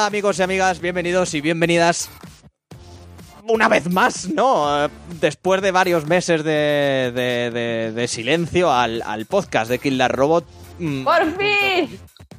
Hola, amigos y amigas, bienvenidos y bienvenidas una vez más, ¿no? Después de varios meses de, de- de- de silencio al, al podcast de Kill the Robot. mm, ¡Por fin!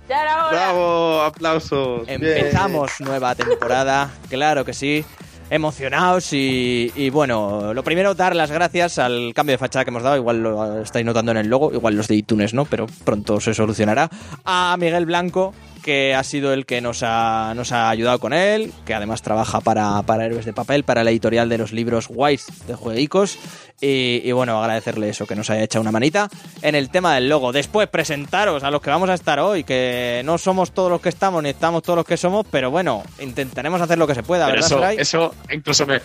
¡Ya era hora! ¡Bravo! ¡Aplausos! Empezamos nueva temporada, claro que sí. Emocionados y, y bueno, lo primero dar las gracias al cambio de fachada que hemos dado, igual lo estáis notando en el logo, igual los de iTunes no, pero pronto se solucionará. A Miguel Blanco, que ha sido el que nos ha, nos ha ayudado con él, que además trabaja para, para Héroes de Papel, para la editorial de los libros Wise de Jueguicos. Y, y bueno, agradecerle eso, que nos haya echado una manita en el tema del logo. Después presentaros a los que vamos a estar hoy, que no somos todos los que estamos ni estamos todos los que somos, pero bueno, intentaremos hacer lo que se pueda, Pero ¿verdad, eso, Sarai? eso incluso me...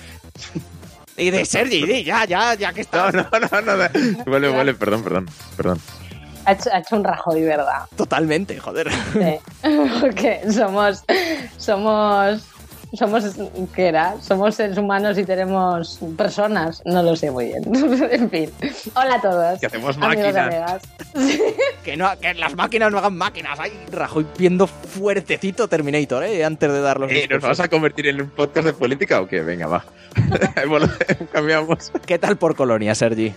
Y de Sergi, ya, ya, ya que está. no, no, no. no. Vuelve, vuelve, perdón, perdón, perdón. Ha hecho, ha hecho un rajoy, ¿verdad? Totalmente, joder. Sí. Porque somos. Somos. Somos. ¿Qué era? Somos seres humanos y tenemos personas. No lo sé muy bien. en fin. Hola a todos. Que hacemos máquinas. Que, no, que las máquinas no hagan máquinas. Ay, Rajoy viendo fuertecito Terminator, ¿eh? Antes de dar los Eh, ¿Nos vamos a convertir en un podcast de política o qué? Venga, va. Bueno, Cambiamos. ¿Qué tal por Colonia, Sergi?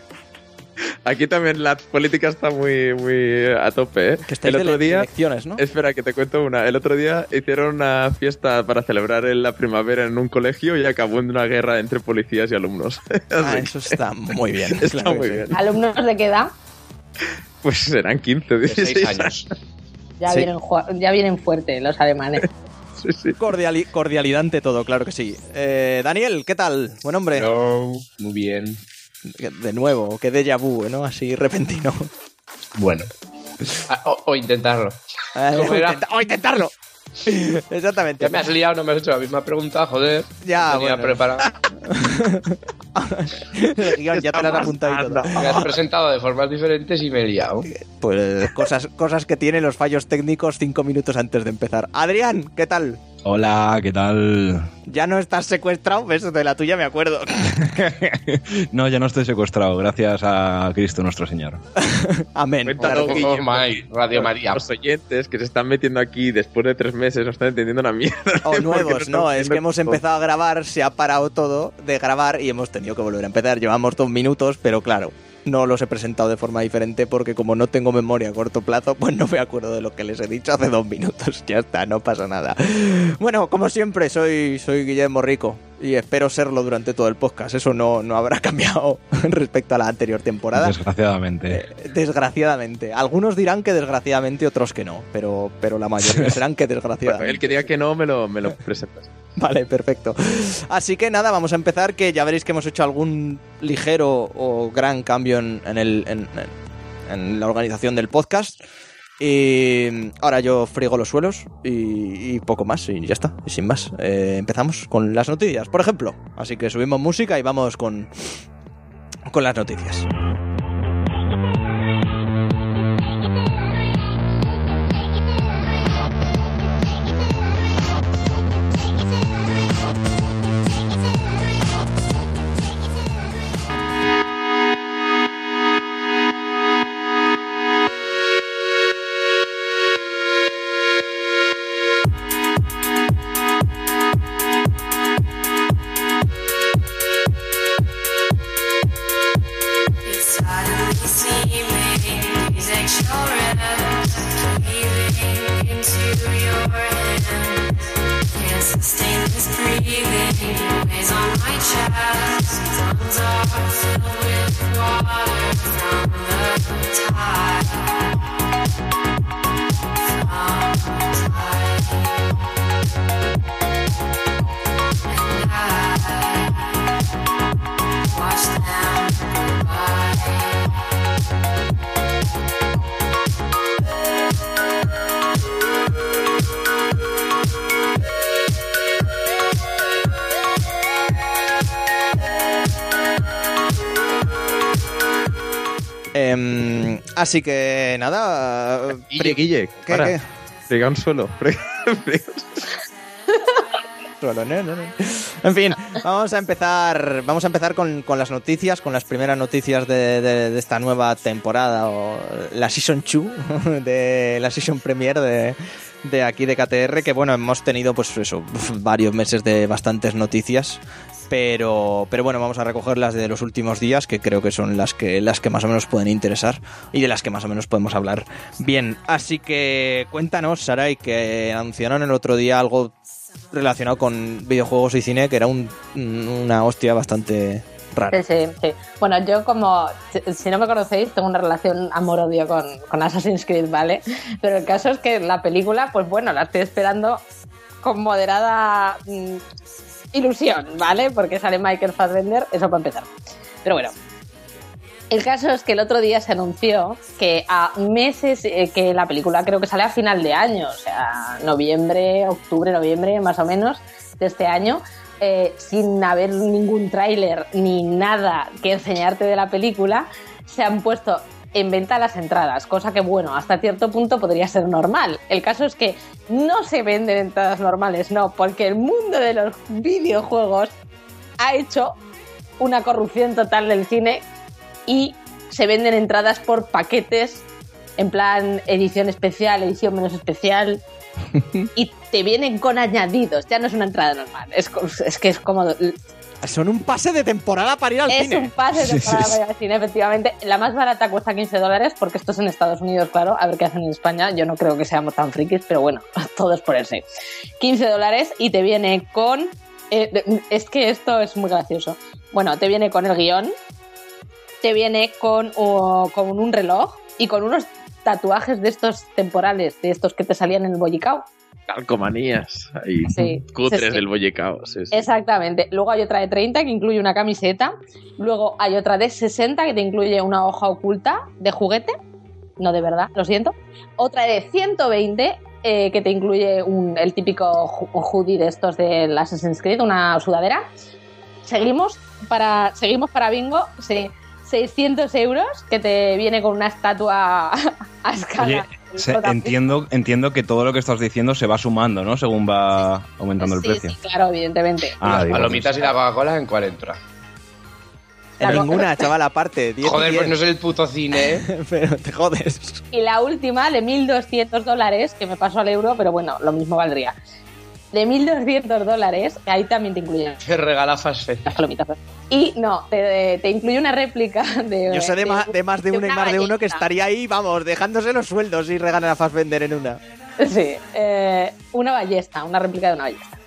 Aquí también la política está muy, muy a tope, ¿eh? Que estáis El de otro le- día... elecciones, ¿no? Espera, que te cuento una. El otro día hicieron una fiesta para celebrar en la primavera en un colegio y acabó en una guerra entre policías y alumnos. Ah, eso está muy bien. que está claro que muy sí. bien. ¿Alumnos de qué edad? Pues serán 15, 16 16 años. Ya, Sí. vienen, ya vienen fuerte los alemanes. Sí, sí. Cordiali- cordialidad ante todo, claro que sí. Eh, Daniel, ¿qué tal? Buen hombre. Hello, muy bien. De nuevo, que déjà vu, ¿no? Así repentino. Bueno. Ah, o, o intentarlo. ¿Cómo o, era? intenta- o intentarlo. Exactamente. Ya me has liado, no me has hecho la misma pregunta, joder. Ya, Tenía bueno. preparado. El guion, ya te lo has apuntado y todo. Me has presentado de formas diferentes y me he liado. Pues cosas, cosas que tienen los fallos técnicos cinco minutos antes de empezar. Adrián, ¿qué tal? Hola, ¿qué tal? Ya no estás secuestrado, ves, de la tuya me acuerdo. No, ya no estoy secuestrado, gracias a Cristo nuestro Señor. Amén. Cuéntanos, Claro Oh, Radio María. Los oyentes que se están metiendo aquí después de tres meses no están entendiendo una mierda. O Porque nuevos, no, es que hemos todo. empezado a grabar, se ha parado todo de grabar y hemos tenido que volver a empezar. Llevamos dos minutos, pero claro, no los he presentado de forma diferente porque como no tengo memoria a corto plazo, pues no me acuerdo de lo que les he dicho hace dos minutos. Ya está, no pasa nada. Bueno, como siempre, soy, soy Guillermo Rico y espero serlo durante todo el podcast. Eso no, no habrá cambiado respecto a la anterior temporada. Desgraciadamente. Eh, Desgraciadamente. Algunos dirán que desgraciadamente, otros que no. Pero, pero la mayoría serán que Bueno, desgraciadamente. el que diga que no, me lo, me lo presentas. Vale, perfecto. Así que nada, vamos a empezar, que ya veréis que hemos hecho algún ligero o gran cambio en, en el, en, la organización del podcast. Y ahora yo frigo los suelos y, y poco más, y ya está, y sin más. Eh, empezamos con las noticias, por ejemplo. Así que subimos música y vamos con, con las noticias. Así que nada. Guille, Guille, ¿Qué, para. qué? Un suelo. No, no, no. En fin, vamos a empezar, vamos a empezar con, con las noticias, con las primeras noticias de, de- de esta nueva temporada o la season 2 de la season premiere de, de aquí de KTR, que bueno, hemos tenido pues eso, varios meses de bastantes noticias. Pero, pero bueno, vamos a recoger las de los últimos días, que creo que son las que, las que más o menos pueden interesar y de las que más o menos podemos hablar bien. Así que cuéntanos, Saray, que anunciaron el otro día algo relacionado con videojuegos y cine, que era un- una hostia bastante rara. Sí, sí, sí. Bueno, yo como, si- no me conocéis, tengo una relación amor-odio con, con Assassin's Creed, ¿vale? Pero el caso es que la película, pues bueno, la estoy esperando con moderada mm, ilusión, ¿vale? Porque sale Michael Fassbender, eso para empezar. Pero bueno. El caso es que el otro día se anunció que a meses, eh, que la película creo que sale a final de año, o sea, noviembre, octubre, noviembre, más o menos, de este año, eh, sin haber ningún tráiler ni nada que enseñarte de la película, se han puesto en venta las entradas, cosa que, bueno, hasta cierto punto podría ser normal. El caso es que no se venden entradas normales, no, porque el mundo de los videojuegos ha hecho una corrupción total del cine y se venden entradas por paquetes, en plan edición especial, edición menos especial, y te vienen con añadidos, ya no es una entrada normal, es, que es como... Son un pase de temporada para ir al Es cine. un pase de Sí, sí, temporada sí. para ir al cine, efectivamente. La más barata cuesta 15 dólares porque esto es en Estados Unidos, claro. A ver qué hacen en España. Yo no creo que seamos tan frikis, pero bueno, todo es ponerse. 15 dólares y te viene con... eh, es que esto es muy gracioso. Bueno, te viene con el guion, te viene con, uh, con un reloj y con unos tatuajes de estos temporales, de estos que te salían en el bollicao. Calcomanías. Ahí. Sí, Cutres del bollicao. Sí, sí. Exactamente. Luego hay otra de 30 que incluye una camiseta. Luego hay otra de 60 que te incluye una hoja oculta de juguete. No de verdad, lo siento. Otra de 120 eh, que te incluye un- el típico hoodie de estos del Assassin's Creed, una sudadera. Seguimos para, seguimos para Bingo. Sí. 600 euros que te viene con una estatua a escala. Oye, se- entiendo, entiendo que todo lo que estás diciendo se va sumando, ¿no? Según va aumentando el Sí, precio. sí, claro, evidentemente. Ah, Las digo, palomitas y la Coca-Cola, ¿en cuál entra? En Claro. ninguna, chaval, aparte. 10 y Joder, pues 10. no es el puto cine, ¿eh? Pero te jodes. Y la última de 1.200 dólares, que me pasó al euro, pero bueno, lo mismo valdría. De 1.200 dólares, ahí también te incluyen Que regala Fast Food. las palomitas. Y no, te, te incluye una réplica de... Yo sé de, más de, de uno y más de uno que estaría ahí, vamos, dejándose los sueldos y regalan a Fassbender en una. Sí, eh, una ballesta, una réplica de una ballesta.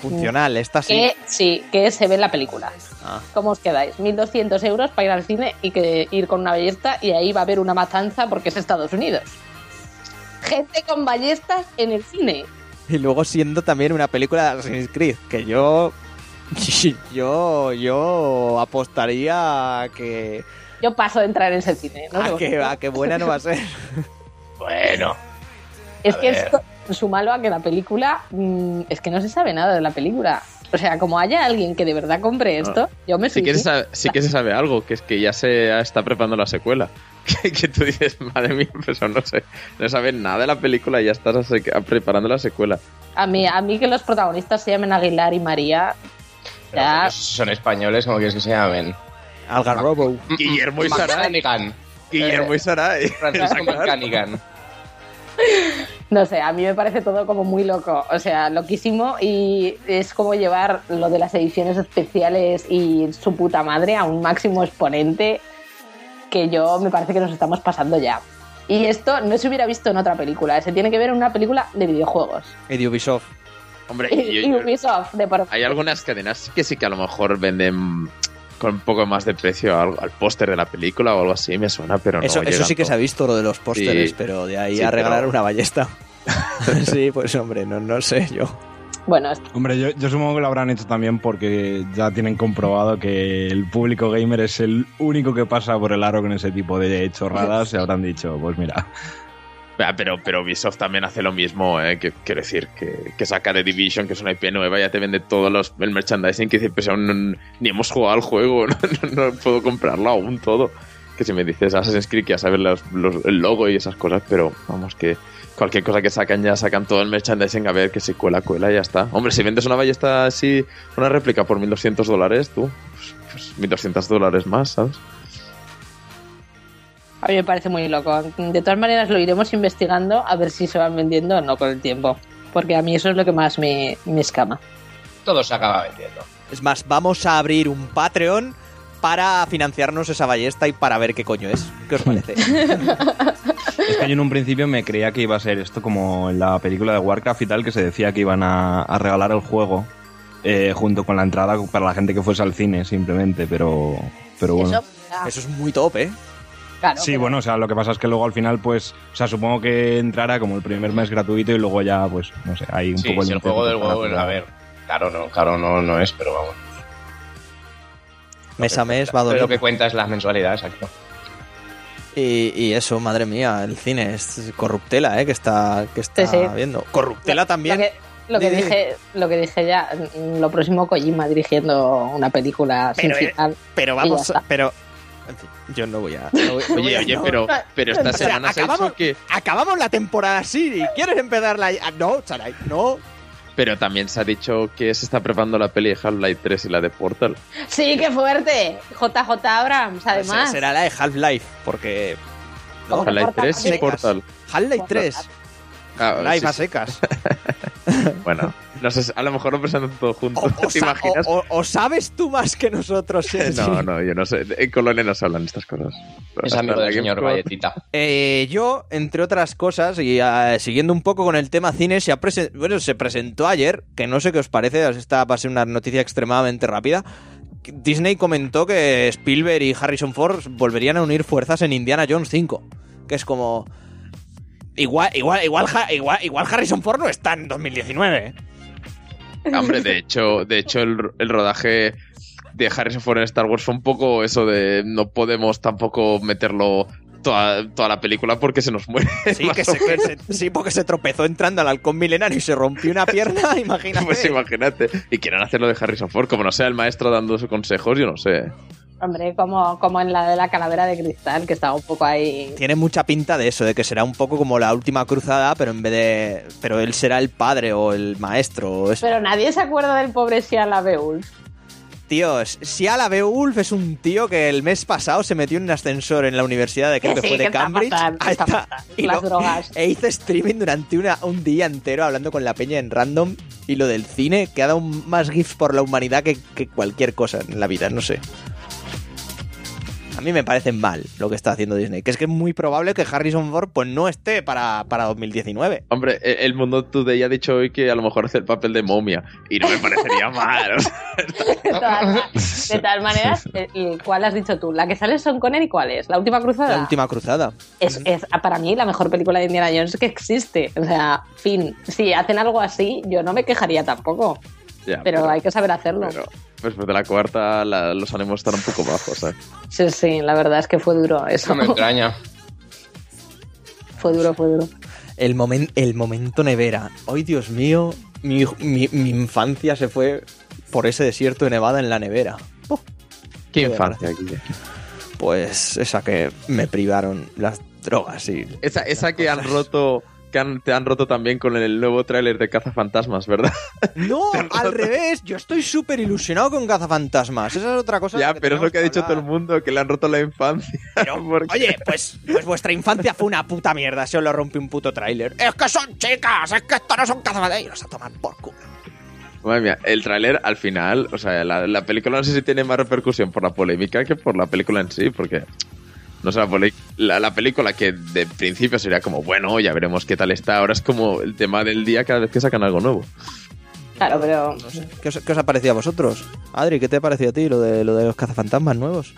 Funcional, esta sí. Que sí, que se ve en la película. Ah. ¿Cómo os quedáis? 1.200 euros para ir al cine y que ir con una ballesta y ahí va a haber una matanza porque es Estados Unidos. Gente con ballestas en el cine. Y luego siendo también una película de Assassin's Creed, que yo. Yo, yo apostaría a que, Yo paso de entrar en ese cine. ¿no? a que, a que buena no va a ser. Bueno, Es A que ver. esto, súmalo a que la película, mm, es que no se sabe nada de la película. O sea, como haya alguien que de verdad compre esto, yo me Sí que, se sí que se sabe algo, que es que ya se está preparando la secuela. Que, que tú dices, madre mía, pues no sé, no sabes nada de la película y ya estás ase- preparando la secuela. A mí, a mí que los protagonistas se llamen Aguilar y María, Ya. son españoles, como quieres que se llamen? Algarrobo. Guillermo y Saray. McCannigan. Guillermo y Saray. Francisco McCannigan. No sé, a mí me parece todo como muy loco, o sea, loquísimo y es como llevar lo de las ediciones especiales y su puta madre a un máximo exponente que yo me parece que nos estamos pasando ya. Y esto no se hubiera visto en otra película, se tiene que ver en una película de videojuegos. Y de Ubisoft. Hombre, Y, yo- y yo- Ubisoft, de por hay algunas cadenas que sí que a lo mejor venden con un poco más de precio al, al póster de la película o algo así, me suena, pero no. eso, eso sí que se ha visto, lo de los pósteres, Sí. pero de ahí Sí, a regalar pero- una ballesta. sí, pues hombre, no, no sé yo. Bueno, Hombre, yo, yo supongo que lo habrán hecho también porque ya tienen comprobado que el público gamer es el único que pasa por el aro con ese tipo de chorradas y habrán dicho, pues mira, Pero, pero Ubisoft también hace lo mismo, ¿eh? que, quiero decir, que, que saca The Division, que es una IP nueva, ya te vende todo los, el merchandising, que dice, pues aún no- ni hemos jugado al juego, no, no- no puedo comprarlo aún todo. Que si me dices Assassin's Creed, ya sabes los- los- el logo y esas cosas, pero vamos, que cualquier cosa que sacan ya sacan todo el merchandising a ver que si cuela, cuela ya está. Hombre, si vendes una ballesta así, una réplica por 1200 dólares, tú, pues, pues 1200 dólares más, ¿sabes? A mí me parece muy loco. De todas maneras, lo iremos investigando a ver si se van vendiendo o no con el tiempo. Porque a mí eso es lo que más me, me escama. Todo se acaba vendiendo. Es más, vamos a abrir un Patreon para financiarnos esa ballesta y para ver qué coño es. ¿Qué os parece? Es que yo en un principio me creía que iba a ser esto como en la película de Warcraft y tal, que se decía que iban a, a regalar el juego eh, junto con la entrada para la gente que fuese al cine, simplemente, pero, pero bueno. Eso, Eso es muy top, ¿eh? Claro, Sí, pero- bueno, o sea, lo que pasa es que luego al final, pues, o sea, supongo que entrará como el primer mes gratuito y luego ya, pues, no sé, hay un Sí, poco si el juego del huevo, a ver, claro, no, claro, no, no es, pero vamos. Mes a mes va a Pero doler. lo que cuenta es las mensualidades, exacto. Y, y eso, madre mía, el cine es corruptela, ¿eh? Que está, que está Sí, sí. viendo. Corruptela también. Lo que, lo que Di, di. dije, lo que dije ya, lo próximo Kojima dirigiendo una película sin Pero, eh, final. Pero vamos, pero... En fin, yo no voy a... no voy- Oye, oye, no. pero, pero esta O sea, semana se ha acabamos- dicho que... Acabamos la temporada así y quieres empezarla... ya- No, Sarai, no. Pero también se ha dicho que se está preparando la peli de Half-Life 3 y la de Portal. Sí, qué fuerte. JJ Abrams, además. Será la de Half-Life, porque... Half-Life Portal 3 y. Portal. Half-Life 3. Ah, Live sí, a sí. secas. Bueno, no sé, a lo mejor lo presentan todo junto. O, o ¿Te sa- imaginas? o- o- o sabes tú más que nosotros, Sergi? No, no, yo no sé. En Colonia no se hablan estas cosas. Es amigo del señor Valletita. Eh, yo, entre otras cosas, y eh, siguiendo un poco con el tema cine, se, ha presen- bueno, se presentó ayer, que no sé qué os parece, esta va a ser una noticia extremadamente rápida. Disney comentó que Spielberg y Harrison Ford volverían a unir fuerzas en Indiana Jones 5. Que es como. Igual, igual, igual, igual, igual Harrison Ford no está en 2019. ¿eh? Hombre, de hecho, de hecho el, el rodaje de Harrison Ford en Star Wars fue un poco eso de no podemos tampoco meterlo toda, toda la película porque se nos muere. Sí, más que o se, que menos. se- sí, porque se tropezó entrando al halcón milenario y se rompió una pierna, imagínate. Pues imagínate. Y quieren hacerlo de Harrison Ford, como no sea el maestro dando sus consejos, yo no sé. Hombre, como, como en la de la calavera de cristal, que estaba un poco ahí. Tiene mucha pinta de eso, de que será un poco como la última cruzada, pero en vez de. Pero él será el padre o el maestro. O eso. Pero nadie se acuerda del pobre Shia LaBeouf. Tíos, si a la Beowulf es un tío que el mes pasado se metió en un ascensor en la universidad de creo Que que sí, fue de que Cambridge. fatal, está fatal. Y Las lo- drogas. E hizo streaming durante una, un día entero hablando con la peña en random. Y lo del cine, que ha dado más gifs por la humanidad que, que cualquier cosa en la vida, no sé. A mí me parece mal lo que está haciendo Disney. Que es que es muy probable que Harrison Ford pues no esté para, para 2019. Hombre, e- el mundo today ha dicho hoy que a lo mejor hace el papel de momia. Y no me parecería mal. o sea, De todas, de todas maneras, el- ¿cuál has dicho tú? ¿La que sale Son Connery cuál es? ¿La última cruzada? La última cruzada. Es, es, para mí la mejor película de Indiana Jones que existe. O sea, fin. Si hacen algo así, yo no me quejaría tampoco. ya, Pero, hay que saber hacerlo. pero después de la cuarta, la- los ánimos están un poco bajos. ¿sabes? Sí, sí, la verdad es que fue duro eso. Me extraña. fue duro, fue duro. El, momen- el momento nevera. Ay, Dios mío, mi, mi- mi infancia se fue por ese desierto de Nevada en la nevera. Qué Qué infancia aquí. Pues esa que me privaron las drogas y... Esa, esa que han cosas. roto, que han- te han roto también con el nuevo tráiler de Cazafantasmas, ¿verdad? No, al revés, yo estoy súper ilusionado con cazafantasmas. Esa es otra cosa. ya, pero es lo que ha dicho todo el mundo, que le han roto la infancia. Pero, Porque- oye, pues, pues vuestra infancia fue una puta mierda, se os lo rompe un puto tráiler. Es que son chicas, es que esto no son cazafantasmas. Y los a tomar por culo. Madre mía, el tráiler al final, o sea, la, la película no sé si tiene más repercusión por la polémica que por la película en sí, porque no sé, la, la, la película que de principio sería como, bueno, ya veremos qué tal está, ahora es como el tema del día cada vez que sacan algo nuevo. Claro, pero No sé, ¿Qué os, qué os ha parecido a vosotros? Adri, ¿qué te ha parecido a ti lo de, lo de los cazafantasmas nuevos?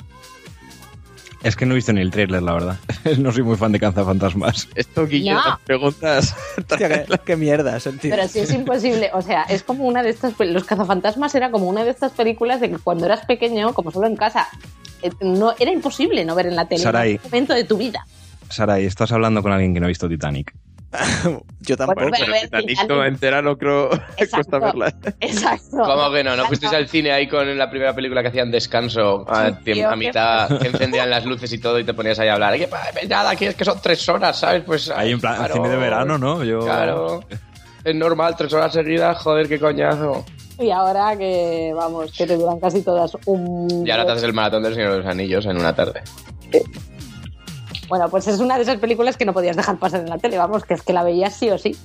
Es que no he visto ni el trailer, la verdad. No soy muy fan de Cazafantasmas. Esto, Guille, No. las preguntas... Qué, qué mierda, sentido. Pero sí es imposible, o sea, es como una de estas, los cazafantasmas era como una de estas películas de que cuando eras pequeño, como solo en casa, eh, no era imposible no ver en la tele en Sarai. algún momento de tu vida. Sara, estás hablando con alguien que no ha visto Titanic. Yo tampoco. Bueno, Pero Titanic entera no creo que Exacto. cuesta verla. Exacto. ¿Cómo que no? ¿No fuisteis al cine ahí con la primera película que hacían descanso a, tío, a qué mitad, que encendían las luces y todo y te ponías ahí a hablar? "Oye, pa, nada, aquí es que son tres horas, ¿sabes? Pues Ahí en plan, claro, cine de verano, ¿no? Yo... Claro. Es normal, tres horas seguidas, joder, qué coñazo. Y ahora que, vamos, que te duran casi todas un... Y ahora te haces el maratón del Señor de los Anillos en una tarde. Bueno, pues es una de esas películas que no podías dejar pasar en la tele, vamos, que es que la veías sí o sí.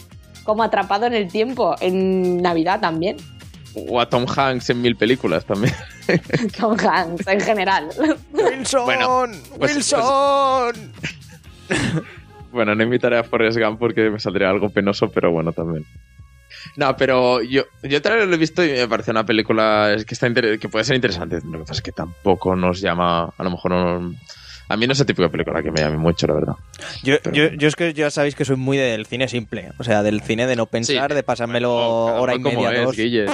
Como atrapado en el tiempo, en Navidad también. O a Tom Hanks en mil películas también. Tom Hanks, en general. ¡Wilson! Bueno, pues- ¡Wilson! Bueno, no invitaré a Forrest Gump porque me saldría algo penoso, pero bueno, también. No, pero yo, yo también lo he visto y me parece una película que, está inter- que puede ser interesante. Lo que pasa es que tampoco nos llama, a lo mejor no- A mí no es el tipo de película que me llame mucho, la verdad. Yo, Pero- yo, yo es que ya sabéis que soy muy del cine simple. O sea, del cine de no pensar, Sí. de pasármelo Bueno, hora y media, es, dos. Guille.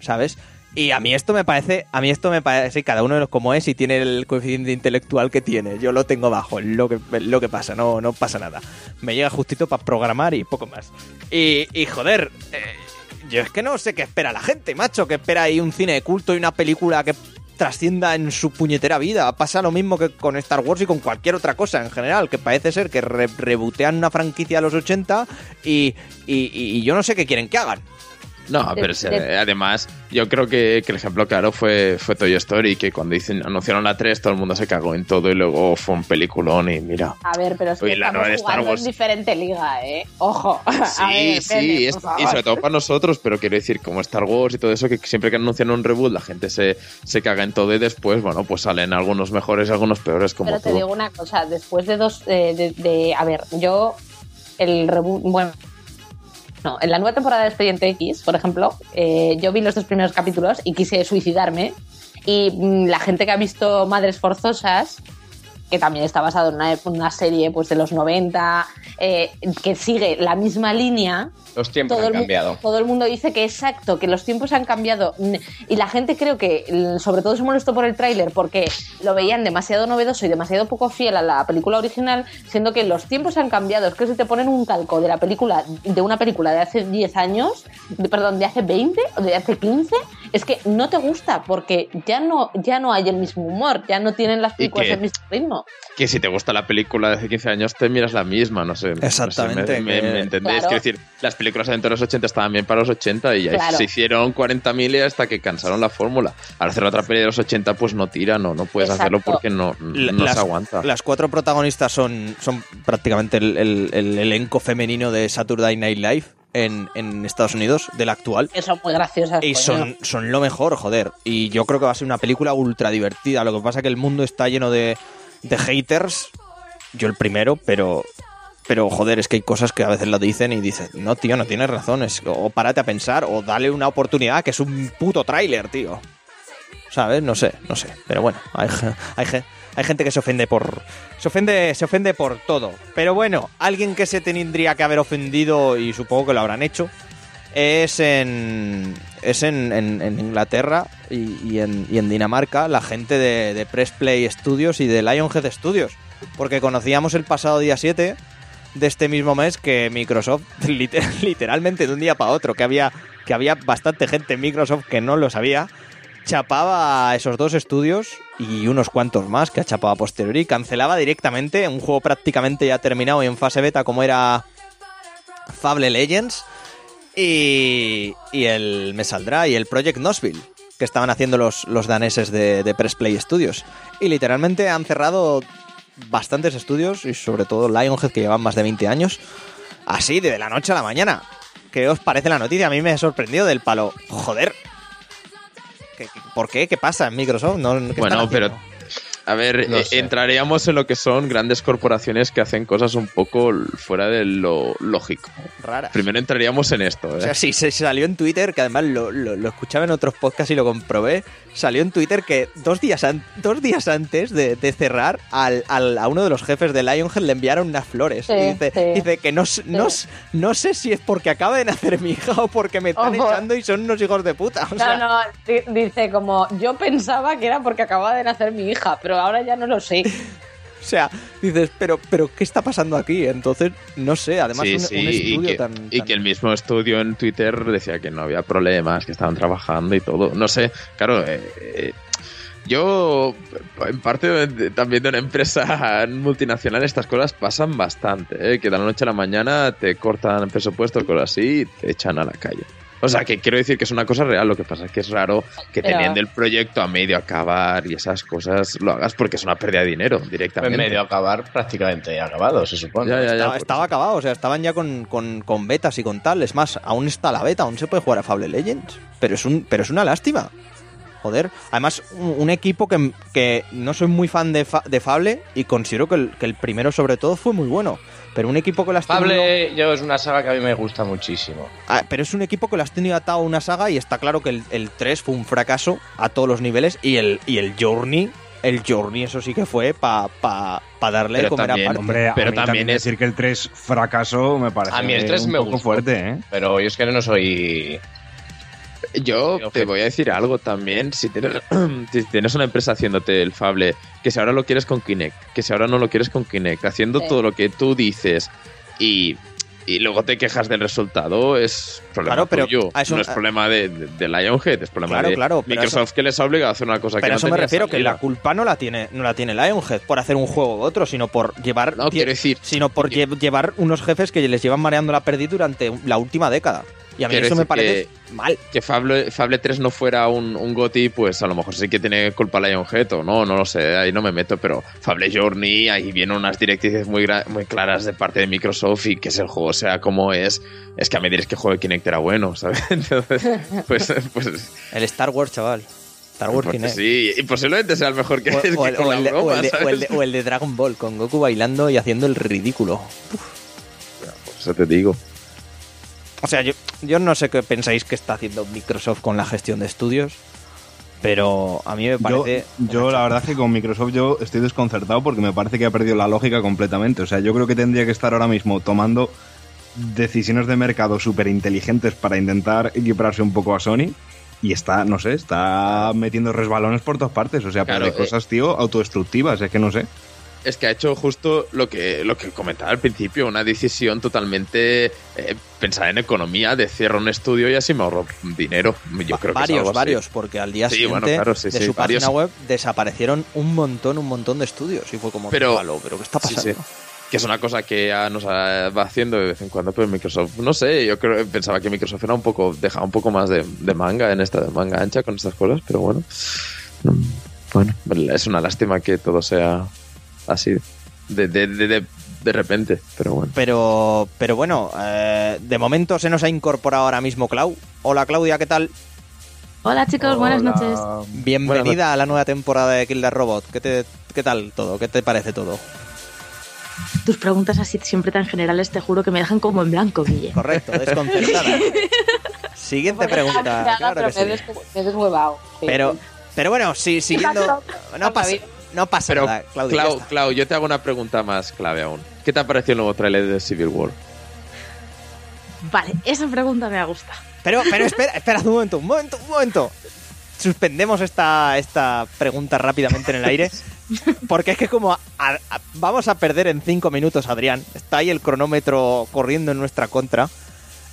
¿sabes? Y a mí esto me parece, a mí esto me parece cada uno de los como es y tiene el coeficiente intelectual que tiene. Yo lo tengo bajo, lo que, lo que pasa, no, no pasa nada. Me llega justito para programar y poco más. Y, y joder, eh, yo es que no sé qué espera la gente, macho, que espera ahí un cine de culto y una película que trascienda en su puñetera vida. Pasa lo mismo que con Star Wars y con cualquier otra cosa en general, que parece ser que re- rebotean una franquicia a los 80 y, y- y yo no sé qué quieren que hagan. No, De- pero de- además, yo creo que, que el ejemplo claro fue, fue Toy Story, que cuando dicen, anunciaron la 3, todo el mundo se cagó en todo y luego fue un peliculón y mira. A ver, pero es que la estamos de jugando en diferente liga, ¿eh? Ojo. A Sí, ver, sí, es- y sobre todo para nosotros, pero quiero decir, como Star Wars y todo eso, que siempre que anuncian un reboot la gente se, se caga en todo y después, bueno, pues salen algunos mejores y algunos peores como Pero te todo. digo una cosa, después de dos, eh, de, de- a ver, yo el reboot, bueno, no, en la nueva temporada de Expediente X, por ejemplo, eh, yo vi los dos primeros capítulos y quise suicidarme. Y mm, la gente que ha visto Madres Forzosas, que también está basado en una, una serie pues de los 90, eh, que sigue la misma línea, Los tiempos todo han cambiado. todo el mundo dice que exacto, que los tiempos han cambiado. Y la gente creo que, sobre todo, se molestó por el tráiler porque lo veían demasiado novedoso y demasiado poco fiel a la película original, siendo que los tiempos han cambiado. Es que si te ponen un calco de la película, de una película de hace 10 años, de- perdón, de hace 20 o de hace 15, es que no te gusta porque ya no, ya no hay el mismo humor, ya no tienen las películas que- el mismo ritmo. Que si te gusta la película de hace 15 años, te miras la misma, no sé. no sé, Exactamente, me, me- que- me entendéis? Claro. Quiero decir, las películas de los 80 estaban bien para los 80 y ya Claro. se hicieron 40.000 y hasta que cansaron la fórmula. Al hacer otra peli de los 80, pues no tira, no, no puedes hacerlo porque no, no las, se aguanta. Las cuatro protagonistas son, son prácticamente el, el- el elenco femenino de Saturday Night Live en, en Estados Unidos, del actual. Que son muy graciosas. Y son, son lo mejor, joder. Y yo creo que va a ser una película ultra divertida. Lo que pasa es que el mundo está lleno de, de haters. Yo el primero, pero. Pero joder, es que hay cosas que a veces lo dicen y dices, no, tío, no tienes razón. es- o párate a pensar, o dale una oportunidad, que es un puto tráiler, tío. ¿Sabes? No sé, no sé. Pero bueno, hay, hay, hay gente que se ofende por. Se ofende, se ofende por todo. Pero bueno, alguien que se tendría que haber ofendido, y supongo que lo habrán hecho, es en. Es en, en- en Inglaterra y, y en, y en Dinamarca, la gente de, de Press Play Studios y de Lionhead Studios. Porque conocíamos el pasado día 7 de este mismo mes que Microsoft, liter- literalmente de un día para otro, que había, que había bastante gente en Microsoft que no lo sabía, chapaba esos dos estudios y unos cuantos más que ha chapado a posteriori, cancelaba directamente un juego prácticamente ya terminado y en fase beta como era Fable Legends y, y el me saldrá y el Project Nosville que estaban haciendo los, los daneses de, de Press Play Studios. Y literalmente han cerrado bastantes estudios y sobre todo Lionhead que llevan más de 20 años así de la noche a la mañana. ¿qué os parece la noticia? a mí me sorprendió del palo. Joder ¿Qué- qué- ¿por qué? ¿qué pasa en Microsoft? No, ¿qué Bueno, pero? A ver, No eh, entraríamos en lo que son grandes corporaciones que hacen cosas un poco fuera de lo lógico. raras Primero entraríamos en esto. ¿eh? O sea, sí, se salió en Twitter, que además lo, lo- lo escuchaba en otros podcasts y lo comprobé. Salió en Twitter que dos días, an- dos días antes de, de cerrar, al, al- a uno de los jefes de Lionhead le enviaron unas flores. Sí, y dice, sí. dice que no, no, no sé si es porque acaba de nacer mi hija o porque me están Ojo. echando y son unos hijos de puta. O sea, No, no, di- dice como, yo pensaba que era porque acababa de nacer mi hija, pero ahora ya no lo sé. o sea, dices, pero, pero ¿qué está pasando aquí? Entonces, no sé, además Sí, un, sí, un y, estudio que, tan, y que el mismo estudio en Twitter decía que no había problemas, que estaban trabajando y todo. No sé, claro, eh, eh, yo, en parte también de una empresa multinacional, estas cosas pasan bastante, ¿eh? que de la noche a la mañana te cortan el presupuesto, cosas así, y te echan a la calle. O sea, que quiero decir que es una cosa real, lo que pasa es que es raro que Pero- teniendo el proyecto a medio acabar y esas cas lo hagas porque es una pérdida de dinero En directamente. medio acabar, prácticamente acabado, se supone. Ya, ya, ya. estaba, por estaba acabado, o sea, estaban ya con, con, con betas y con tal. Es más, aún está la beta, aún se puede jugar a Fable Legends. Pero es, un, pero es una lástima. Joder. Además, un, un equipo que, que no soy muy fan de, Fa- de Fable y considero que el, que el primero, sobre todo, fue muy bueno. Pero un equipo que las Fable, yo es una saga que a mí me gusta muchísimo. Ah, pero es un equipo que lo has tenido atado a una saga y está claro que el, el 3 fue un fracaso a todos los niveles y el, y el Journey, el Journey eso sí que fue para pa, pa darle de Pero comer también, aparte. Hombre, Pero a mí también también es- decir que el 3 fracaso me parece A mí el 3 un me poco gustó. fuerte, ¿eh? Pero yo es que no soy. Yo te voy a decir algo también. Si tienes, si tienes una empresa haciéndote el Fable, que si ahora lo quieres con Kinect, que si ahora no lo quieres con Kinect, haciendo Sí. todo lo que tú dices y, y luego te quejas del resultado, es problema Claro, pero tuyo. eso- no es problema de, de- de Lionhead, es problema Claro, de claro, pero Microsoft que les ha obligado a hacer una cosa Pero que a no eso me refiero, que la culpa no la tiene no la tiene Lionhead por hacer un juego u otro, sino por llevar No, quiero decir- sino por que- lle- llevar unos jefes que les llevan mareando la pérdida durante la última década. Y a mí Quiero eso me parece mal. que Fable, Fable 3 no fuera un, un GOTY, pues a lo mejor sí que tiene culpa Lionhead o no, no lo sé, ahí no me meto, pero Fable Journey, ahí vienen unas directrices muy, muy claras de parte de Microsoft y que es el juego sea como es, es que a mí diréis que juego de Kinect era bueno, ¿sabes? Entonces, pues, pues, El Star Wars, chaval. Star Wars pues Kinect. sí, y posiblemente sea el mejor que, O, que el, de, Dragon Ball, con Goku bailando y haciendo el ridículo. Eso te digo. O sea, yo, yo no sé qué pensáis que está haciendo Microsoft con la gestión de estudios, pero a mí me parece... yo la verdad es que con Microsoft yo estoy desconcertado porque me parece que ha perdido la lógica completamente. O sea, yo creo que tendría que estar ahora mismo tomando decisiones de mercado súper inteligentes para intentar equipararse un poco a Sony. Y está, no sé, está metiendo resbalones por todas partes. O sea, Claro, de cosas, tío, autodestructivas. Es que no sé. Es que ha hecho justo lo que, lo que comentaba al principio, una decisión totalmente eh, pensada en economía, de cierro un estudio y así me ahorro dinero. Yo creo que es varios, algo así. varios, porque al día Sí, siguiente bueno, claro, sí, de sí, su varios. página web desaparecieron un montón, un montón de estudios y fue como, Pero- "Palo, pero ¿qué está pasando? Que es una cosa que ya nos va haciendo de vez en cuando, pero Microsoft, no sé, yo creo, pensaba que Microsoft era un poco, dejaba un poco más de, de manga en esta de manga ancha con estas cosas, pero bueno. Mm, Bueno, es una lástima que todo sea así, de, de, de, de, de repente, pero bueno. Pero, pero bueno, eh, de momento se nos ha incorporado ahora mismo Clau. Hola Claudia, ¿qué tal? Hola chicos, buenas noches. Bienvenida Buenas a la nueva temporada de Kill the Robot. ¿Qué, te, ¿Qué tal todo? ¿Qué te parece todo? Tus preguntas así siempre tan generales te juro que me dejan como en blanco, Guille. Correcto, desconcertada. Siguiente pregunta. Claro pero que sí. me he deshuevado. Pero, pero bueno, sí, siguiendo. No pasa, no pasa Pero, nada, Claudia. ya Clau, yo te hago una pregunta más clave aún. ¿Qué te ha parecido el nuevo trailer de Civil War? Vale, esa pregunta me gusta. Pero, pero espera, espera un momento, un momento, un momento. Suspendemos esta, esta pregunta rápidamente en el aire. Porque es que como a- a- vamos a perder en cinco minutos, Adrián. Está ahí el cronómetro corriendo en nuestra contra.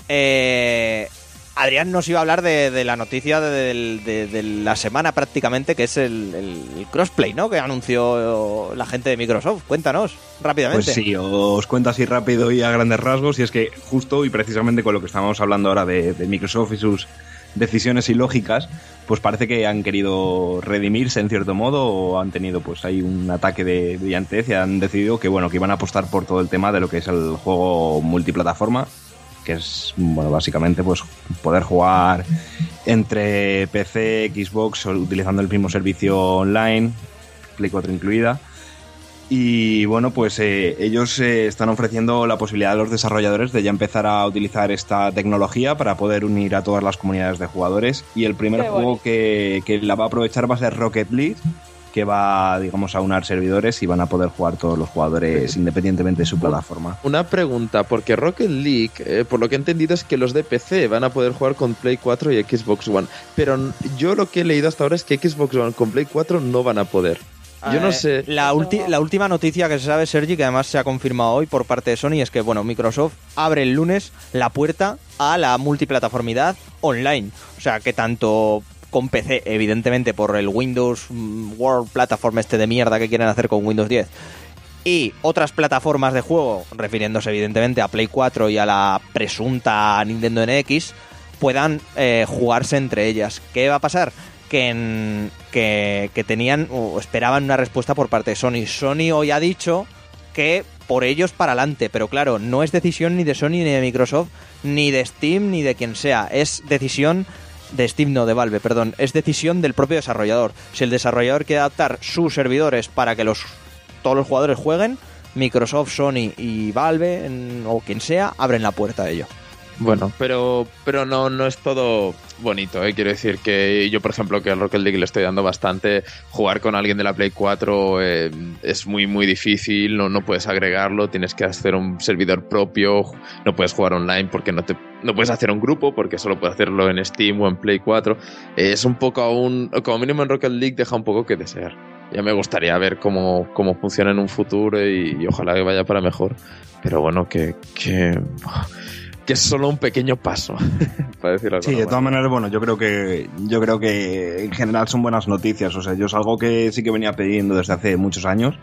Eh, Adrián nos iba a hablar de, la noticia de, la semana prácticamente, que es el, crossplay, ¿no? Que anunció la gente de Microsoft. Cuéntanos, rápidamente. Pues sí, os cuento así rápido y a grandes rasgos, y es que justo y precisamente con lo que estábamos hablando ahora de, de Microsoft y sus decisiones ilógicas, pues parece que han querido redimirse en cierto modo o han tenido pues ahí un ataque de brillantez y han decidido que bueno, que iban a apostar por todo el tema de lo que es el juego multiplataforma, que es bueno, básicamente pues poder jugar entre PC, Xbox utilizando el mismo servicio online, Play 4 incluida. Y bueno, pues eh, ellos eh, están ofreciendo la posibilidad a los desarrolladores de ya empezar a utilizar esta tecnología para poder unir a todas las comunidades de jugadores. Y el primer Qué juego que, que la va a aprovechar va a ser Rocket League, que va, digamos, a unar servidores y van a poder jugar todos los jugadores independientemente de su plataforma. Una pregunta, porque Rocket League, eh, por lo que he entendido es que los de PC van a poder jugar con Play 4 y Xbox One. Pero yo lo que he leído hasta ahora es que Xbox One con Play 4 no van a poder. Yo no Eh, sé. La, la última noticia que se sabe, Sergi, que además se ha confirmado hoy por parte de Sony, es que bueno, Microsoft abre el lunes la puerta a la multiplataformidad online. O sea, que tanto con PC, evidentemente por el Windows mm, World Platform este de mierda que quieren hacer con Windows 10, y otras plataformas de juego, refiriéndose evidentemente a Play 4 y a la presunta Nintendo NX, puedan eh, jugarse entre ellas. ¿Qué va a pasar? Que, en- que, que tenían o esperaban una respuesta por parte de Sony. Sony hoy ha dicho que por ellos para adelante, pero claro, no es decisión ni de Sony ni de Microsoft, ni de Steam, ni de quien sea. Es decisión de Steam, no de Valve, perdón. Es decisión del propio desarrollador. Si el desarrollador quiere adaptar sus servidores para que los todos los jugadores jueguen, Microsoft, Sony y Valve o quien sea abren la puerta a ello. Bueno, pero, pero no, no es todo bonito, ¿eh? Quiero decir que yo, por ejemplo, que al Rocket League le estoy dando bastante, jugar con alguien de la Play 4 eh, es muy, muy difícil, no, no puedes agregarlo, tienes que hacer un servidor propio, no puedes jugar online porque no te no puedes hacer un grupo porque solo puedes hacerlo en Steam o en Play 4. Eh, es un poco aún, como mínimo en Rocket League deja un poco que desear. Ya me gustaría ver cómo, cómo funciona en un futuro y, y ojalá que vaya para mejor. Pero bueno, que, que, que es solo un pequeño paso, para decirlo Sí, de todas manera. maneras, bueno, yo creo que yo creo que en general son buenas noticias. O sea, yo es algo que sí que venía pidiendo desde hace muchos años.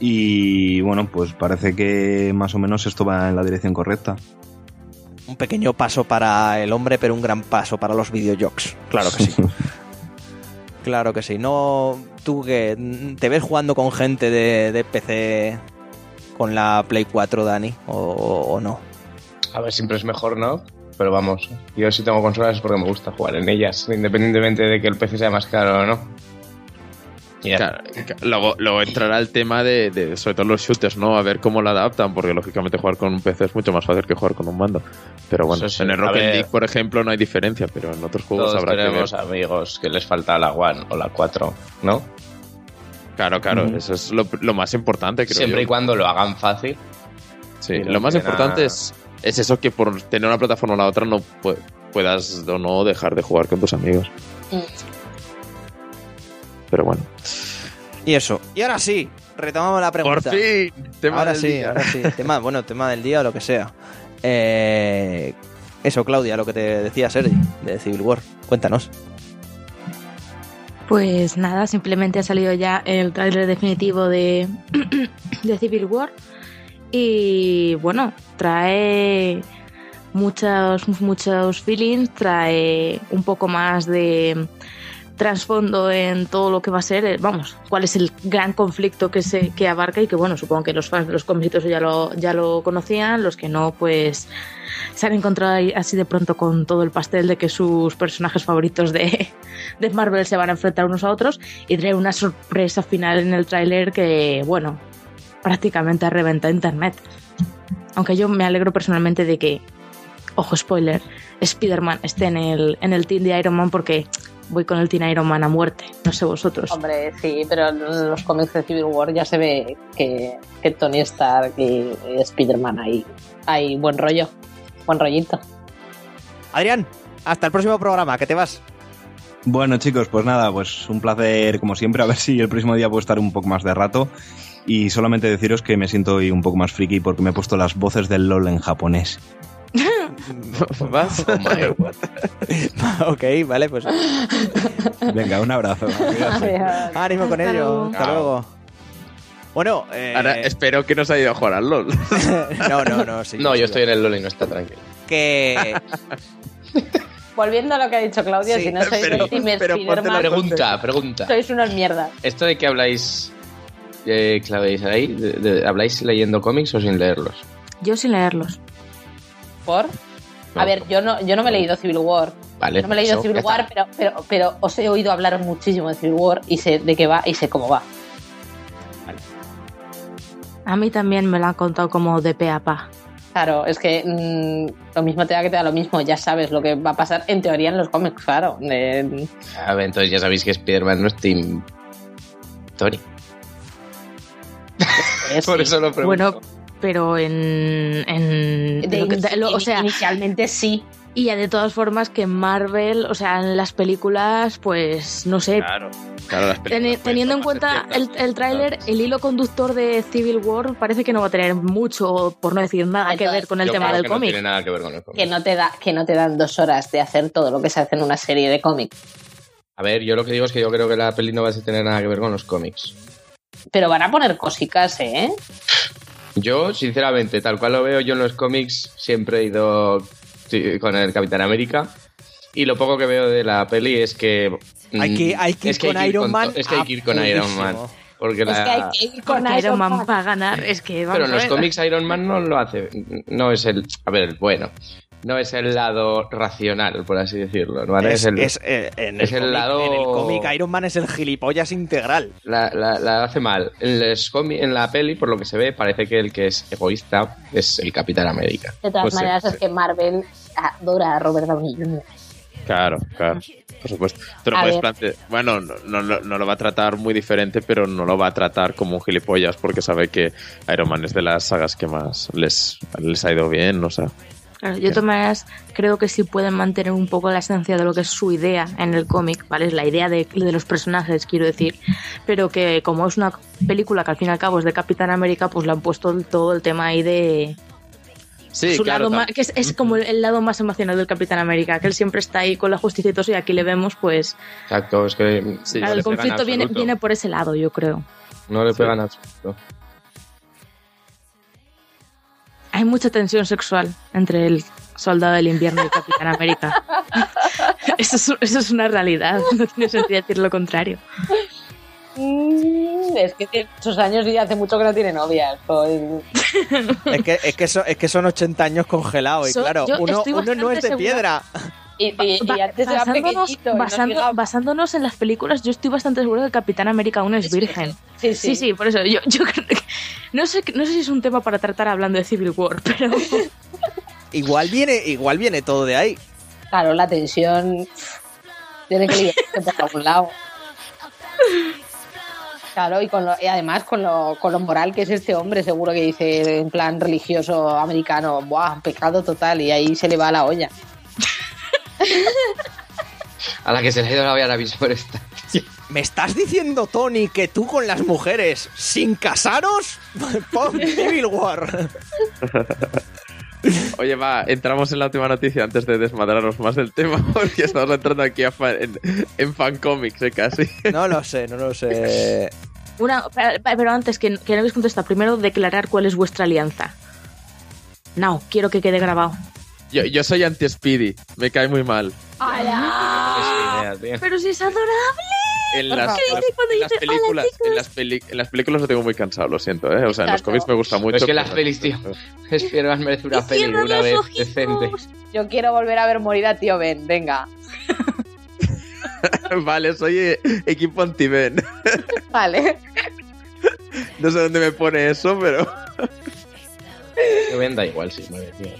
Y bueno, pues parece que más o menos esto va en la dirección correcta. Un pequeño paso para el hombre, pero un gran paso para los videojuegos. Claro que sí. Claro que sí. No, tú que te ves jugando con gente de, de PC con la Play 4, Dani, o, o no. A ver, siempre es mejor, ¿no? Pero vamos, yo si tengo consolas es porque me gusta jugar en ellas, independientemente de que el PC sea más caro o no. Claro, luego, luego entrará el tema de, de, sobre todo los shooters, ¿no? A ver cómo lo adaptan, porque lógicamente jugar con un PC es mucho más fácil que jugar con un mando. Pero bueno, sí, en el Rocket. League, por ejemplo, no hay diferencia, pero en otros juegos Todos habrá que ver. amigos que les falta la One o la 4, ¿no? Claro, claro, eso es lo, lo más importante, creo Siempre yo. y cuando lo hagan fácil. Sí, y lo más importante nada- es, es eso que por tener una plataforma o la otra no pu- puedas o no dejar de jugar con tus amigos. Mm. Pero bueno. Y eso. Y ahora sí, retomamos la pregunta. Por fin, tema ahora del sí, día. ahora sí. Tema, bueno, tema del día o lo que sea. Eh, eso, Claudia, lo que te decía Sergi de Civil War. Cuéntanos. Pues nada, simplemente ha salido ya el tráiler definitivo de, de Civil War. Y bueno, trae muchos, muchos feelings, trae un poco más de trasfondo en todo lo que va a ser, eh, vamos, cuál es el gran conflicto que se que abarca y que bueno, supongo que los fans de los cómics ya lo, ya lo conocían, los que no, pues se han encontrado así de pronto con todo el pastel de que sus personajes favoritos de, de Marvel se van a enfrentar unos a otros y trae una sorpresa final en el tráiler que, bueno, prácticamente reventa internet. Aunque yo me alegro personalmente de que, ojo spoiler, Spider-Man esté en el, en el team de Iron Man porque voy con el team Iron Man a muerte. No sé vosotros. Hombre, sí, pero en los cómics de Civil War ya se ve que, que Tony Stark y, y Spider-Man ahí hay buen rollo, buen rollito. Adrián, hasta el próximo programa, que te vas. Bueno, chicos, pues nada, pues un placer como siempre. A ver si el próximo día puedo estar un poco más de rato. Y solamente deciros que me siento hoy un poco más friki porque me he puesto las voces del LOL en japonés. ¿Vas? Oh my God. ok, vale, pues Venga, un abrazo. ánimo con Hasta ello. Hasta luego. Bueno, eh, Ahora espero que nos haya ido a jugar al LOL. no, no, no. sí, No, yo estoy en el LOL y no está tranquilo. Que Volviendo a lo que ha dicho Claudia, Sí, si no sois pero- Team pero Spider-Man, Pregunta, pregunta. sois unas mierdas. ¿Esto de que habláis, eh, habláis ahí, de- de- habláis leyendo cómics o sin leerlos? Yo sin leerlos. ¿Por? No. A ver, yo no, yo no me he leído Civil War. Vale. No me he leído eso, Civil War, pero, pero, pero os he oído hablar muchísimo de Civil War y sé de qué va y sé cómo va. A mí también me lo han contado como de pe a pa. Claro, es que mm, lo mismo te da que te da lo mismo, ya sabes lo que va a pasar en teoría en los cómics, claro. De- A ver, entonces ya sabéis que Spider-Man no es Team Tony. Es- Por eso lo pregunto. Bueno, pero en. en de- lo que- de- lo- o sea, inicialmente sí. y ya de todas formas que Marvel, o sea, en las películas, pues no sé. Claro, claro, las Teni- películas teniendo en cuenta el, el tráiler, el hilo conductor de Civil War parece que no va a tener mucho, por no decir nada, que ver con el Yo tema creo del que No cómic. tiene nada que ver con el cómic. Que no, te da, que no te dan dos horas de hacer todo lo que se hace en una serie de cómics. A ver, yo lo que digo es que yo creo que la peli no va a tener nada que ver con los cómics. Pero van a poner cosicas, ¿eh? Yo, sinceramente, tal cual lo veo yo en los cómics, siempre he ido con el Capitán América. Y lo poco que veo de la peli es que. mm, Hay que- hay que ir es que con hay que ir Iron Man to- Es que hay que ir con Iron Man. Porque Es la- que hay que ir con Porque Iron Man Man. va a ganar. Es que vamos Pero en los cómics Iron Man no lo hace. No es el. A ver, bueno. No es el lado racional, por así decirlo. ¿vale? Es, Es el, es, eh, en, es el lado- en el cómic Iron Man es el gilipollas integral. la, la- la hace mal. En, los cómi- en la peli, por lo que se ve, parece que el que es egoísta es el Capitán América. De todas Pues maneras, sí. es que Marvel adora a Robert Downey Jr. Claro, claro. Por supuesto. A puedes plantear. Bueno, no, no, no- no lo va a tratar muy diferente, pero no lo va a tratar como un gilipollas porque sabe que Iron Man es de las sagas que más les, les ha ido bien, o sea. Claro, yo de todas maneras creo que sí pueden mantener un poco la esencia de lo que es su idea en el cómic, ¿vale? Es la idea de, de los personajes, quiero decir. Pero que como es una película que al fin y al cabo es de Capitán América, pues le han puesto todo el tema ahí de Sí, su claro. lado más, que es, es como el, lado más emocional del Capitán América, que él siempre está ahí con la justicia y todo y aquí le vemos, pues Exacto, es que. Sí, no claro, le el conflicto viene, viene por ese lado, yo creo. No le Sí. pegan absoluto. Hay mucha tensión sexual entre el soldado del invierno y el Capitán América. eso, es, eso es una realidad, no tiene sentido decir lo contrario. Mm, es que tiene muchos años y hace mucho que no tiene novias. Es que, es que, son, es que son 80 años congelados y So- claro, uno, no es de piedra. Y, y- y Ba- antes era basándonos, no en las películas, yo estoy bastante seguro que Capitán América aún es Es virgen. Sí, Sí, sí, por eso yo, yo creo que- no sé, no sé si es un tema para tratar hablando de Civil War, pero Igual viene, igual viene todo de ahí. Claro, la tensión tiene que liberarse por algún lado. Claro, y, con lo- y además con lo, con lo moral que es este hombre, seguro que dice en plan religioso americano, ¡buah! Pecado total, y ahí se le va la olla. A la que se le ha ido la olla ahora mismo por esta. ¿Me estás diciendo, Tony, que tú con las mujeres, sin casaros? Pon Civil War. Oye, va, entramos en la última noticia antes de desmadrarnos más del tema, porque estamos entrando aquí a fan- en, en fancomics, eh, casi. No lo sé, no lo sé. una, pero, antes que, que no habéis contestado, primero declarar cuál es vuestra alianza. No, quiero que quede grabado. Yo, yo soy anti-Speedy, me cae muy mal. Tío. Pero si es adorable. En las, favor. las- ¿Qué dice cuando en las dice, "Hola, películas, chicos"? en las, peli- en las películas lo tengo muy cansado, lo siento, ¿eh? O sea, en los cómics me gusta mucho. es que las pelis, tío. Spider-Man merece una peli una vez ojitos. decente. Yo quiero volver a ver morir a tío Ben, venga. vale, soy eh, equipo anti-Ben. Vale. No sé dónde me pone eso, pero... Que venda igual, sí, madre mía.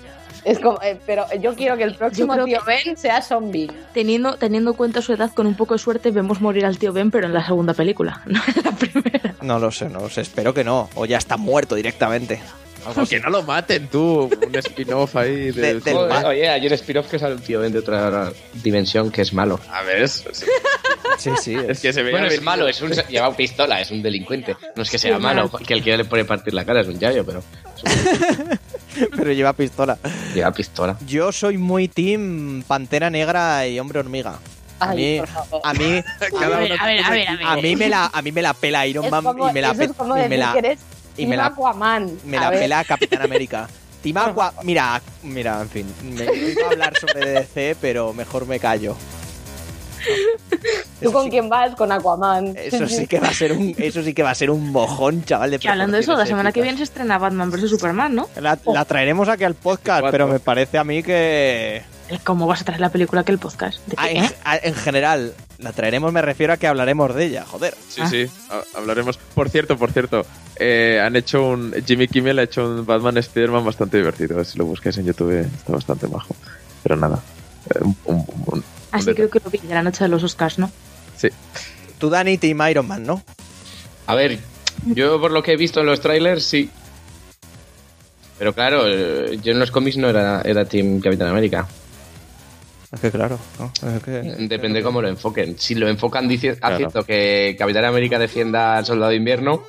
Es como, eh, pero yo quiero que el próximo tío Ben sea zombie. Teniendo, teniendo en cuenta su edad, con un poco de suerte vemos morir al tío Ben, pero en la segunda película, no en la primera. No lo sé, no lo sé. Espero que no. O ya está muerto directamente. Así. Que no lo maten tú, un spin-off ahí De- del... del. Oye, ayer Spiroff que sale un tío de otra dimensión que es malo. A ver, es, Sí, sí. es que se veía Bueno, es malo, es un, lleva pistola, es un delincuente. No es que sea Sí, malo, que el que le pone partir la cara es un yayo, pero Pero lleva pistola. lleva pistola. Yo soy muy team Pantera Negra y Hombre Hormiga. A mí, por favor. a mí, A ver, uno a ver, a ver, a ver. a mí me la, a mí me la pela Iron Man como, y me la, es como y me la, y me Team la- Aquaman. me la pela Capitán América. Team Aqua, mira, mira, en fin, me iba a hablar sobre DC, pero mejor me callo. ¿Tú con sí- quién vas? Con Aquaman. Eso sí que va a ser un, eso sí que va a ser un mojón, chaval. De Que hablando de eso, la semana que viene se estrena Batman vs Superman, ¿no? La, la traeremos aquí al podcast, pero me parece a mí que. ¿Cómo vas a traer la película que el podcast? ¿De Ah, qué? en, eh? a- en general, la traeremos, me refiero a que hablaremos de ella, joder. Sí, Ah. sí, ha- hablaremos. Por cierto, por cierto, eh, han hecho un. Jimmy Kimmel ha hecho un Batman Spider-Man bastante divertido. Si lo buscáis en YouTube, está bastante majo. Pero nada. eh, un- un- un- Así creo que lo vi de la noche de los Oscars, ¿no? Sí. Tú, Dani, Team Iron Man, ¿no? A ver, yo por lo que he visto en los trailers, sí. Pero claro, eh, yo en los cómics no era, era Team Capitán América. Es que claro, ¿no? Es que- Depende cómo lo enfoquen. Si lo enfocan dici- Claro. haciendo que Capitán América defienda al soldado de invierno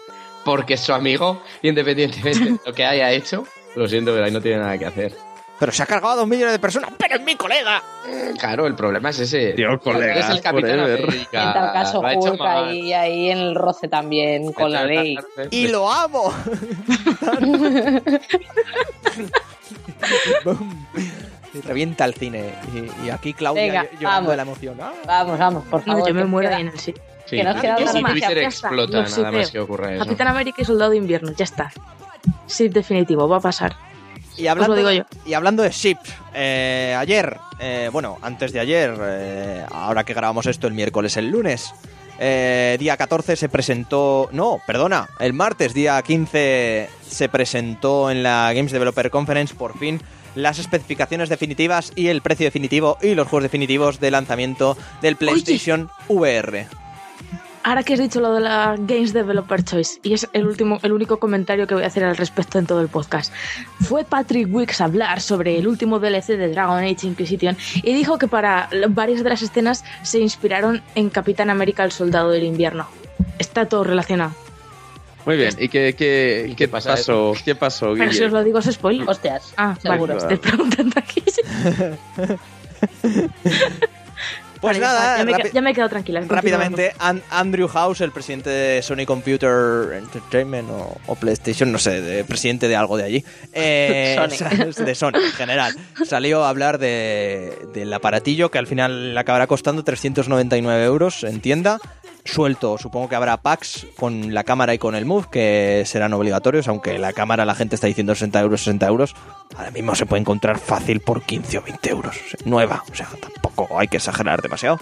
porque es su amigo, independientemente de lo que haya hecho, lo siento, pero ahí no tiene nada que hacer. Pero se ha cargado a dos millones de personas, pero es mi colega. Claro, el problema es ese. Tío, colegas, es el Capitán. América. En tal caso, Hulk ahí, ahí en el roce también, con la ley. Y lo amo. y revienta el cine. Y, y aquí Claudia Venga, ll- llorando vamos. de la emoción. ¡Ah! Vamos, vamos, por No, favor. yo me que muero queda- ahí en el sitio. Sí, Que nos queda Twitter ya está, explota lo nada más que ocurra eso. Capitán América y Soldado de Invierno, ya está. Sí, definitivo, va a pasar. Y hablando, digo y hablando de ships, eh, ayer, eh, bueno, antes de ayer, eh, ahora que grabamos esto el miércoles, el lunes, eh, día 14 se presentó, no, perdona, el martes, día 15, se presentó en la Games Developer Conference por fin las especificaciones definitivas y el precio definitivo y los juegos definitivos de lanzamiento del PlayStation VR. Ahora que has dicho lo de la Games Developer Choice, y es el último, el único comentario que voy a hacer al respecto en todo el podcast, fue Patrick Wicks a hablar sobre el último DLC de Dragon Age Inquisition y dijo que para varias de las escenas se inspiraron en Capitán América el Soldado del Invierno. Está todo relacionado. Muy bien, ¿y qué, qué, ¿Y qué qué pasa pasó? ¿Qué pasó, Pero si os lo digo es spoiler. Hostias. Ah, seguro. vale, estoy preguntando aquí. Pues Vale, nada, ya, me, he rápi- qued- ya me he quedado tranquila. Rápidamente, An- Andrew House, el presidente de Sony Computer Entertainment o, o PlayStation, no sé, de- presidente de algo de allí, eh, Sony. de Sony en general, salió a hablar de, del aparatillo que al final le acabará costando 399 euros en tienda. Suelto, supongo que habrá packs con la cámara y con el Move que serán obligatorios, aunque la cámara la gente está diciendo 60 euros, 60 euros. Ahora mismo se puede encontrar fácil por 15 o 20 euros, nueva, o sea, tampoco hay que exagerar demasiado.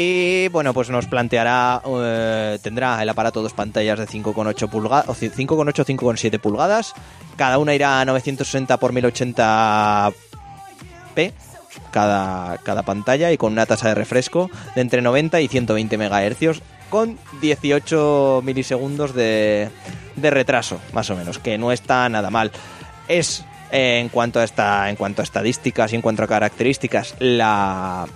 Y bueno, pues nos planteará, eh, tendrá el aparato dos pantallas de 5,8 pulgadas, o 5,8 o 5,7 pulgadas. Cada una irá a 960 por 1080p cada, cada pantalla y con una tasa de refresco de entre 90 y 120 MHz con 18 milisegundos de, de retraso, más o menos, que no está nada mal. Es eh, en cuanto a esta, en cuanto a estadísticas y en cuanto a características, la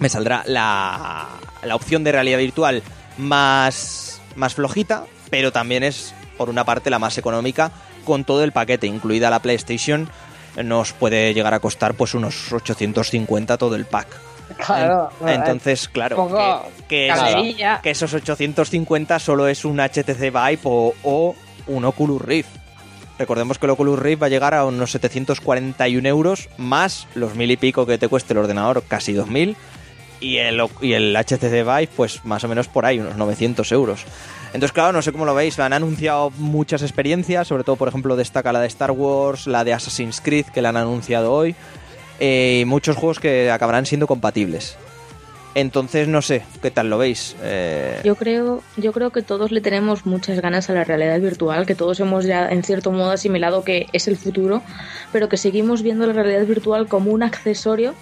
me saldrá la, la opción de realidad virtual más, más flojita, pero también es, por una parte, la más económica con todo el paquete, incluida la PlayStation, nos puede llegar a costar pues unos 850 todo el pack. Claro. En- entonces, claro, que, que calderilla. que esos 850 solo es un HTC Vive o, o un Oculus Rift. Recordemos que el Oculus Rift va a llegar a unos 741 euros más los mil y pico que te cueste el ordenador, casi 2000. Y el, y el HTC Vive, pues más o menos por ahí, unos 900 euros. Entonces, claro, no sé cómo lo veis. Han anunciado muchas experiencias, sobre todo, por ejemplo, destaca la de Star Wars, la de Assassin's Creed, que la han anunciado hoy. eh, y muchos juegos que acabarán siendo compatibles. Entonces, no sé, ¿qué tal lo veis? Eh, Yo creo, yo creo que todos le tenemos muchas ganas a la realidad virtual, que todos hemos ya en cierto modo asimilado que es el futuro, pero que seguimos viendo la realidad virtual como un accesorio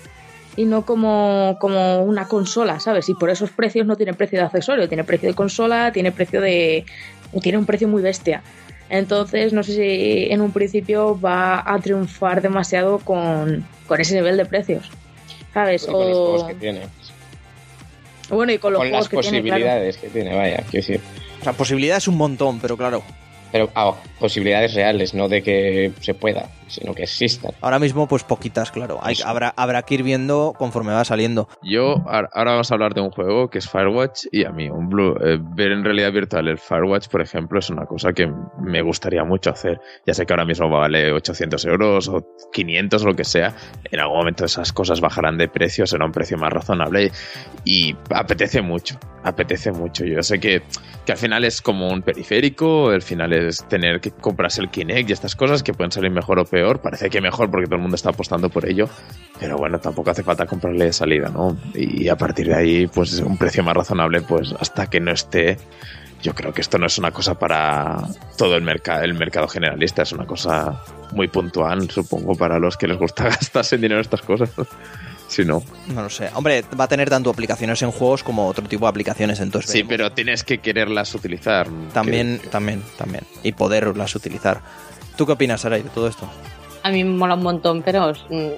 y no como, como una consola, ¿sabes? Y por esos precios no tiene precio de accesorio, tiene precio de consola, tiene precio de. tiene un precio muy bestia. Entonces, no sé si en un principio va a triunfar demasiado con, con ese nivel de precios. ¿Sabes? Con los O- juegos que tiene. bueno, y con los Con las tiene, claro. posibilidades que tiene, vaya, quiero decir. o sea, posibilidades un montón, pero claro, Pero ah, posibilidades reales, no de que se pueda, sino que existan. ahora mismo, pues poquitas, claro. Hay- habrá, habrá que ir viendo conforme va saliendo. Yo, ahora vamos a hablar de un juego que es Firewatch y a mí, un Blue, eh, ver en realidad virtual el Firewatch, por ejemplo, es una cosa que me gustaría mucho hacer. Ya sé que ahora mismo vale 800 euros o 500 o lo que sea. En algún momento esas cosas bajarán de precio, será un precio más razonable y apetece mucho, apetece mucho. Yo sé que, que al final es como un periférico, al final es tener que comprarse el Kinect y estas cosas que pueden salir mejor o peor. Parece que mejor porque todo el mundo está apostando por ello. Pero bueno, tampoco hace falta comprarle de salida, ¿no? Y a partir de ahí, pues un precio más razonable, pues hasta que no esté. Yo creo que esto no es una cosa para todo el, mercado el mercado generalista, es una cosa muy puntual, supongo, para los que les gusta gastarse dinero en estas cosas. Si no. No lo sé. Hombre, va a tener tanto aplicaciones en juegos como otro tipo de aplicaciones, entonces Sí, veremos. pero tienes que quererlas utilizar. también, Que- también, también. Y poderlas utilizar. ¿Tú qué opinas, Saray, de todo esto? A mí me mola un montón, pero mm,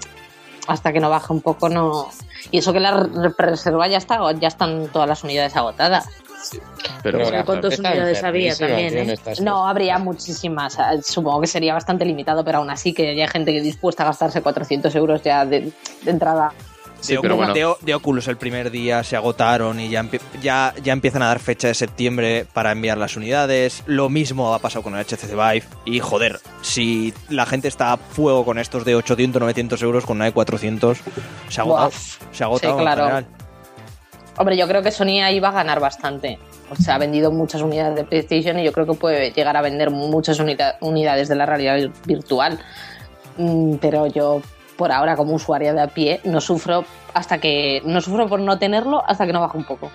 hasta que no baje un poco no. Y eso que la re- reserva ya está, ya están todas las unidades agotadas. pero ¿cuántos está unidades había también, tiene eh? No, habría muchísimas. Ah, Supongo que sería bastante limitado, pero aún así que haya gente que dispuesta a gastarse 400 euros ya de, de entrada. Sí, de, pero Oculus, bueno. de de Oculus el primer día se agotaron y ya, ya, ya empiezan a dar fecha de septiembre para enviar las unidades. Lo mismo ha pasado con el HTC Vive. Y joder, si la gente está a fuego con estos de 800, 900 euros con una de 400, se ha agotado. Se ha agotado Sí, en claro. general. Hombre, yo creo que Sony ahí va a ganar bastante. O sea, ha vendido muchas unidades de PlayStation y yo creo que puede llegar a vender muchas unida- unidades de la realidad vir- virtual. Mm, Pero yo, por ahora, como usuaria de a pie, no sufro hasta que. No sufro por no tenerlo hasta que no baje un poco.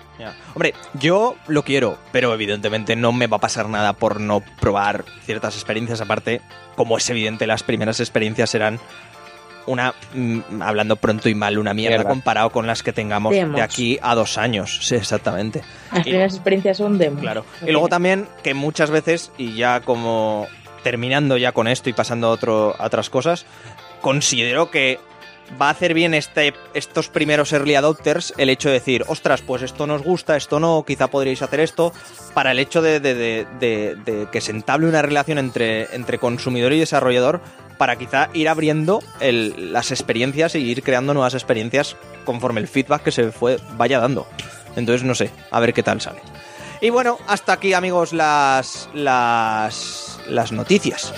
Hombre, yo lo quiero, pero evidentemente no me va a pasar nada por no probar ciertas experiencias. Aparte, como es evidente, las primeras experiencias serán una, mm, hablando pronto y mal, una mierda, Mierda. comparado con las que tengamos Demos. de aquí a dos años. Sí, exactamente. Las Y- primeras experiencias son demos. Claro. Y luego también que muchas veces, y ya como terminando ya con esto y pasando a, otro, a otras cosas, considero que va a hacer bien este, estos primeros early adopters el hecho de decir, ostras, pues esto nos gusta, esto no, quizá podríais hacer esto, para el hecho de, que se entable una relación entre, entre consumidor y desarrollador para quizá ir abriendo las experiencias y ir creando nuevas experiencias conforme el feedback que se fue vaya dando. Entonces, no sé, a ver qué tal sale. Y bueno, hasta aquí, amigos, las, las, las noticias.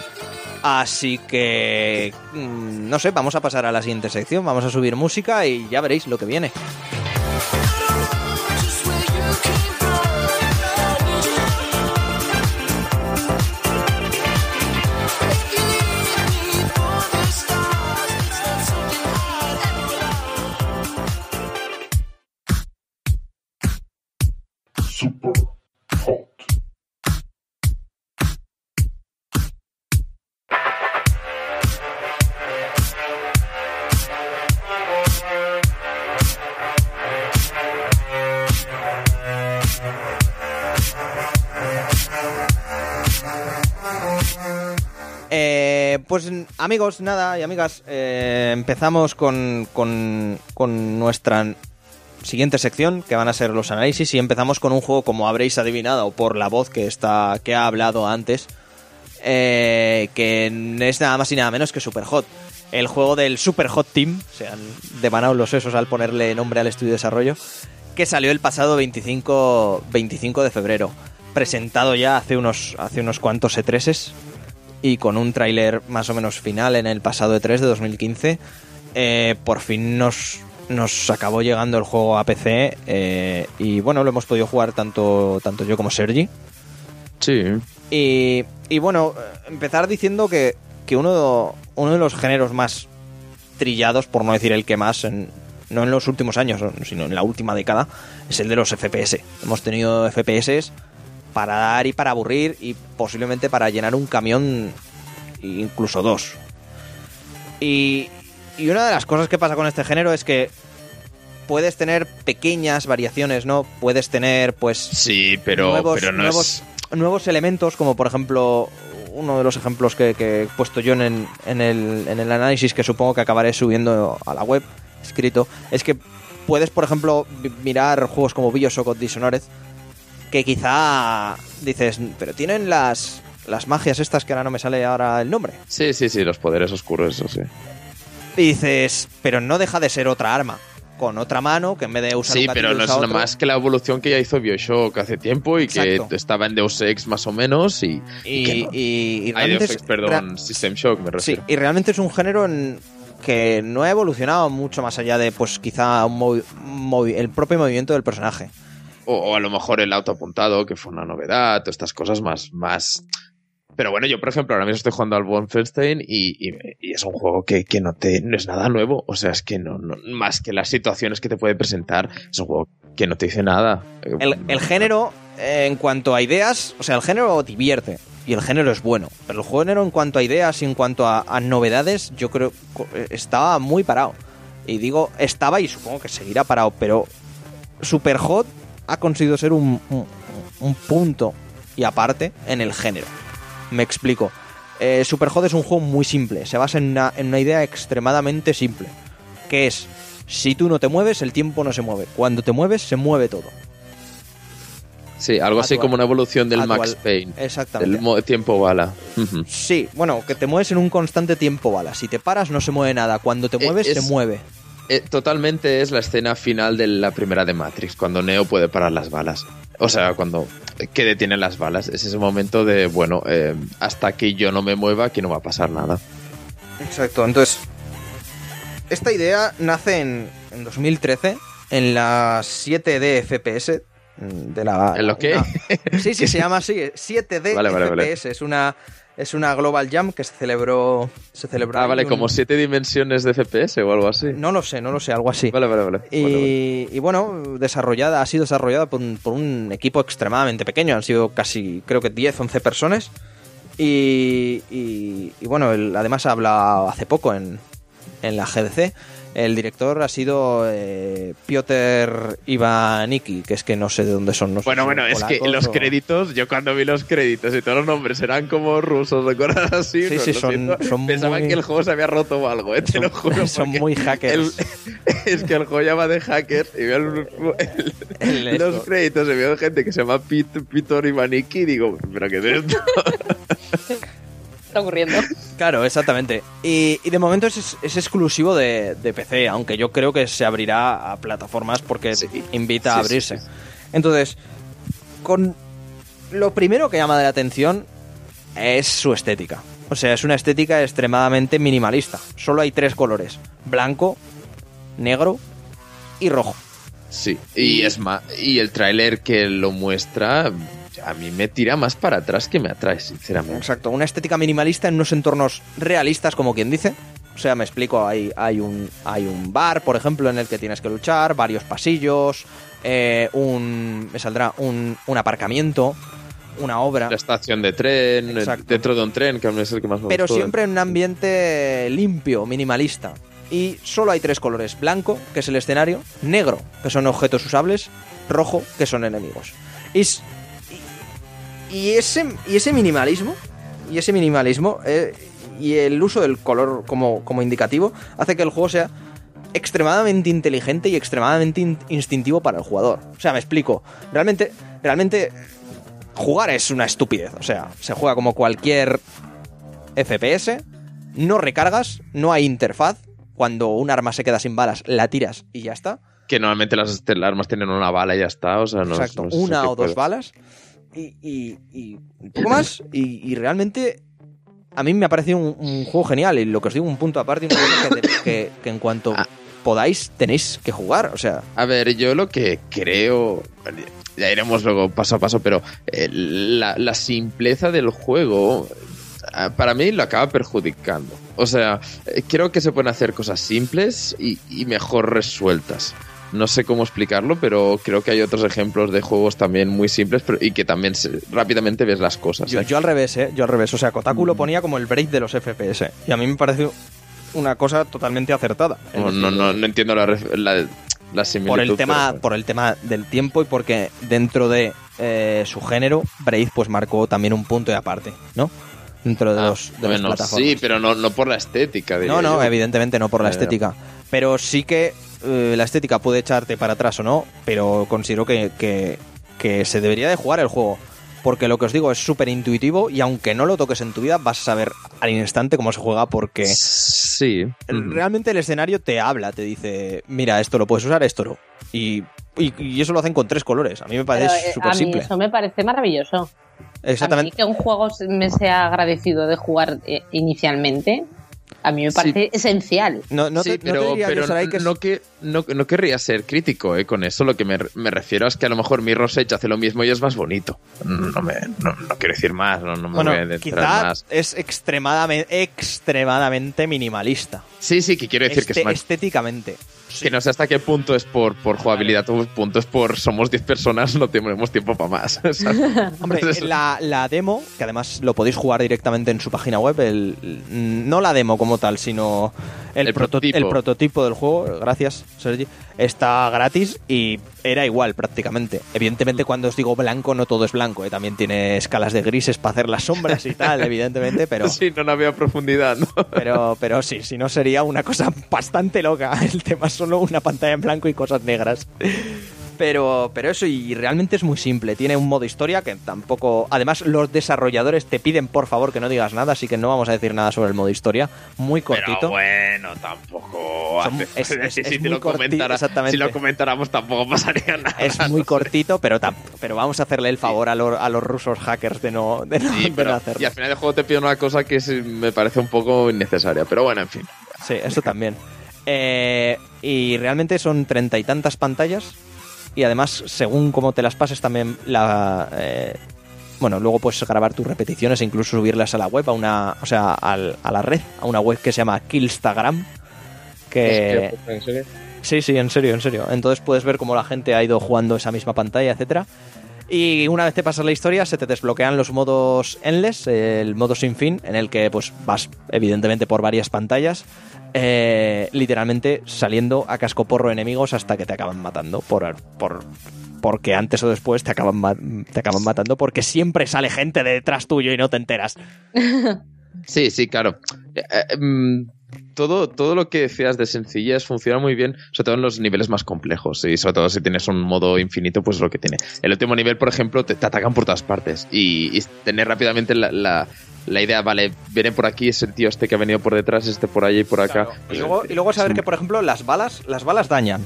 Así que, mm, no sé, vamos a pasar a la siguiente sección, vamos a subir música y ya veréis lo que viene. Amigos, nada y amigas, eh, empezamos con, con, con nuestra siguiente sección, que van a ser los análisis, y empezamos con un juego, como habréis adivinado por la voz que, está, que ha hablado antes, eh, que es nada más y nada menos que Superhot. El juego del Super Hot Team, se han devanado los sesos al ponerle nombre al estudio de desarrollo, que salió el pasado 25, 25 de febrero. Presentado ya hace unos, hace unos cuantos E3s y con un tráiler más o menos final en el pasado E3 de 2015. eh, por fin nos, nos acabó llegando el juego a PC eh, y bueno, lo hemos podido jugar tanto, tanto yo como Sergi. Sí. Y, y bueno, empezar diciendo que, que uno, uno de los géneros más trillados, por no decir el que más, en- no en los últimos años, sino en la última década, es el de los FPS. Hemos tenido FPS para dar y para aburrir y posiblemente para llenar un camión, incluso dos. Y, y una de las cosas que pasa con este género es que puedes tener pequeñas variaciones, ¿no? Puedes tener, pues, Sí, pero, nuevos, pero no nuevos, es. nuevos elementos, como por ejemplo uno de los ejemplos que, que he puesto yo en el, en, el, en el análisis, que supongo que acabaré subiendo a la web escrito, es que puedes, por ejemplo, mirar juegos como Bioshock o Dishonored, que quizá dices, pero tienen las, las magias estas que ahora no me sale ahora el nombre. Sí, sí, sí, los poderes oscuros, eso sí. Y dices, pero no deja de ser otra arma, con otra mano, que en vez de usar Sí, un pero no es nada más que la evolución que ya hizo Bioshock hace tiempo y que estaba en Deus Ex más o menos y... Y, no. y- y Ay, realmente Deus Ex, perdón, System Shock me Sí, refiero. y realmente es un género en que no ha evolucionado mucho más allá de, pues quizá un movi- movi- el propio movimiento del personaje. O, o a lo mejor el auto apuntado, que fue una novedad, todas estas cosas más, más. Pero bueno, yo por ejemplo ahora mismo estoy jugando al Wolfenstein y, y- y es un juego que, que no te no es nada nuevo. O sea, es que no, no- más que las situaciones que te puede presentar, es un juego que no te dice nada. El, género, eh, en cuanto a ideas, o sea, el género divierte y el género es bueno, pero el género en cuanto a ideas y en cuanto a, novedades, yo creo que estaba muy parado. Y digo, estaba y supongo que seguirá parado, pero Superhot ha conseguido ser un, un- un punto y aparte en el género. Me explico. Eh, Superhot es un juego muy simple, se basa en una, en una idea extremadamente simple, que es, si tú no te mueves, el tiempo no se mueve. Cuando te mueves, se mueve todo. Sí, algo así Actual. como una evolución del Actual. Max Payne. Exactamente. Mo- tiempo bala. Sí, bueno, que te mueves en un constante tiempo bala. Si te paras no se mueve nada. Cuando te Eh, mueves es- se mueve. Eh, totalmente es la escena final de la primera de Matrix, cuando Neo puede parar las balas. O sea, cuando que detiene las balas. Es ese momento de, bueno, eh, hasta que yo no me mueva, aquí no va a pasar nada. Exacto, entonces. Esta idea nace en, en 2013 en la 7D FPS mm, de la. ¿En lo qué? una- sí, sí, se llama así, 7D Vale, vale, vale. FPS. Es una. Es una Global Jam que se celebró. Se celebró Ah, vale, un- como siete dimensiones de FPS o algo así. No lo sé, no lo sé, algo así. Vale, vale, vale. Y, Vale, vale. y bueno, desarrollada, ha sido desarrollada por un, por un equipo extremadamente pequeño, han sido casi, creo que 10, 11 personas. Y, y- y bueno, el- además ha hablado hace poco en, en la GDC. El director ha sido eh, Piotr Ivanicki, que es que no sé de dónde son. no Bueno, bueno, es que los o- créditos, yo cuando vi los créditos y todos los nombres eran como rusos o cosas así, Sí, no, sí, son- siento, son pensaba muy- que el juego se había roto o algo, eh, te son- lo juro. son muy hackers. el- es que el juego va de hackers y veo el- el- El los créditos y veo gente que se llama Pit, Pitor Ivaniki y digo, ¿pero qué es esto? está ocurriendo. Claro, exactamente. Y, y de momento es, es exclusivo de, de PC, aunque yo creo que se abrirá a plataformas porque Sí. invita a Sí, abrirse. sí. Entonces, con lo primero que llama de la atención es su estética. O sea, es una estética extremadamente minimalista. Solo hay tres colores: blanco, negro y rojo. Sí, y es más, y el tráiler que lo muestra a mí me tira más para atrás que me atrae, sinceramente. Exacto, una estética minimalista en unos entornos realistas, como quien dice. O sea, me explico, hay, hay, un, hay un bar, por ejemplo, en el que tienes que luchar, varios pasillos, eh, un. me saldrá un, un aparcamiento, una obra. La estación de tren, Exacto. dentro de un tren, que a mí es el que más me Pero gustó. siempre en un ambiente limpio, minimalista. Y solo hay tres colores: blanco, que es el escenario, negro, que son objetos usables, rojo, que son enemigos. Y, y, ese, y ese minimalismo, y ese minimalismo, eh, y el uso del color como, como indicativo, hace que el juego sea extremadamente inteligente y extremadamente in- instintivo para el jugador. O sea, me explico. Realmente, realmente, jugar es una estupidez. O sea, se juega como cualquier FPS, no recargas, no hay interfaz. Cuando un arma se queda sin balas, la tiras y ya está. Que normalmente las las armas tienen una bala y ya está, o sea, no Exacto, no es una o dos balas. Y, y- y un poco más. Y, y realmente a mí me ha parecido un, un juego genial. Y lo que os digo, un punto aparte, que, te- que- que en cuanto Ah. podáis tenéis que jugar. O sea, A ver, yo lo que creo, ya iremos luego paso a paso, pero eh, la, la simpleza del juego ah, para mí lo acaba perjudicando. O sea, eh, creo que se pueden hacer cosas simples y, y mejor resueltas. No sé cómo explicarlo, pero creo que hay otros ejemplos de juegos también muy simples pero- y que también se- rápidamente ves las cosas. yo, ¿eh? yo al revés, ¿eh? Yo al revés. O sea, Kotaku lo ponía como el break de los FPS. Y a mí me pareció una cosa totalmente acertada. No, no, no, no entiendo la, la, la similitud. por el tema pero- por el tema del tiempo y porque dentro de eh, su género Braid pues marcó también un punto de aparte no dentro de Ah, los de las plataformas sí, pero no, no por la estética. no no yo. evidentemente no por la ya. estética pero sí que eh, la estética puede echarte para atrás o no pero considero que, que, que se debería de jugar el juego porque lo que os digo es súper intuitivo y aunque no lo toques en tu vida vas a saber al instante cómo se juega porque Sí. el- realmente el escenario te habla, te dice, mira, esto lo puedes usar, esto no. Y, y- y eso lo hacen con tres colores. A mí me parece eh, súper mí simple. eso me parece maravilloso. A mí Exactamente. que un juego se- me sea agradecido de jugar eh, inicialmente, a mí me Sí. parece esencial. No, no sí, te, no pero, te yo, que no, que, no, no querría ser crítico eh, con eso. Lo que me, me refiero es que a lo mejor Mirror's Edge hace lo mismo y es más bonito. No, me, no, no quiero decir más, no, no me bueno, voy a quizá más. es extremadamente, extremadamente minimalista. Sí, sí, que quiero decir que Este- es más... estéticamente. Sí. Que no sé hasta qué punto es por, por jugabilidad o punto es por somos 10 personas, no tenemos tiempo para más. Hombre, la, la demo, que además lo podéis jugar directamente en su página web, el, no la demo como tal, sino el, El proto- prototipo. el prototipo del juego, gracias Sergi, está gratis y era igual prácticamente. Evidentemente cuando os digo blanco no todo es blanco, ¿eh? también tiene escalas de grises para hacer las sombras y tal, evidentemente, pero... Sí, no, no había profundidad, ¿no? Pero, pero sí, si no sería una cosa bastante loca. El tema es solo una pantalla en blanco y cosas negras. Pero, pero eso, y realmente es muy simple. Tiene un modo historia que tampoco. Además, los desarrolladores te piden por favor que no digas nada, así que no vamos a decir nada sobre el modo historia. Muy cortito. Pero bueno, tampoco. Son- es- es- si, es lo comentara- exactamente. si lo comentáramos tampoco pasaría nada. Es muy cortito, pero, pero vamos a hacerle el favor a, los- a los rusos hackers de no, de no, Sí, de pero- no hacerlo. y al final del juego te pide una cosa que me parece un poco innecesaria. Pero bueno, en fin. Sí, eso también. Eh, y realmente son treinta y tantas pantallas. Y además, según cómo te las pases, también la. eh, bueno, luego puedes grabar tus repeticiones e incluso subirlas a la web, a una. O sea, al- a la red, a una web que se llama Killstagram. Que. ¿En serio? Sí, sí, en serio, en serio. Entonces puedes ver cómo la gente ha ido jugando esa misma pantalla, etcétera. Y una vez te pasas la historia, se te desbloquean los modos endless, el modo sin fin, en el que pues vas evidentemente por varias pantallas, eh, literalmente saliendo a cascoporro enemigos hasta que te acaban matando, por, por, porque antes o después te acaban, te acaban matando, porque siempre sale gente de detrás tuyo y no te enteras. Sí, sí, claro. Eh, eh, mm, todo, todo lo que decías de sencillez funciona muy bien, sobre todo en los niveles más complejos. Y sobre todo si tienes un modo infinito, pues es lo que tiene. El último nivel, por ejemplo, te, te atacan por todas partes. Y, y tener rápidamente la, la- la idea, vale, viene por aquí, es el tío este que ha venido por detrás, este por allí y por acá. Y luego, y luego saber que, por ejemplo, las balas, las balas dañan.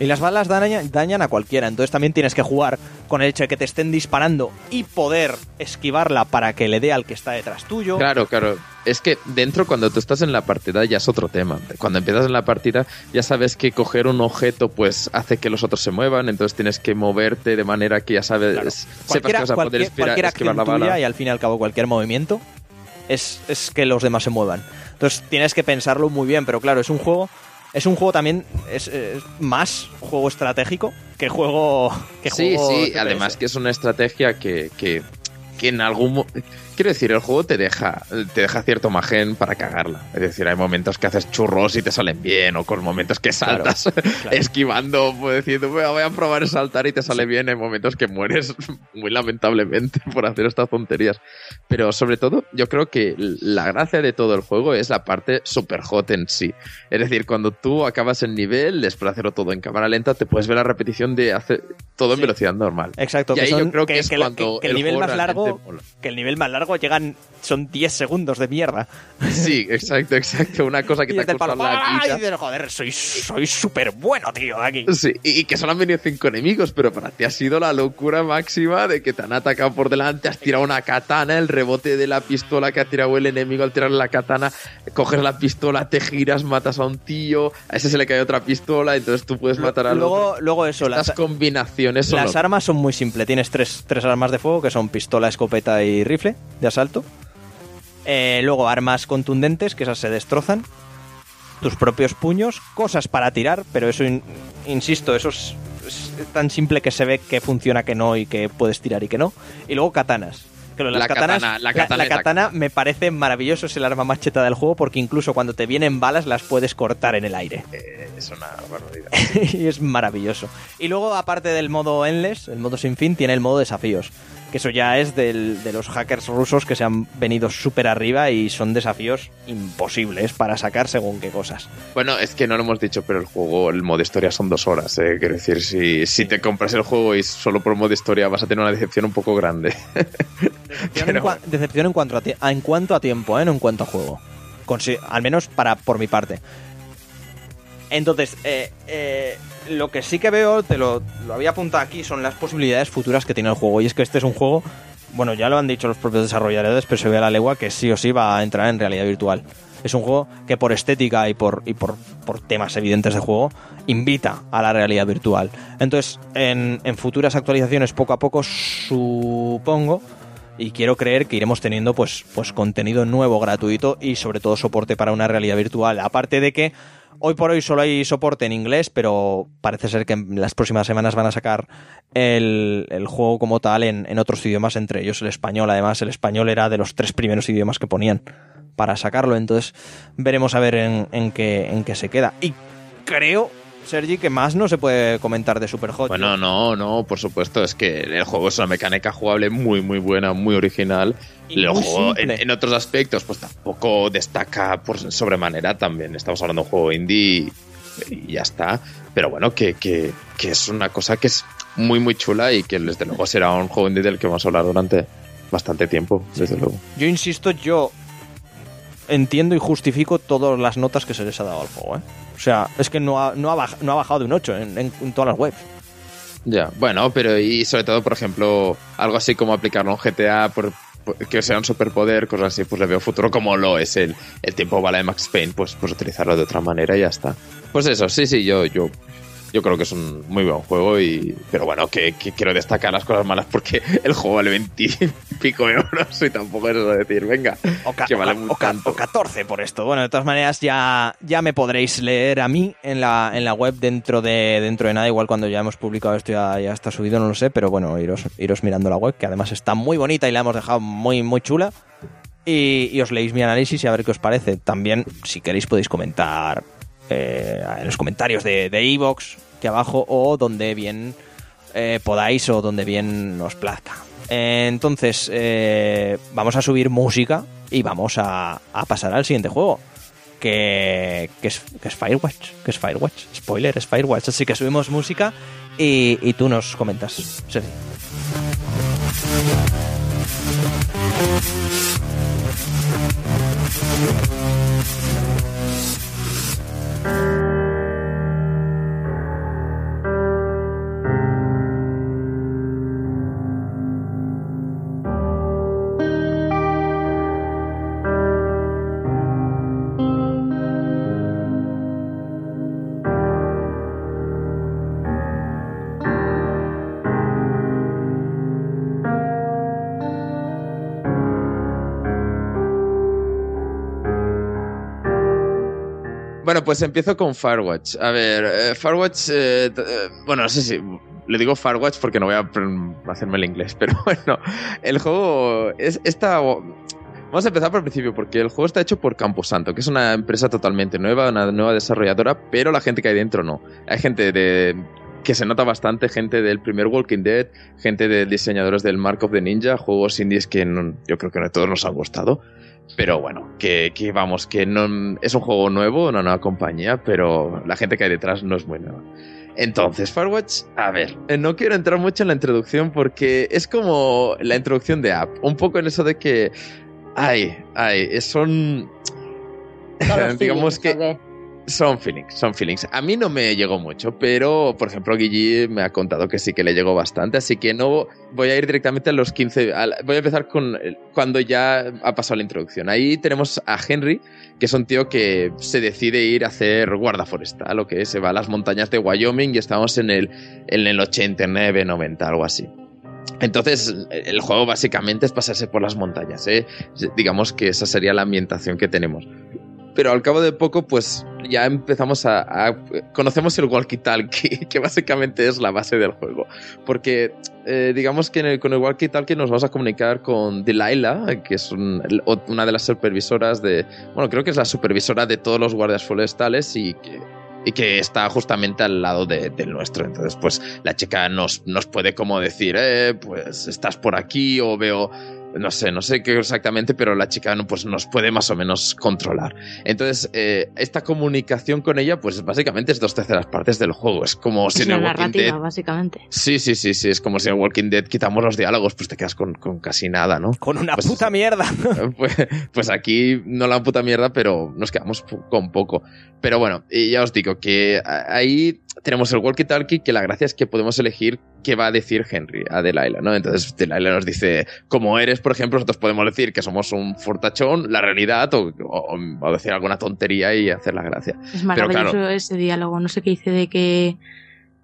Y las balas dañan, dañan a cualquiera. Entonces también tienes que jugar con el hecho de que te estén disparando y poder esquivarla para que le dé al que está detrás tuyo. Claro, claro. Es que dentro, cuando tú estás en la partida, ya es otro tema. Cuando empiezas en la partida, ya sabes que coger un objeto, pues hace que los otros se muevan. Entonces tienes que moverte de manera que ya sabes, Claro. sepas que vas a poder cualquier esquivar la bala. y al fin y al cabo cualquier movimiento es, es que los demás se muevan. Entonces tienes que pensarlo muy bien, pero claro, es un juego. Es un juego también, es, es más juego estratégico que juego. Que Sí, juego sí, además que es una estrategia que, que, que en algún... Quiero decir, el juego te deja, te deja cierto margen para cagarla. Es decir, hay momentos que haces churros y te salen bien, o con momentos que Claro, saltas claro. esquivando, pues diciendo, "Bueno, voy a probar a saltar y te sale bien. Hay momentos que mueres muy lamentablemente por hacer estas tonterías. Pero sobre todo, yo creo que la gracia de todo el juego es la parte super hot en sí. Es decir, cuando tú acabas el nivel, después de hacerlo todo en cámara lenta, te puedes ver la repetición de hacer todo en Sí. velocidad normal. Exacto, Y que, ahí yo son- creo que es que cuando que el el nivel más largo mola. que el nivel más largo llegan son 10 segundos de mierda. Sí, exacto, exacto. Una cosa que Y te ha costado la vida. dices, joder, soy soy súper bueno, tío, aquí. Sí, y y que solo han venido cinco enemigos, pero para ti ha sido la locura máxima de que te han atacado por delante, has tirado una katana, el rebote de la pistola que ha tirado el enemigo al tirar la katana, coges la pistola, te giras, matas a un tío, a ese se le cae otra pistola, entonces tú puedes matar al luego, otro. luego eso, Estas las, combinaciones son las armas son muy simples. Tienes tres, tres armas de fuego que son pistola, escopeta y rifle de asalto. Eh, luego armas contundentes, que esas se destrozan. Tus propios puños, cosas para tirar, pero eso, in- insisto, eso es, es tan simple que se ve que funciona, que no, y que puedes tirar y que no. Y luego katanas. Las La katanas- katana, la la- katana la es la- katana me parece maravilloso, es el arma más cheta del juego, porque incluso cuando te vienen balas las puedes cortar en el aire. Eh, es una barbaridad. y es maravilloso. Y luego, aparte del modo endless, el modo sin fin, tiene el modo desafíos. Que eso ya es del- de los hackers rusos que se han venido súper arriba y son desafíos imposibles para sacar según qué cosas. Bueno, es que no lo hemos dicho, pero el juego, el modo historia son dos horas. Eh. Quiero decir, si, si te compras el juego y solo por modo historia vas a tener una decepción un poco grande. Decepción, en, Pero- cua- decepción en cuanto a, en cuanto a tiempo, ¿eh? no en cuanto a juego. Consi- al menos para por mi parte. Entonces, eh, eh, lo que sí que veo, te lo, lo había apuntado aquí, son las posibilidades futuras que tiene el juego. Y es que este es un juego, bueno, ya lo han dicho los propios desarrolladores, pero se ve a la legua que sí o sí va a entrar en realidad virtual. Es un juego que por estética y por, y por, por temas evidentes de juego invita a la realidad virtual. Entonces, en, en futuras actualizaciones, poco a poco, supongo, y quiero creer que iremos teniendo pues, pues contenido nuevo, gratuito y sobre todo soporte para una realidad virtual. Aparte de que hoy por hoy solo hay soporte en inglés, pero parece ser que en las próximas semanas van a sacar el, el juego como tal en, en otros idiomas, entre ellos el español. Además, el español era de los tres primeros idiomas que ponían para sacarlo. Entonces, veremos a ver en, en qué, en qué se queda. Y creo, Sergi, que más no se puede comentar de Superhot. Bueno, no, no, por supuesto, es que el juego es una mecánica jugable muy, muy buena, muy original. Y el muy juego, en otros aspectos, pues tampoco destaca por sobremanera también. Estamos hablando de un juego indie y ya está. pero bueno, que, que, que es una cosa que es muy, muy chula y que desde luego será un juego indie del que vamos a hablar durante bastante tiempo, desde luego. Yo insisto, yo entiendo y justifico todas las notas que se les ha dado al juego. ¿eh? O sea, es que no ha, no ha, no ha bajado de un 8 en, todas las webs. Ya, bueno, pero y sobre todo, por ejemplo, algo así como aplicarlo en GTA, por- que sea un superpoder, cosas así, pues le veo futuro como lo es el, el tiempo bala de Max Payne, pues, pues utilizarlo de otra manera y ya está. Pues eso, sí, sí, yo, yo, yo creo que es un muy buen juego y, pero bueno, que, que quiero destacar las cosas malas porque el juego vale 20 y pico euros y tampoco es eso de decir, venga, O, que vale o ca- muy o ca- tanto. o 14 por esto. Bueno, de todas maneras ya, ya me podréis leer a mí en la, en la web dentro de, dentro de nada. Igual cuando ya hemos publicado esto ya, ya está subido, no lo sé. Pero bueno, iros, iros mirando la web, que además está muy bonita y la hemos dejado muy, muy chula. Y, y os leéis mi análisis y a ver qué os parece. También, si queréis, podéis comentar eh, en los comentarios de de iVoox, que abajo, o donde bien eh, podáis o donde bien os plazca. Entonces, eh, vamos a subir música y vamos a, a pasar al siguiente juego. Que, que, es, que es Firewatch. Que es Firewatch. Spoiler, es Firewatch. Así que subimos música y, y tú nos comentas. Bueno, pues empiezo con Firewatch. A ver, eh, Firewatch, eh, eh, bueno, no sé si le digo Firewatch porque no voy a hacerme el inglés, pero bueno, el juego es esta. Vamos a empezar por el principio, porque el juego está hecho por Camposanto, que es una empresa totalmente nueva, una nueva desarrolladora, pero la gente que hay dentro no. Hay gente de que se nota bastante, gente del primer Walking Dead, gente de diseñadores del Mark of the Ninja, juegos indies que no- yo creo que a todos nos han gustado. Pero bueno, que, que vamos, que no es un juego nuevo, una nueva compañía, pero la gente que hay detrás no es muy nueva. Entonces, Firewatch, a ver, eh, no quiero entrar mucho en la introducción porque es como la introducción de App, un poco en eso de que, ay, ay, son, digamos que. Son feelings, son feelings. A mí no me llegó mucho, pero por ejemplo Guille me ha contado que sí que le llegó bastante, así que no voy a ir directamente a los 15. a la- voy a empezar con cuando ya ha pasado la introducción. Ahí tenemos a Henry, que es un tío que se decide ir a hacer guarda forestal, lo que es, se va a las montañas de Wyoming y estamos en el, en el 89, 90, algo así. Entonces, el juego básicamente es pasarse por las montañas, ¿eh? Digamos que esa sería la ambientación que tenemos pero al cabo de poco, pues ya empezamos a, a- conocemos el walkie-talkie, que básicamente es la base del juego. Porque eh, digamos que con el walkie-talkie nos vamos a comunicar con Delilah, que es una de las supervisoras de, bueno, creo que es la supervisora de todos los guardias forestales y que y que está justamente al lado de- del nuestro. Entonces, pues la chica nos, nos puede como decir, eh, pues estás por aquí o veo, no sé, no sé qué exactamente, pero la chica no, pues nos puede más o menos controlar. Entonces, eh, esta comunicación con ella, pues básicamente es dos terceras partes del juego. Es como si Es en el Walking narrativa, Dead... básicamente. Sí, sí, sí, sí, es como si en Walking Dead quitamos los diálogos, pues te quedas con, con casi nada, ¿no? Con una Pues- puta mierda. pues, pues aquí no la puta mierda, pero nos quedamos con poco. Pero bueno, y ya os digo que ahí tenemos el walkie-talkie, que la gracia es que podemos elegir qué va a decir Henry a Delilah, ¿no? Entonces Delilah nos dice, como eres, por ejemplo, nosotros podemos decir que somos un fortachón, la realidad, o, o- o decir alguna tontería y hacer la gracia. Es maravilloso claro. ese diálogo. No sé qué dice de que,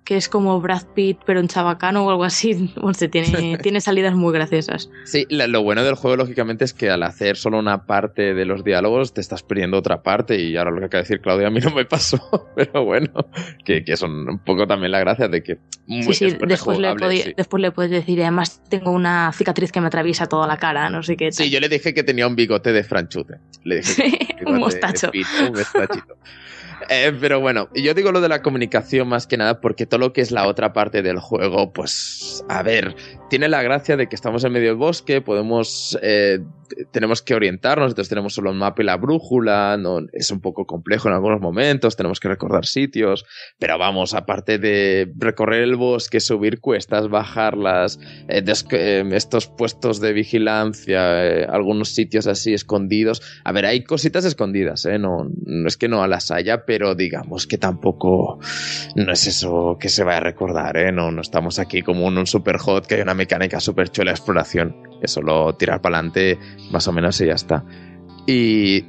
que es como Brad Pitt, pero en chabacano o algo así. No sé, tiene, tiene salidas muy graciosas. Sí, lo bueno del juego, lógicamente, es que al hacer solo una parte de los diálogos, te estás perdiendo otra parte. Y ahora lo que acaba de decir Claudia a mí no me pasó. Pero bueno, que, que son un poco también la gracia de que. muy- Sí, sí, es después le, rejugable, podí- sí. después le puedes decir, además tengo una cicatriz que me atraviesa toda la cara, no sé qué. tal. Sí, yo le dije que tenía un bigote de franchute. Le dije que un mostacho. de pito, un mostachito. Eh, pero bueno, yo digo lo de la comunicación más que nada porque todo lo que es la otra parte del juego, pues, a ver, tiene la gracia de que estamos en medio del bosque, podemos eh, tenemos que orientarnos, entonces tenemos solo el mapa y la brújula, no, es un poco complejo en algunos momentos, tenemos que recordar sitios, pero vamos, aparte de recorrer el bosque, subir cuestas, bajarlas, eh, eh, estos puestos de vigilancia, eh, algunos sitios así escondidos, a ver, hay cositas escondidas, no, no es que no las haya, pero digamos que tampoco no es eso que se vaya a recordar. No, no estamos aquí como en un super hot que hay una mecánica super chula de exploración. Es solo tirar para adelante más o menos y ya está. Y,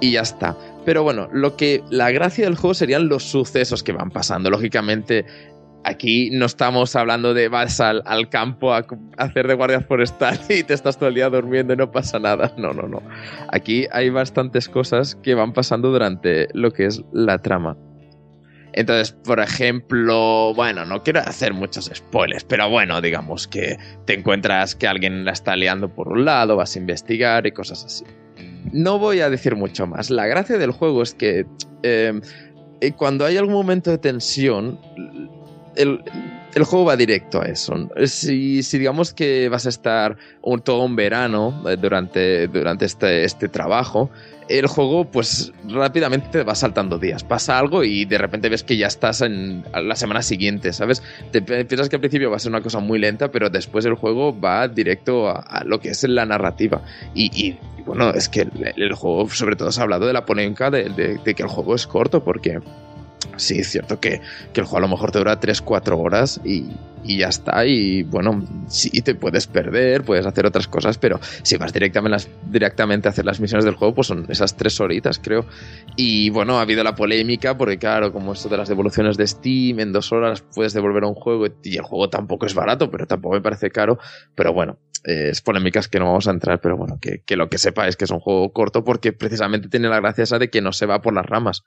y ya está. Pero bueno, lo que la gracia del juego serían los sucesos que van pasando. Lógicamente, aquí no estamos hablando de vas al, campo a, a hacer de guardia forestal y te estás todo el día durmiendo y no pasa nada. No, no, no. Aquí hay bastantes cosas que van pasando durante lo que es la trama. Entonces, por ejemplo, bueno, no quiero hacer muchos spoilers, pero bueno, digamos que te encuentras que alguien la está liando por un lado, vas a investigar y cosas así. No voy a decir mucho más. La gracia del juego es que eh, eh, cuando hay algún momento de tensión, el, juego va directo a eso. Si, digamos que vas a estar todo un verano eh, durante, durante este, este trabajo, el juego pues rápidamente te va saltando días. Pasa algo y de repente ves que ya estás en la semana siguiente, ¿sabes? Te piensas que al principio va a ser una cosa muy lenta, pero después el juego va directo a, lo que es la narrativa. Y, bueno, es que el, juego sobre todo se ha hablado de la polémica de- de que el juego es corto porque... Sí, es cierto que, que el juego a lo mejor te dura 3-4 horas y, y ya está. Y bueno, sí, te puedes perder, puedes hacer otras cosas, pero si vas directamente, a hacer las misiones del juego, pues son esas 3 horitas, creo. Y bueno, ha habido la polémica, porque claro, como esto de las devoluciones de Steam, en dos horas puedes devolver un juego y el juego tampoco es barato, pero tampoco me parece caro. Pero bueno, eh, es polémicas que no vamos a entrar, pero bueno, que, que lo que sepa es que es un juego corto porque precisamente tiene la gracia esa de que no se va por las ramas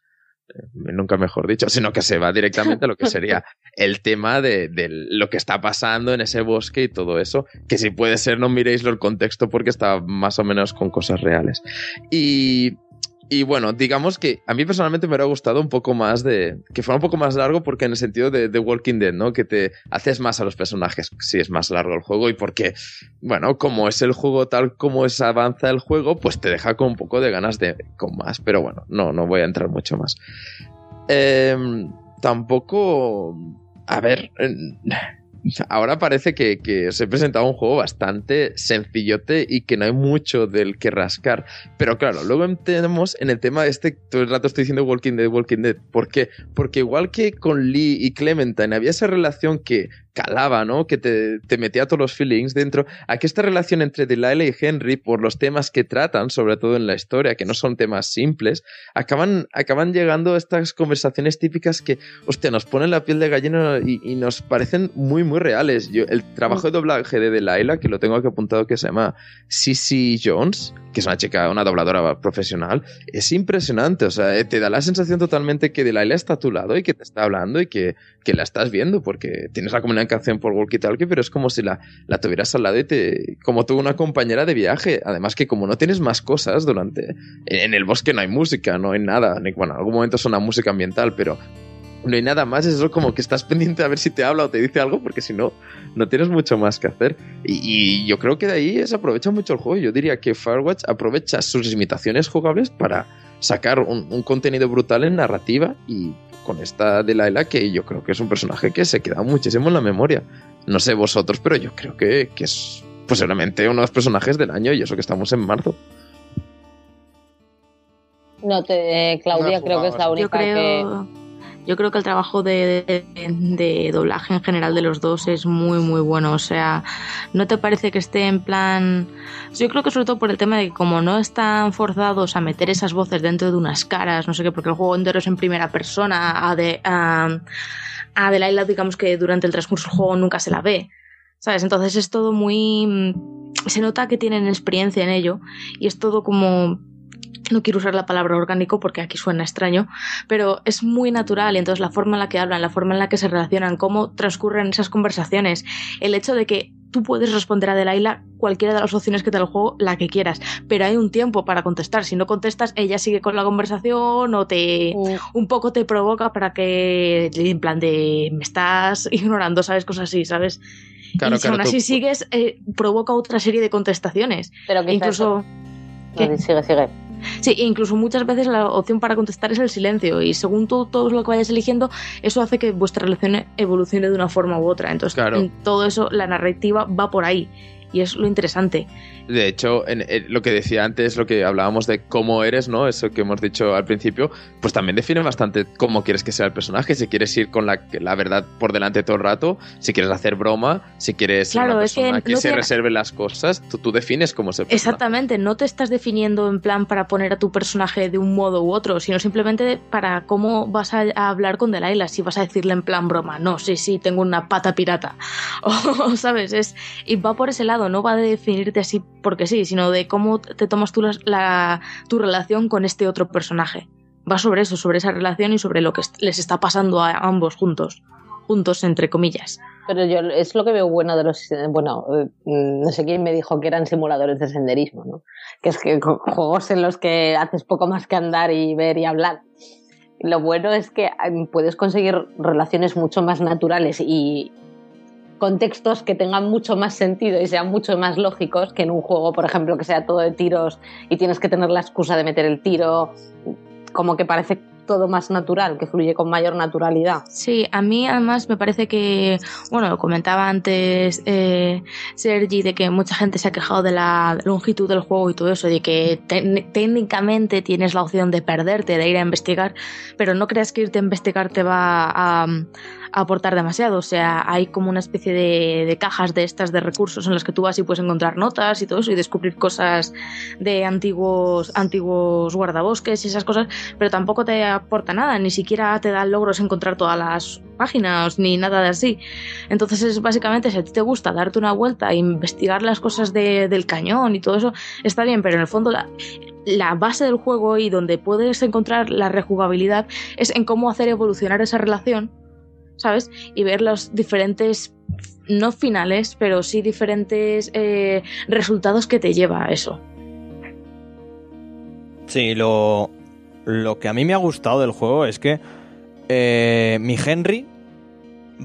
nunca mejor dicho, sino que se va directamente a lo que sería el tema de, de lo que está pasando en ese bosque y todo eso, que si puede ser no miréislo el contexto porque está más o menos con cosas reales. Y, y bueno, digamos que a mí personalmente me hubiera gustado un poco más de, que fuera un poco más largo porque en el sentido de, de Walking Dead, ¿no? Que te haces más a los personajes si es más largo el juego y porque, bueno, como es el juego tal como es avanza el juego, pues te deja con un poco de ganas de con más, pero bueno, no, no voy a entrar mucho más. Em, tampoco. A ver. Ahora parece que, que os he presentado un juego bastante sencillote y que no hay mucho del que rascar. Pero claro, luego entramos en el tema este, todo el rato estoy diciendo Walking Dead, Walking Dead. ¿Por qué? Porque igual que con Lee y Clementine había esa relación que calaba, ¿no? Que te, te metía todos los feelings dentro. Aquí esta relación entre Delilah y Henry, por los temas que tratan, sobre todo en la historia, que no son temas simples, acaban, acaban llegando estas conversaciones típicas que, hostia, nos ponen la piel de gallina y, y nos parecen muy, muy reales. Yo, el trabajo de doblaje de Delilah, que lo tengo aquí apuntado, que se llama Sissy Jones, que es una chica, una dobladora profesional, es impresionante. O sea, eh, te da la sensación totalmente que Delilah está a tu lado y que te está hablando y que, que la estás viendo, porque tienes la comunicación por walkie-talkie, pero es como si la, la tuvieras al lado y te. como tú, una compañera de viaje. Además, que como no tienes más cosas durante. En el bosque no hay música, no hay nada. Bueno, en algún momento suena música ambiental, pero no hay nada más, es eso como que estás pendiente a ver si te habla o te dice algo, porque si no, no tienes mucho más que hacer. Y, y yo creo que de ahí se aprovecha mucho el juego. Yo diría que Firewatch aprovecha sus limitaciones jugables para sacar un, un contenido brutal en narrativa y con esta Delilah que yo creo que es un personaje que se queda muchísimo en la memoria. No sé vosotros, pero yo creo que, que es posiblemente uno de los personajes del año y eso que estamos en marzo. No te, Claudia, No creo que es la única Yo creo, yo creo que el trabajo de, de- doblaje en general de los dos es muy, muy bueno. O sea, ¿no te parece que esté en plan...? Yo creo que sobre todo por el tema de que como no están forzados a meter esas voces dentro de unas caras, no sé qué, porque el juego entero es en primera persona, a, de, a, a Delilah digamos que durante el transcurso del juego nunca se la ve. ¿Sabes? Entonces es todo muy... mm, Se nota que tienen experiencia en ello y es todo como no quiero usar la palabra orgánico porque aquí suena extraño, pero es muy natural y entonces la forma en la que hablan, la forma en la que se relacionan, cómo transcurren esas conversaciones, el hecho de que tú puedes responder a Delilah cualquiera de las opciones que te da el juego, la que quieras, pero hay un tiempo para contestar, si no contestas ella sigue con la conversación o te un poco te provoca para que en plan de me estás ignorando, sabes cosas así, sabes. Claro, y si aún así tú- sigues, eh, provoca otra serie de contestaciones. Pero Incluso, sigue, sigue. Sí, incluso muchas veces la opción para contestar es el silencio y según tú todo lo que vayas eligiendo, eso hace que vuestra relación evolucione de una forma u otra. Entonces, Claro. en todo eso, la narrativa va por ahí y es lo interesante. De hecho, en, en lo que decía antes, lo que hablábamos de cómo eres, ¿no? Eso que hemos dicho al principio, pues también define bastante cómo quieres que sea el personaje. Si quieres ir con la, la verdad por delante todo el rato, si quieres hacer broma, si quieres Claro, una es que persona que, no se te- reserve las cosas, tú, tú defines cómo se persona. Exactamente, no te estás definiendo en plan para poner a tu personaje de un modo u otro, sino simplemente para cómo vas a, a hablar con Delilah, si vas a decirle en plan broma, no, sí, sí, tengo una pata pirata, o sabes, es y va por ese lado, no va de definirte así porque sí, sino de cómo te tomas tú las- la, tu relación con este otro personaje. Va sobre eso, sobre esa relación y sobre lo que les está pasando a ambos juntos, juntos entre comillas. Pero yo es lo que veo bueno de los. Bueno, eh, no sé quién me dijo que eran simuladores de senderismo, ¿no? Que es que juegos en los que haces poco más que andar y ver y hablar. Lo bueno es que eh, puedes conseguir relaciones mucho más naturales y contextos que tengan mucho más sentido y sean mucho más lógicos que en un juego, por ejemplo, que sea todo de tiros y tienes que tener la excusa de meter el tiro, como que parece todo más natural, que fluye con mayor naturalidad. Sí, a mí además me parece que, bueno, lo comentaba antes eh, Sergi, de que mucha gente se ha quejado de la longitud del juego y todo eso, de que te- técnicamente tienes la opción de perderte, de ir a investigar, pero no creas que irte a investigar te va a aportar demasiado. O sea, hay como una especie de, de cajas de estas de recursos en las que tú vas y puedes encontrar notas y todo eso y descubrir cosas de antiguos, antiguos guardabosques y esas cosas, pero tampoco te aporta nada, ni siquiera te da logros encontrar todas las páginas ni nada de así. Entonces es básicamente si a ti te gusta darte una vuelta e investigar las cosas de- del cañón y todo eso, está bien, pero en el fondo la, la base del juego y donde puedes encontrar la rejugabilidad es en cómo hacer evolucionar esa relación, ¿sabes? Y ver los diferentes, no finales, pero sí diferentes eh, resultados que te lleva a eso. Sí, lo, lo que a mí me ha gustado del juego es que eh, mi Henry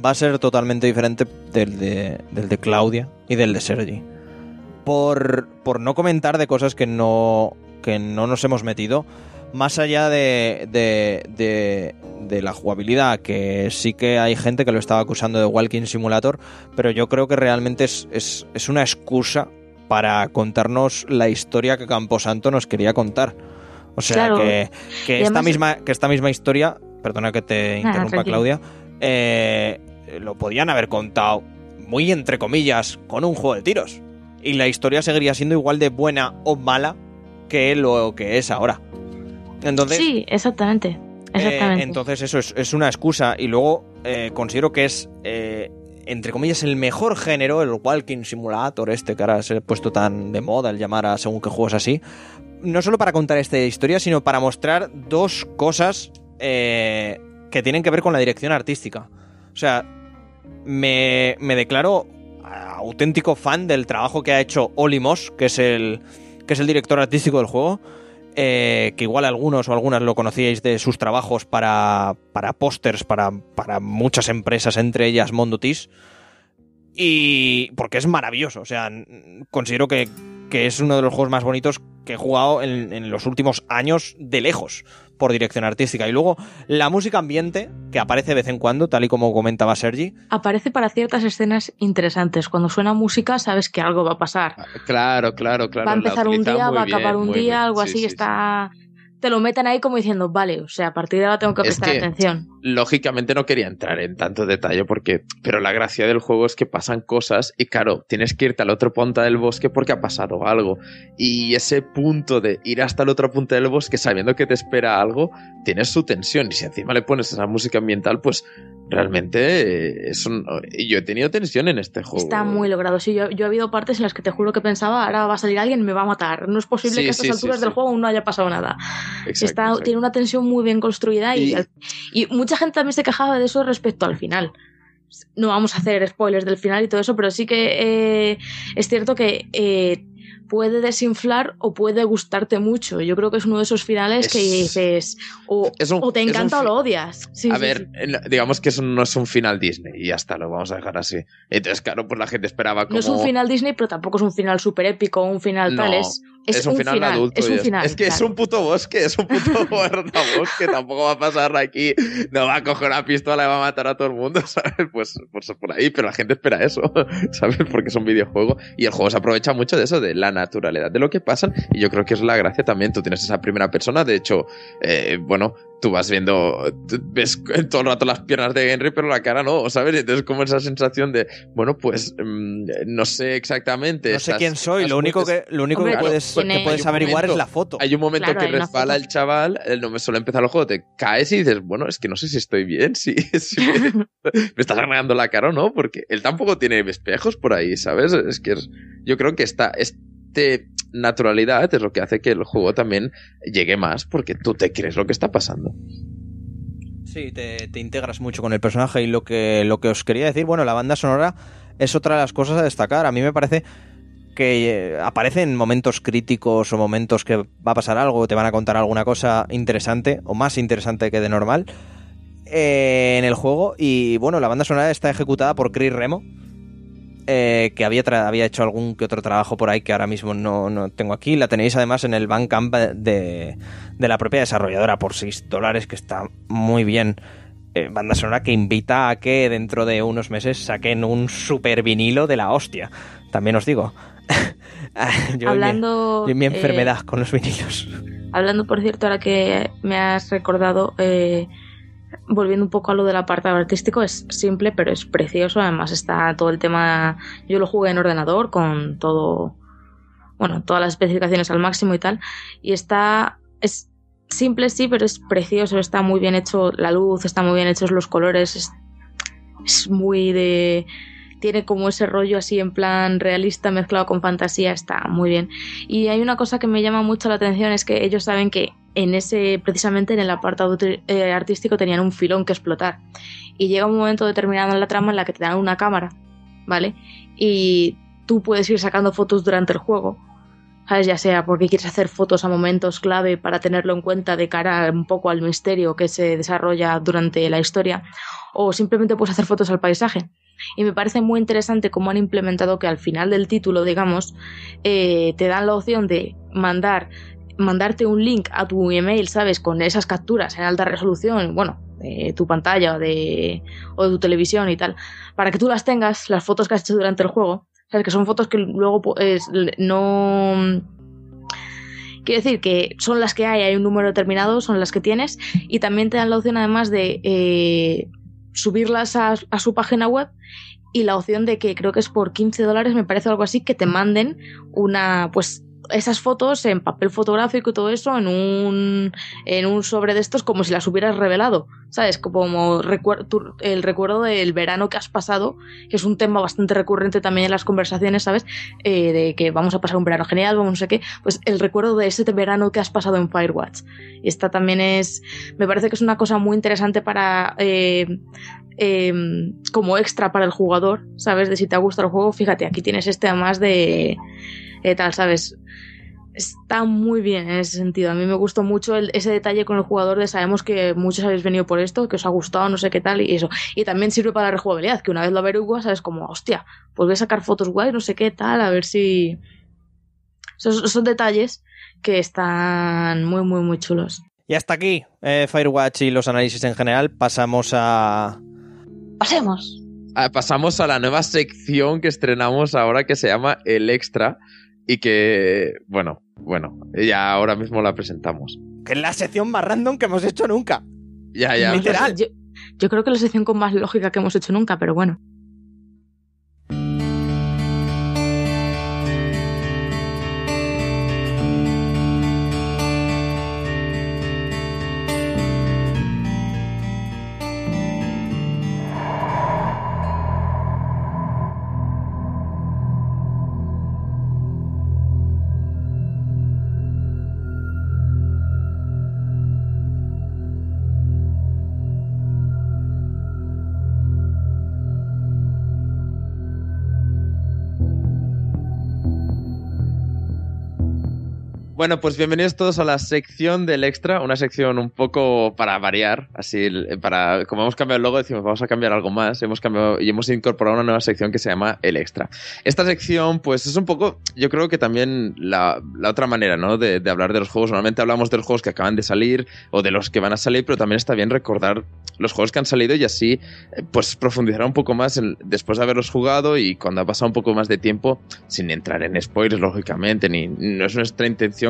va a ser totalmente diferente del de, del de Claudia y del de Sergi. Por, por no comentar de cosas que no, que no nos hemos metido, más allá de, de, de- de la jugabilidad, que sí que hay gente que lo estaba acusando de Walking Simulator, pero yo creo que realmente es, es, es una excusa para contarnos la historia que Camposanto nos quería contar. O sea, Claro. que, que esta además- misma, que esta misma historia, perdona que te interrumpa. Claudia, eh, lo podían haber contado muy entre comillas con un juego de tiros. Y la historia seguiría siendo igual de buena o mala que lo que es ahora. Entonces, sí, exactamente. Exactamente. eh, entonces eso es, es una excusa y luego eh, considero que es, eh, entre comillas, el mejor género, el Walking Simulator este que ahora se ha puesto tan de moda el llamar a según qué juegos así, no solo para contar esta historia, sino para mostrar dos cosas eh, que tienen que ver con la dirección artística. O sea, me, me declaro auténtico fan del trabajo que ha hecho Oli Moss, que es el, que es el director artístico del juego eh, que igual algunos o algunas lo conocíais de sus trabajos para, para pósters, para, para muchas empresas, entre ellas Mondotis. Y porque es maravilloso, o sea, considero que, que es uno de los juegos más bonitos que he jugado en, en los últimos años de lejos por dirección artística. Y luego la música ambiente, que aparece de vez en cuando, tal y como comentaba Sergi, Aparece para ciertas escenas interesantes. Cuando suena música sabes que algo va a pasar. Claro, claro, claro. va a empezar un día, va a bien, acabar un día, bien. algo Sí, así. sí, está. Te lo meten ahí como diciendo, vale, o sea, a partir de ahora tengo que Es prestar que- atención. lógicamente no quería entrar en tanto detalle porque pero la gracia del juego es que pasan cosas y claro tienes que irte al otro punta del bosque porque ha pasado algo y ese punto de ir hasta el otro punto del bosque sabiendo que te espera algo tienes su tensión y si encima le pones esa música ambiental pues realmente eh, es un... yo he tenido tensión en este juego Está muy logrado. Sí, yo, yo he habido partes en las que te juro que pensaba, ahora va a salir alguien y me va a matar. No es posible Sí, que a estas sí, alturas sí. del juego aún no haya pasado nada. Exacto, Está, exacto. Tiene una tensión muy bien construida y, Y- y mucha gente también se quejaba de eso respecto al final. No vamos a hacer spoilers del final y todo eso, pero sí que eh, es cierto que eh, puede desinflar o puede gustarte mucho. Yo creo que es uno de esos finales que Es- dices o, es un- o te encanta o lo odias. Sí, a sí, ver, sí. digamos que eso no es un final Disney y ya está, lo vamos a dejar así. Entonces, claro, pues la gente esperaba como... No es un final Disney, pero tampoco es un final súper épico, un final No, tal. Es, Es, un, final, adulto. Es un final. es que es un puto bosque, es un puto guardabosque. Tampoco va a pasar aquí. No va a coger una pistola y va a matar a todo el mundo, ¿sabes? Pues, pues por ahí, pero la gente espera eso, ¿sabes? Porque es un videojuego. Y el juego se aprovecha mucho de eso, de la naturalidad de lo que pasa. Y yo creo que es la gracia también. Tú tienes esa primera persona. De hecho, eh, bueno, tú vas viendo, ves todo el rato las piernas de Henry, pero la cara no, ¿sabes? Y entonces, como esa sensación de, bueno, pues mm, no sé exactamente. No sé estás- quién soy, lo único que, lo único Hombre, que puedes, que averiguar es la foto. Hay un momento Claro, que resbala el chaval, él no me suele empezar el juego, te caes y dices, bueno, es que no sé si estoy bien, si, si me, me estás arreglando la cara o no, porque él tampoco tiene espejos por ahí, ¿sabes? Es que es- yo creo que esta este naturalidad es lo que hace que el juego también llegue más, porque tú te crees lo que está pasando. Sí, te, te integras mucho con el personaje y lo que, lo que os quería decir, bueno, la banda sonora es otra de las cosas a destacar. A mí me parece que eh, aparece en momentos críticos o momentos que va a pasar algo, te van a contar alguna cosa interesante o más interesante que de normal eh, en el juego. Y bueno, la banda sonora está ejecutada por Chris Remo, eh, que había, había hecho algún que otro trabajo por ahí que ahora mismo no, no tengo aquí. La tenéis además en el Bandcamp de, de la propia desarrolladora por 6 dólares, que está muy bien. Eh, banda sonora que invita a que dentro de unos meses saquen un super vinilo de la hostia. También os digo. Yo y mi- Hablando. yo y mi, eh, enfermedad con los vinilos. Hablando, por cierto, ahora que me has recordado, eh, volviendo un poco a lo del apartado artístico, es simple, pero es precioso. Además, está todo el tema. Yo lo jugué en ordenador con todo. Bueno, todas las especificaciones al máximo y tal. Y está. Es simple, sí, pero es precioso. Está muy bien hecho la luz, está muy bien hechos los colores. Es, es muy de. Tiene como ese rollo así en plan realista mezclado con fantasía, está muy bien. Y hay una cosa que me llama mucho la atención, es que ellos saben que en ese, precisamente en el apartado eh, artístico tenían un filón que explotar. Y llega un momento determinado en la trama en la que te dan una cámara, ¿vale? Y tú puedes ir sacando fotos durante el juego. ¿Sabes? Ya sea porque quieres hacer fotos a momentos clave para tenerlo en cuenta de cara un poco al misterio que se desarrolla durante la historia, o simplemente puedes hacer fotos al paisaje. Y me parece muy interesante cómo han implementado que al final del título, digamos, eh, te dan la opción de mandar mandarte un link a tu email, ¿sabes? Con esas capturas en alta resolución, bueno, de tu pantalla o de, o de tu televisión y tal, para que tú las tengas, las fotos que has hecho durante el juego, ¿sabes? Que son fotos que luego pues, no... Quiero decir que son las que hay, hay un número determinado, son las que tienes, y también te dan la opción además de eh, subirlas a, su página web y la opción de que creo que es por 15 dólares, me parece algo así, que te manden una, pues esas fotos en papel fotográfico y todo eso en un, en un sobre de estos como si las hubieras revelado, ¿sabes? Como recuer- el recuerdo del verano que has pasado, que es un tema bastante recurrente también en las conversaciones, ¿sabes? Eh, de que vamos a pasar un verano genial, vamos no sé qué, pues el recuerdo de ese verano que has pasado en Firewatch. Y esta también es, me parece que es una cosa muy interesante para... eh, eh, como extra para el jugador, ¿sabes? De si te gusta el juego, fíjate, aquí tienes este además de tal, ¿sabes? Está muy bien en ese sentido. A mí me gustó mucho ese detalle con el jugador de sabemos que muchos habéis venido por esto, que os ha gustado, no sé qué tal, y eso. Y también sirve para la rejugabilidad, que una vez lo averiguas, sabes como, hostia, pues voy a sacar fotos guay, no sé qué tal, a ver si. Son, son detalles que están muy, muy, muy chulos. Y hasta aquí, eh, Firewatch y los análisis en general. Pasamos a. Pasemos. Ah, Pasamos a la nueva sección que estrenamos ahora que se llama El Extra y que, bueno, bueno, ya ahora mismo la presentamos. que es la sección más random que hemos hecho nunca. Ya, ya. Literal. Yo, yo creo que es la sección con más lógica que hemos hecho nunca, pero bueno. Bueno, pues bienvenidos todos a la sección del extra, una sección un poco para variar, así el- para como hemos cambiado el logo decimos vamos a cambiar algo más, hemos cambiado y hemos incorporado una nueva sección que se llama el extra. Esta sección pues es un poco, yo creo que también la, otra manera, ¿no? De, hablar de los juegos. Normalmente hablamos de los juegos que acaban de salir o de los que van a salir, pero también está bien recordar los juegos que han salido y así eh, pues profundizar un poco más después de haberlos jugado y cuando ha pasado un poco más de tiempo, sin entrar en spoilers lógicamente, ni no es nuestra intención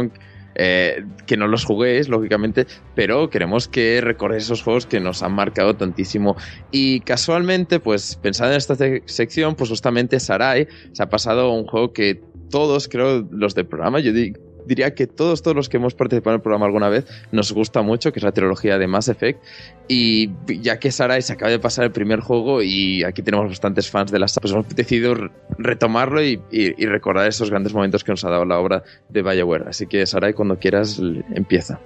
eh, que no los juguéis, lógicamente, pero queremos que recordéis esos juegos que nos han marcado tantísimo. Y casualmente, pues pensando en esta sec- sección, pues justamente Sarai se ha pasado un juego que todos, creo, los del programa, yo di- diría que todos, todos los que hemos participado en el programa alguna vez, nos gusta mucho, que es la trilogía de Mass Effect. Y ya que Sarai se acaba de pasar el primer juego y aquí tenemos bastantes fans de la saga, pues hemos decidido re- retomarlo y, y- recordar esos grandes momentos que nos ha dado la obra de Bioware. Así que Sarai, cuando quieras, empieza.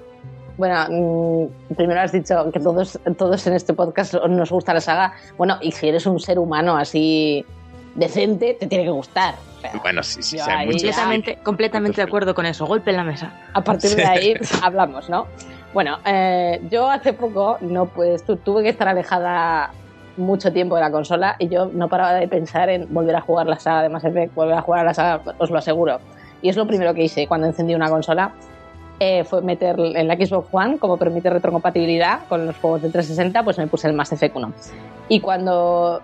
Bueno, mm, primero has dicho que todos, todos en este podcast nos gusta la saga. Bueno, y si eres un ser humano así decente, te tiene que gustar. O sea, Bueno, sí, sí, Yo sí, hay muchos- Completamente, completamente de acuerdo con eso. Golpe en la mesa. a partir de ahí hablamos, ¿no? Bueno, eh, yo hace poco no pues tu- tuve que estar alejada mucho tiempo de la consola y yo no paraba de pensar en volver a jugar la saga de Mass Effect, volver a jugar a la saga, os lo aseguro. Y es lo primero que hice cuando encendí una consola. eh, fue meter en la Xbox One, como permite retrocompatibilidad con los juegos de 360, pues me puse el Mass Effect 1. Y cuando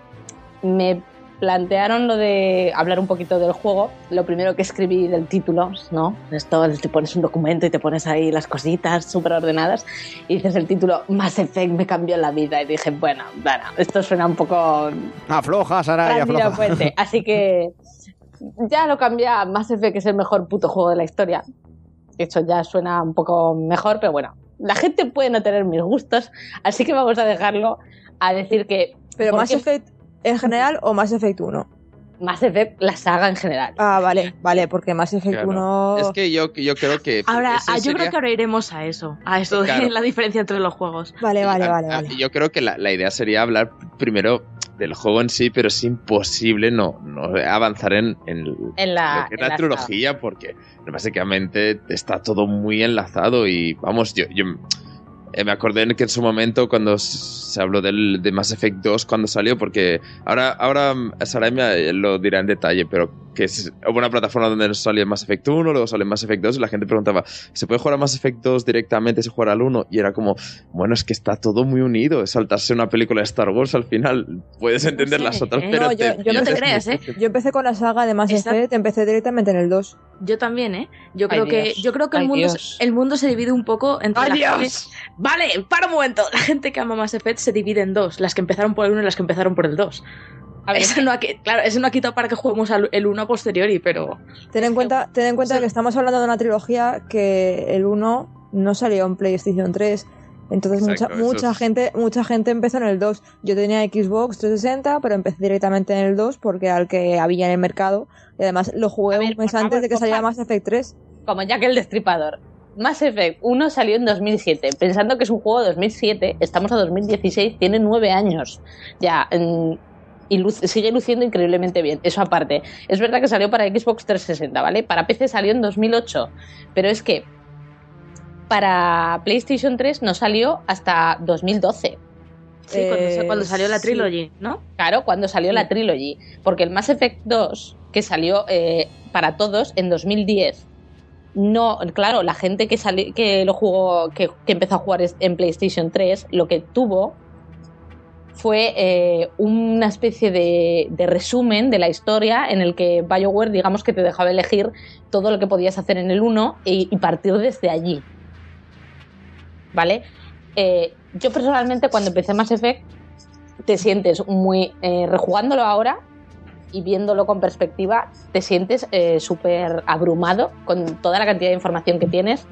me plantearon lo de hablar un poquito del juego, lo primero que escribí del título, ¿no? Esto, te pones un documento y te pones ahí las cositas súper ordenadas y dices el título Mass Effect me cambió la vida y dije, bueno, bueno, esto suena un poco Afloja, Saray, afloja. Puente. Así que ya lo cambié a Mass Effect, que es el mejor puto juego de la historia. Eso ya suena un poco mejor, pero bueno, la gente puede no tener mis gustos, así que vamos a dejarlo a decir que Pero ¿por Mass Effect en general o Mass Effect 1. Mass Effect, la saga en general. Ah, vale, vale, porque Mass Effect Claro. 1. Es que yo, yo creo que. Ahora, ah, yo sería- creo que ahora iremos a eso. A eso de la diferencia entre los juegos. Vale, vale, a- vale, a- vale. Yo creo que la, la idea sería hablar primero del juego en sí, pero es imposible no, no avanzar en, en En la, lo que es en la, la trilogía, porque básicamente está todo muy enlazado y vamos, yo, yo eh, me acordé en que en su momento cuando se habló del, de Mass Effect 2 cuando salió, porque ahora, ahora mm, Sarai me lo dirá en detalle, pero que es, hubo una plataforma donde salió Mass Effect 1, luego salió Mass Effect 2 y la gente preguntaba, ¿se puede jugar a Mass Effect 2 directamente si jugar al 1? Y era como, bueno, es que está todo muy unido, es saltarse una película de Star Wars al final, puedes entender sé, las otras, ¿eh? pero No, yo- yo no te creas, ¿eh? Yo empecé con la saga de Mass Effect, empecé directamente en el 2. Yo también, ¿eh? Yo Ay, creo que Dios. yo creo que el Ay, mundo Dios. el mundo se divide un poco entre ¡Ay, la gente- Dios! Vale, para un momento. La gente que ama Mass Effect se divide en dos, las que empezaron por el 1 y las que empezaron por el 2. A ver, Eso no ha, claro, eso no ha quitado para que juguemos al- el 1 a posteriori, pero Ten en cuenta, ten en cuenta Sí. que estamos hablando de una trilogía que el 1 no salió en PlayStation 3. Entonces Exacto, mucha, mucha es- gente, mucha gente empezó en el 2. Yo tenía Xbox 360, pero empecé directamente en el 2 porque era el que había en el mercado. Y además lo jugué ver, un mes favor, antes de que saliera Mass Effect 3. como Jack el Destripador. Mass Effect 1 salió en 2007. Pensando que es un juego de 2007, estamos a 2016, tiene nueve años. Ya, y sigue luciendo increíblemente bien. Eso aparte. Es verdad que salió para Xbox 360, ¿vale? Para PC salió en 2008. Pero es que para PlayStation 3 no salió hasta 2012. sí, cuando, Eh, cuando salió la sí. trilogy, ¿no? Claro, cuando salió la trilogy. Porque el Mass Effect 2, que salió eh, para todos en 2010, no, claro, la gente que, sali- que lo jugó, que, empezó a jugar en PlayStation 3, lo que tuvo fue eh, una especie de, de resumen de la historia en el que BioWare, digamos que te dejaba elegir todo lo que podías hacer en el 1 y, y partir desde allí. ¿Vale? Eh, yo personalmente cuando empecé Mass Effect te sientes muy, eh, rejugándolo ahora y viéndolo con perspectiva, te sientes eh, súper abrumado con toda la cantidad de información que tienes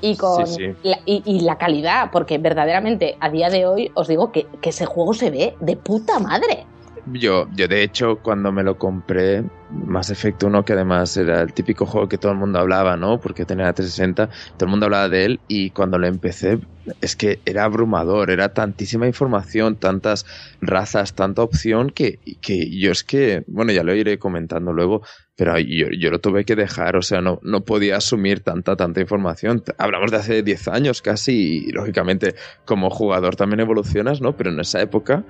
y con Sí, sí. La, y, y la calidad, porque verdaderamente a día de hoy os digo que, que ese juego se ve de puta madre. Yo, yo de hecho, cuando me lo compré, Mass Effect 1, que además era el típico juego que todo el mundo hablaba, ¿no? Porque tenía la 360, todo el mundo hablaba de él y cuando lo empecé, es que era abrumador, era tantísima información, tantas razas, tanta opción que, que yo es que, bueno, ya lo iré comentando luego, pero yo, yo lo tuve que dejar, o sea, no, no podía asumir tanta, tanta información. Hablamos de hace 10 años casi y lógicamente como jugador también evolucionas, ¿no? Pero en esa época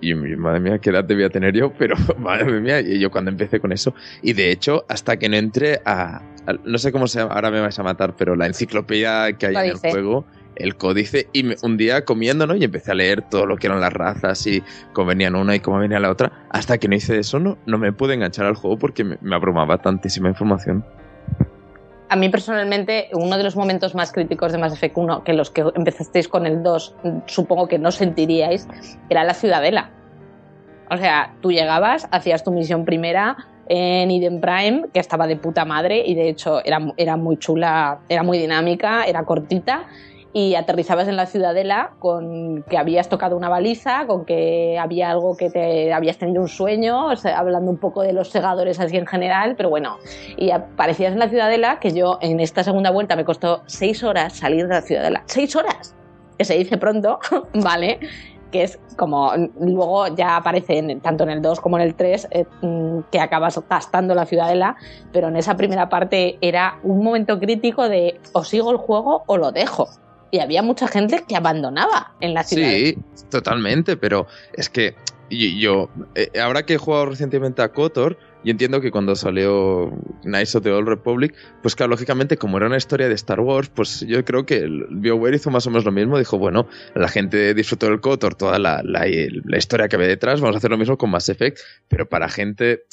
y, y, madre mía, qué edad debía tener yo, pero madre mía, y yo cuando empecé con eso. Y de hecho, hasta que no entré a, a- no sé cómo se llama, ahora me vais a matar, pero la enciclopedia que hay en el juego, el códice, y me- un día comiendo, ¿no? Y empecé a leer todo lo que eran las razas y cómo venían una y cómo venía la otra. Hasta que no hice eso, no, no me pude enganchar al juego porque me, me abrumaba tantísima información. A mí personalmente, uno de los momentos más críticos de Mass Effect 1, que los que empezasteis con el 2, mm, supongo que no sentiríais, era la ciudadela. O sea, tú llegabas, hacías tu misión primera en Eden Prime, que estaba de puta madre, y de hecho era, era muy chula, era muy dinámica, era cortita, y aterrizabas en la ciudadela con que habías tocado una baliza, con que había algo que te habías tenido un sueño, hablando un poco de los segadores así en general, pero bueno, y aparecías en la ciudadela, que yo en esta segunda vuelta me costó seis horas salir de la ciudadela. ¡Seis horas! Que se dice pronto, ¿vale? Que es como luego ya aparece en- tanto en el 2 como en el 3 eh, mm, que acabas gastando la ciudadela, pero en esa primera parte era un momento crítico de o sigo el juego o lo dejo. Y había mucha gente que abandonaba en la ciudadela. Sí, totalmente, pero es que yo, yo, eh, ahora que he jugado recientemente a KOTOR, yo entiendo que cuando salió Knights of the Old Republic, pues claro, lógicamente como era una historia de Star Wars, pues yo creo que el BioWare hizo más o menos lo mismo, dijo, bueno, la gente disfrutó del KOTOR, toda la, la, la historia que había detrás, vamos a hacer lo mismo con Mass Effect, pero para gente...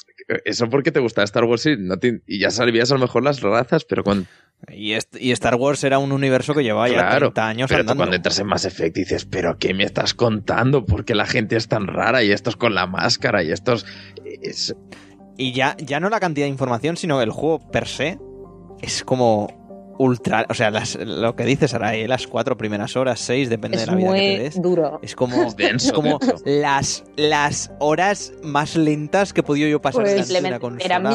Eso porque te gusta Star Wars y, no te- y ya sabías a lo mejor las razas, pero con, Y, Star Wars era un universo que llevaba ya Claro, 30 años pero tú andando. cuando entras en Mass Effect dices, pero ¿qué me estás contando? ¿Por qué la gente es tan rara? Y estos con la máscara y estos... es- Y ya, ya no la cantidad de información, sino el juego per se es como ultra. O sea, las- lo que dices ahora, eh, las cuatro primeras horas, seis, depende Es de la vida que te muy des. duro. Es como, Es denso, es como denso. las, las horas más lentas que he podido yo pasar Pues- una Simplemente consola eran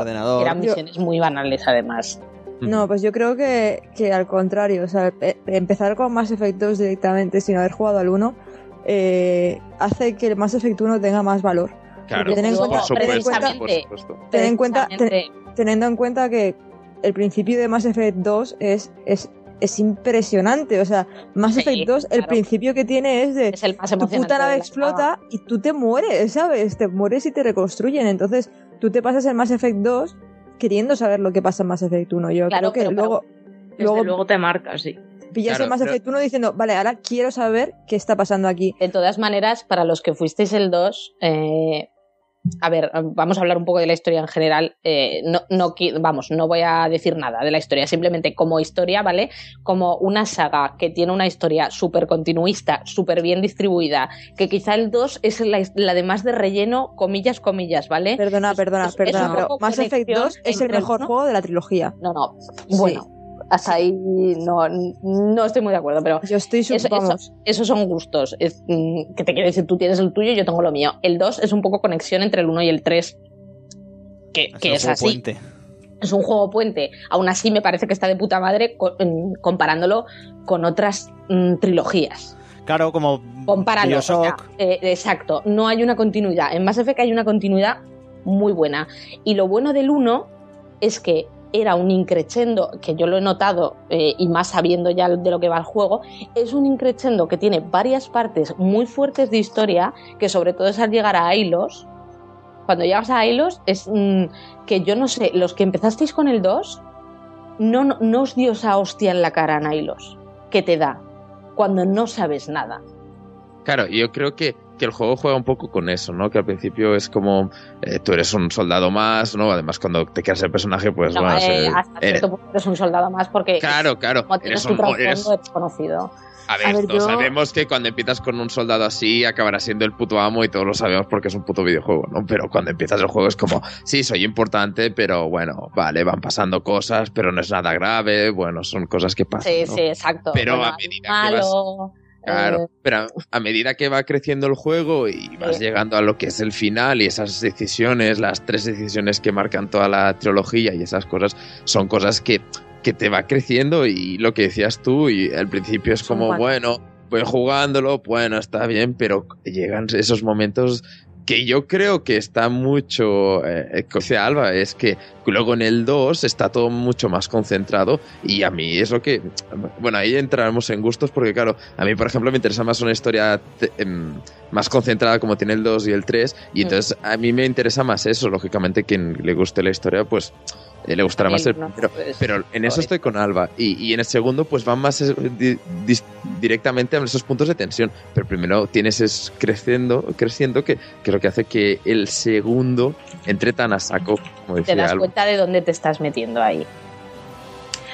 ordenador. eran misiones muy banales además. No, pues yo creo que, que al contrario, o sea, empezar con Mass Effect 2 directamente sin haber jugado al 1 eh, hace que el Mass Effect 1 tenga más valor. Claro, ten en por cuenta- supuesto, ten en cuenta- por supuesto. Ten en cuenta, Precisamente, teniendo en cuenta que el principio de Mass Effect 2 es, es, es impresionante. O sea, Mass Sí, Effect 2, el principio que tiene es de es el más tu puta nave explota y tú te mueres, ¿sabes? Te mueres y te reconstruyen. Entonces, tú te pasas el Mass Effect 2 queriendo saber lo que pasa en Mass Effect 1. Yo Claro, creo que pero luego, Desde luego luego te marca, sí. pillas Claro, el Mass Effect 1 diciendo, vale, ahora quiero saber qué está pasando aquí. De todas maneras, para los que fuisteis el 2, eh, a ver, vamos a hablar un poco de la historia en general. eh, no, no, vamos, no voy a decir nada de la historia, simplemente como historia, ¿vale? Como una saga que tiene una historia súper continuista, súper bien distribuida, que quizá el 2 es la, la de más de relleno, comillas, comillas, ¿vale? Perdona, perdona, es- perdona, pero Mass Effect conexión 2 es el mejor juego de la trilogía. No, no, Sí. Hasta ahí no, no estoy muy de acuerdo, pero Yo estoy, sub- Eso- vamos, esos son gustos. Es, mm, que te quiero decir, tú tienes el tuyo, yo tengo lo mío. El 2 es un poco conexión entre el 1 y el 3. Que, que un es juego así. puente. Es un juego puente. Aún así, me parece que está de puta madre mm, comparándolo con otras mm, trilogías. Claro, como Compáralo. o sea, Bioshock. eh, exacto. No hay una continuidad. En Mass Effect hay una continuidad muy buena. Y lo bueno del 1 es que era un increchendo, que yo lo he notado, eh, y más sabiendo ya de lo que va el juego, es un increchendo que tiene varias partes muy fuertes de historia, que sobre todo es al llegar a Ailos. Cuando llegas a Ailos, es mm, que yo no sé, los que empezasteis con el 2, no, no, os dio esa hostia en la cara en Ailos, que te da, cuando no sabes nada. Claro, yo creo que, que el juego juega un poco con eso, ¿no? Que al principio es como eh, tú eres un soldado más, ¿no? Además, cuando te quedas el personaje, pues No, vas, eh, hasta eres- cierto punto eres un soldado más porque Claro, claro. como Eres un, eres- desconocido. A ver, A ver, todos yo- sabemos que cuando empiezas con un soldado así acabará siendo el puto amo y todos lo sabemos porque es un puto videojuego, ¿no? Pero cuando empiezas el juego es como, sí, soy importante, pero bueno, vale, van pasando cosas, pero no es nada grave, bueno, son cosas que pasan. Sí, ¿no? sí, exacto. Pero Bueno, a medida que malo, Claro, Eh, pero a medida que va creciendo el juego y vas llegando a lo que es el final y esas decisiones, las tres decisiones que marcan toda la trilogía y esas cosas, son cosas que, que te va creciendo y lo que decías tú y al principio es como, bueno, voy jugándolo, bueno, está bien, pero llegan esos momentos que yo creo que está mucho, eh, dice Alba, es que luego en el 2 está todo mucho más concentrado y a mí es lo que, bueno, ahí entraremos en gustos porque claro, a mí por ejemplo me interesa más una historia em, más concentrada como tiene el 2 y el 3 y entonces a mí me interesa más eso, lógicamente quien le guste la historia pues eh, le gustará más el no, primero. pues, Pero en eso estoy con Alba. Y, y en el segundo, pues van más eh, di- directamente a esos puntos de tensión. Pero primero tienes es creciendo, creciendo que, que es lo que hace que el segundo entre tan a saco, como Te decía das Alba. cuenta de dónde te estás metiendo ahí.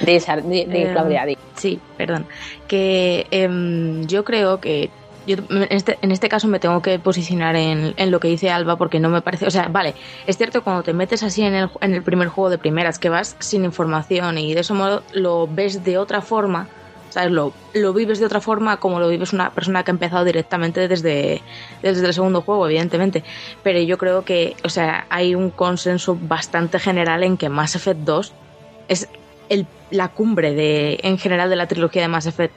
Di- di, Eh, Claudia. Sí, perdón. Que em, yo creo que yo en este, en este caso me tengo que posicionar en, en lo que dice Alba porque no me parece, o sea, vale, es cierto cuando te metes así en el, en el primer juego de primeras que vas sin información y de ese modo lo ves de otra forma, ¿sabes? Lo, lo vives de otra forma como lo vives una persona que ha empezado directamente desde, desde el segundo juego, evidentemente. Pero yo creo que, o sea, hay un consenso bastante general en que Mass Effect 2 es el, la cumbre de, en general de la trilogía de Mass Effect.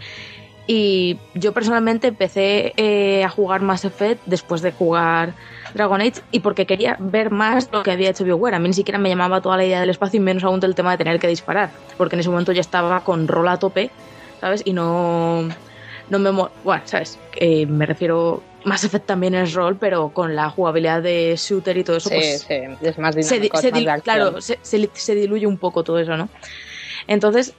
Y yo personalmente empecé eh, a jugar Mass Effect después de jugar Dragon Age y porque quería ver más lo que había hecho BioWare. A mí ni siquiera me llamaba toda la idea del espacio y menos aún del tema de tener que disparar, porque en ese momento ya estaba con rol a tope, ¿sabes? Y no, no me... Bueno, ¿sabes? Eh, me refiero... Mass Effect también es rol, pero con la jugabilidad de shooter y todo eso, Sí, pues sí, es más se, di- dinámico, es se más de acción. claro, se, se- se diluye un poco todo eso, ¿no? Entonces,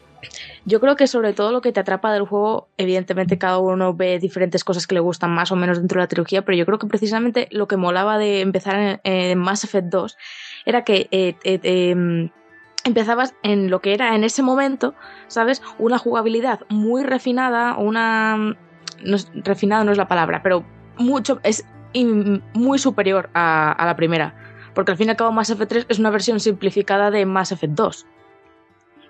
yo creo que sobre todo lo que te atrapa del juego, evidentemente cada uno ve diferentes cosas que le gustan más o menos dentro de la trilogía, pero yo creo que precisamente lo que molaba de empezar en, en Mass Effect 2 era que eh, eh, eh, empezabas en lo que era en ese momento, ¿sabes? Una jugabilidad muy refinada, una... No es- refinada no es la palabra, pero mucho es muy superior a, a la primera. Porque al fin y al cabo Mass Effect 3 es una versión simplificada de Mass Effect 2.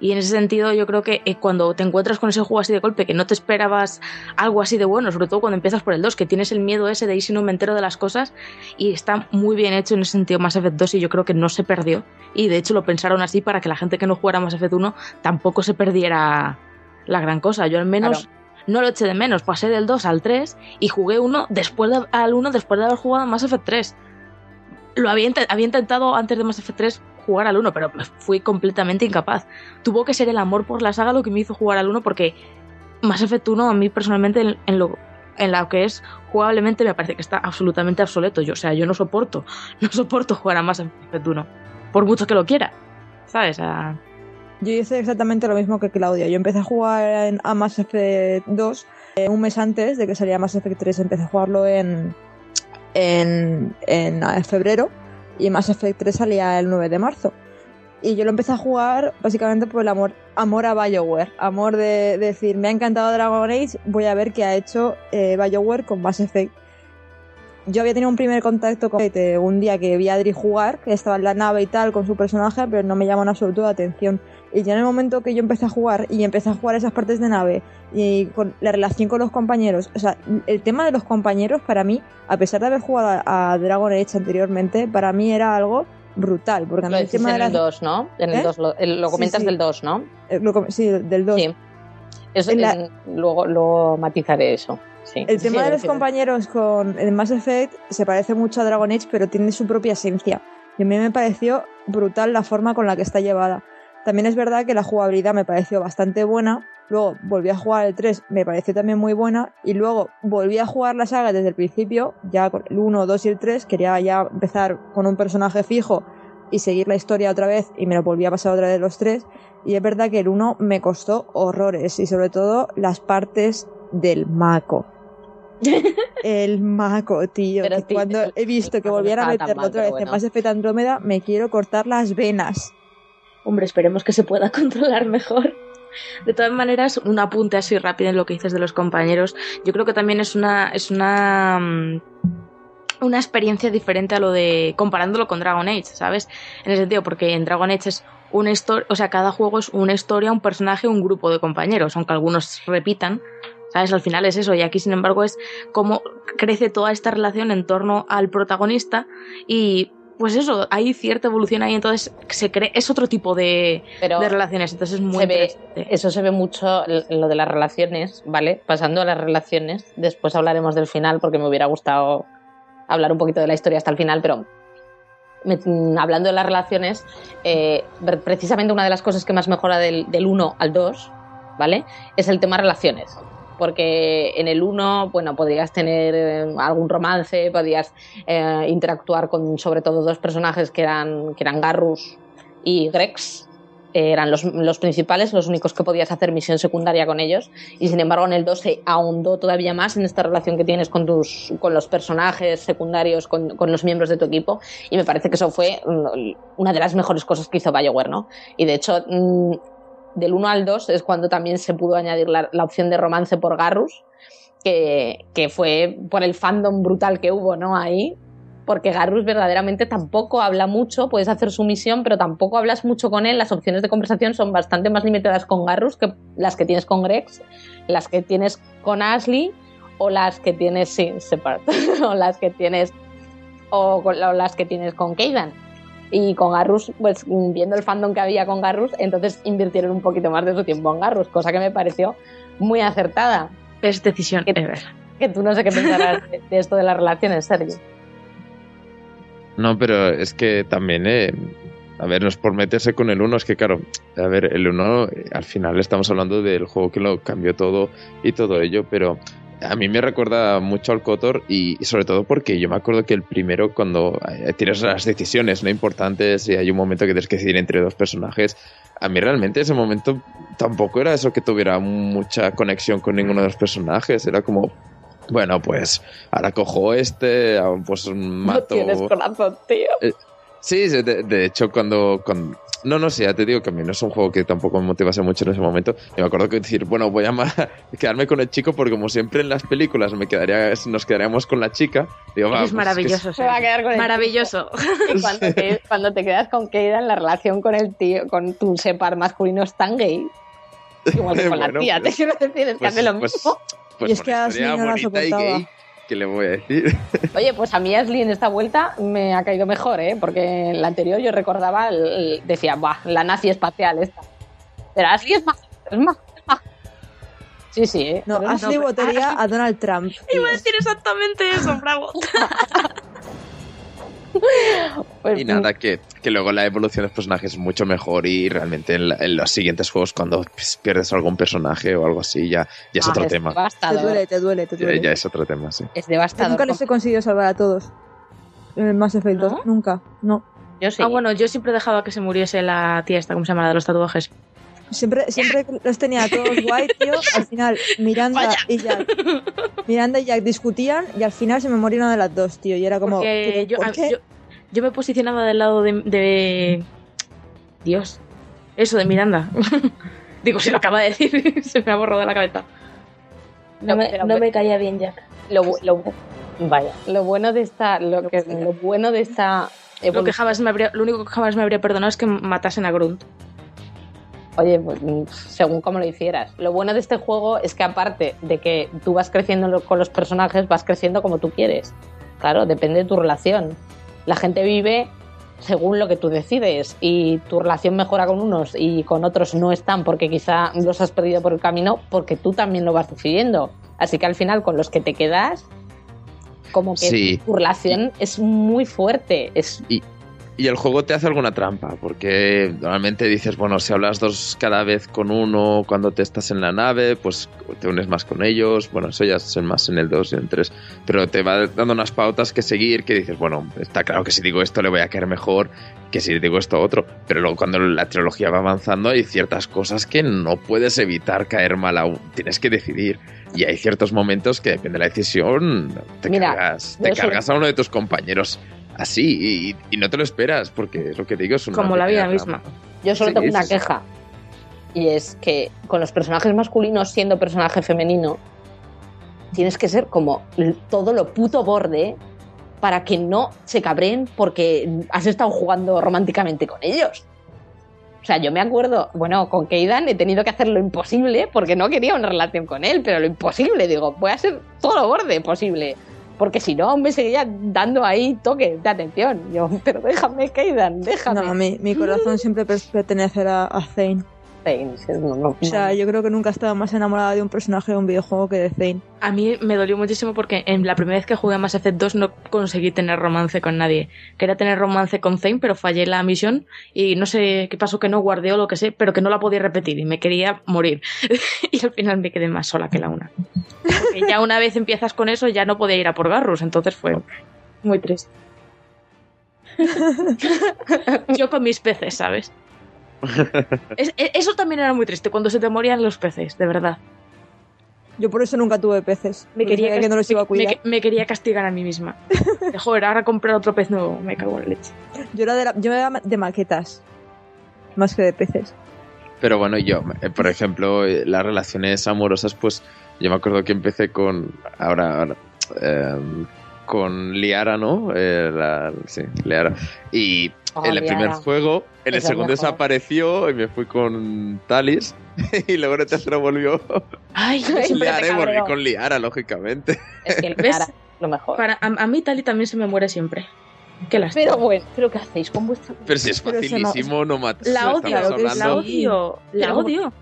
Y en ese sentido yo creo que eh, cuando te encuentras con ese juego así de golpe, que no te esperabas algo así de bueno, sobre todo cuando empiezas por el 2, que tienes el miedo ese de ir si no me entero de las cosas, y está muy bien hecho en ese sentido Mass Effect 2 y yo creo que no se perdió. Y de hecho lo pensaron así para que la gente que no jugara Mass Effect 1 tampoco se perdiera la gran cosa. Yo al menos no lo eché de menos, pasé del 2 al 3 y jugué uno después de- al 1 después de haber jugado Mass Effect 3 lo había, había intentado antes de Mass Effect 3 jugar al 1, pero fui completamente incapaz. Tuvo que ser el amor por la saga lo que me hizo jugar al 1 porque Mass Effect 1 a mí personalmente en, lo en lo que es jugablemente me parece que está absolutamente obsoleto. Yo, o sea, yo no soporto, no soporto jugar a Mass Effect 1, por mucho que lo quiera. ¿Sabes? Yo hice exactamente lo mismo que Claudia. Yo empecé a jugar a Mass Effect 2 eh, un mes antes de que saliera Mass Effect 3. Empecé a jugarlo en, en, febrero y Mass Effect 3 salía el 9 de marzo. Y yo lo empecé a jugar básicamente por el amor, amor a BioWare. Amor de, de decir, me ha encantado Dragon Age, voy a ver qué ha hecho eh, BioWare con Mass Effect. Yo había tenido un primer contacto con un día que vi a Adri jugar, que estaba en la nave y tal con su personaje, pero no me llamó en absoluto la atención. Y ya en el momento que yo empecé a jugar y empecé a jugar esas partes de nave y con la relación con los compañeros, o sea, el tema de los compañeros para mí, a pesar de haber jugado a, Dragon Age anteriormente, para mí era algo brutal, porque a mí Lo el tema en de el las- 2, ¿no? En el ¿Eh? 2, lo, el- lo Sí, comentas sí. del 2, ¿no? eh, lo sí, del 2. Sí. Eso, En la- en- luego, luego matizaré eso. Sí. El tema Sí, de los sí. compañeros con el Mass Effect se parece mucho a Dragon Age, pero tiene su propia esencia. Y a mí me pareció brutal la forma con la que está llevada. También es verdad que la jugabilidad me pareció bastante buena. Luego volví a jugar el 3, me pareció también muy buena. Y luego volví a jugar la saga desde el principio, ya con el 1, 2 y el 3. Quería ya empezar con un personaje fijo y seguir la historia otra vez. Y me lo volví a pasar otra vez los 3. Y es verdad que el 1 me costó horrores. Y sobre todo las partes del maco. El maco, tío. Pero, que tío, cuando he visto que volvieran a meterlo mal, otra vez en bueno. Mass Effect Andrómeda, me quiero cortar las venas. Hombre, esperemos que se pueda controlar mejor. De todas maneras, un apunte así rápido en lo que dices de los compañeros. Yo creo que también es una. es una. mm, una experiencia diferente a lo de. comparándolo con Dragon Age, ¿sabes? En el sentido, porque en Dragon Age es una historia. O sea, cada juego es una historia, un personaje, un grupo de compañeros, aunque algunos repitan. ¿Sabes? Al final es eso. Y aquí, sin embargo, es cómo crece toda esta relación en torno al protagonista. Y pues eso, hay cierta evolución ahí. Entonces se cree, es otro tipo de, Pero de relaciones. Entonces es muy se ve, eso se ve mucho lo de las relaciones, ¿vale? Pasando a las relaciones, después hablaremos del final porque me hubiera gustado hablar un poquito de la historia hasta el final, pero me- mm, hablando de las relaciones, eh, pre- precisamente una de las cosas que más mejora del, del 1 al 2, ¿vale? Es el tema relaciones. Porque en el 1, bueno, podrías tener eh, algún romance, podías eh, interactuar con sobre todo dos personajes que eran, que eran Garrus y Grex, eran los, los principales, los únicos que podías hacer misión secundaria con ellos. Y sin embargo, en el 2 se ahondó todavía más en esta relación que tienes con, tus, con los personajes secundarios, con, con los miembros de tu equipo. Y me parece que eso fue mm, una de las mejores cosas que hizo BioWare, ¿no? Y de hecho, mm, del 1 al 2 es cuando también se pudo añadir la, opción de romance por Garrus, que, que fue por el fandom brutal que hubo, ¿no? Ahí, porque Garrus verdaderamente tampoco habla mucho, puedes hacer su misión, pero tampoco hablas mucho con él. Las opciones de conversación son bastante más limitadas con Garrus que las que tienes con Grex, las que tienes con Ashley o las que tienes, sí, Separt, o las que tienes o, o las que tienes con Kaidan. Y con Garrus, pues viendo el fandom que había con Garrus, entonces invirtieron un poquito más de su tiempo en Garrus, cosa que me pareció muy acertada. Es decisión ¿Qué- ever. Que tú no sé qué pensarás de, de esto de las relaciones, Sergio. No, pero es que también, eh, a ver, no es por meterse con el 1, es que claro, a ver, el 1 eh, al final estamos hablando del juego que lo cambió todo y todo ello, pero a mí me recuerda mucho al Kotor y, y sobre todo porque yo me acuerdo que el primero cuando eh, tienes las decisiones no importantes y hay un momento que tienes que decidir entre dos personajes, a mí realmente ese momento tampoco era eso que tuviera mucha conexión con ninguno de los personajes, era como... Bueno, pues ahora cojo este, ah, pues No mato... tienes corazón, tío. Sí, sí, de, de hecho, cuando, cuando- No, no sé, ya te digo que a mí no es un juego que tampoco me motivase mucho en ese momento. Y me acuerdo que decir, bueno, voy a quedarme con el chico porque como siempre en las películas me quedaría, nos quedaríamos con la chica. Digo, va, es pues, maravilloso. Se va a quedar con el Maravilloso. Y cuando te, cuando te quedas con Keidan, la relación con el tío, con tu separ masculino es tan gay. Igual que con la tía, pues- te quiero decir, es que pues- hace lo pues- mismo. pues Y es que la y soportaba. Gay, ¿qué le voy a decir? Oye, pues a mí Ashley en esta vuelta me ha caído mejor, ¿eh? Porque en la anterior yo recordaba, el- el- decía, bah, la nazi espacial esta. Pero Ashley es más, es más, es más. Sí, sí, ¿eh? No, Ashley votaría a Donald Trump. Iba a decir exactamente eso, bravo. pues, Y nada, que, que luego la evolución de los personajes es mucho mejor y realmente en, la- en los siguientes juegos cuando pues, pierdes algún personaje o algo así ya, ya es ah, otro es tema. Te duele, te duele, te Ya, duele. ya es otro tema, sí. Es Yo devastador. nunca les he conseguido salvar a todos. En el Mass Effect 2, ¿No? nunca. No. Yo sí. Ah, bueno, yo siempre dejaba que se muriese la tía esta, ¿cómo se llama? La de los tatuajes. Siempre, siempre los tenía a todos guay, tío. Al final, Miranda Vaya. y Jack. Miranda y Jack discutían y al final se me moría una de las dos, tío. Y era como. Porque tío, yo, ¿por a- qué? yo, yo me posicionaba del lado de, de- Dios. Eso, de Miranda. Digo, si lo acaba de decir, se me ha borrado de la cabeza. No me- no me caía bien Jack. lo, vaya, lo bueno de esta, lo, que, lo bueno de esta Lo, que jamás me habría, lo único que jamás me habría perdonado es que matasen a Grunt. Oye, pues, mm, según como lo hicieras. Lo bueno de este juego es que aparte de que tú vas creciendo con los personajes, vas creciendo como tú quieres. Claro, depende de tu relación. La gente vive según lo que tú decides y tu relación mejora con unos y con otros no están porque quizá los has perdido por el camino porque tú también lo vas decidiendo. Así que al final con los que te quedas, como que Sí. tu relación es muy fuerte. Es, Y el juego te hace alguna trampa, porque normalmente dices, bueno, si hablas dos cada vez con uno cuando te estás en la nave, pues te unes más con ellos, bueno, eso ya es más en el 2 y en el 3, pero te va dando unas pautas que seguir, que dices, bueno, está claro que si digo esto le voy a caer mejor que si digo esto otro, pero luego cuando la trilogía va avanzando hay ciertas cosas que no puedes evitar caer mal aún, tienes que decidir. Y hay ciertos momentos que depende de la decisión, te Mira, cargas, te soy- cargas a uno de tus compañeros así y, y no te lo esperas porque es lo que digo es una Como la vida misma. Yo solo Sí, tengo una queja. Y es que con los personajes masculinos siendo personaje femenino, tienes que ser como todo lo puto borde para que no se cabreen porque has estado jugando románticamente con ellos. O sea, yo me acuerdo, bueno, con Keidan he tenido que hacer lo imposible porque no quería una relación con él, pero lo imposible, digo, voy a hacer todo lo borde posible. Porque si no, me seguía dando ahí toques de atención. Yo, pero déjame, Keidan, déjame. No, mi, mi corazón siempre per- pertenece a, a Zane. Zane, no, no, O sea, no. yo creo que nunca he estado más enamorada de un personaje de un videojuego que de Zane. A mí me dolió muchísimo porque en la primera vez que jugué a Mass Effect 2 no conseguí tener romance con nadie. Quería tener romance con Zane, pero fallé la misión y no sé qué pasó que no guardé o lo que sé, pero que no la podía repetir y me quería morir. y al final me quedé más sola que la una. Porque ya una vez empiezas con eso ya no podía ir a por Garrus, entonces fue muy triste. Yo con mis peces, ¿sabes? Es- e- eso también era muy triste, cuando se te morían los peces, de verdad. Yo por eso nunca tuve peces. Me quería, que no los iba a cuidar. me- me quería castigar a mí misma. De, Joder, ahora comprar otro pez nuevo, me cago en la leche. Yo era de, la- yo era de maquetas. Más que de peces. Pero bueno, yo, eh, por ejemplo, eh, las relaciones amorosas, pues yo me acuerdo que empecé con. Ahora. ahora, em, con Liara, ¿no? Eh, la- sí, Liara. Y Oh, en el Liara. primer juego, en el Es el segundo mejor. desapareció y me fui con Talis. y luego en el tercero volvió Ay, Liara y volví con Liara, lógicamente. Es que ¿Ves? Lara, lo mejor. para, a, a mí Tali también se me muere siempre. Qué lástima. Pero bueno, ¿pero qué hacéis con vuestra Pero si es facilísimo, no matas. la odio, la odio, la Pero- odio.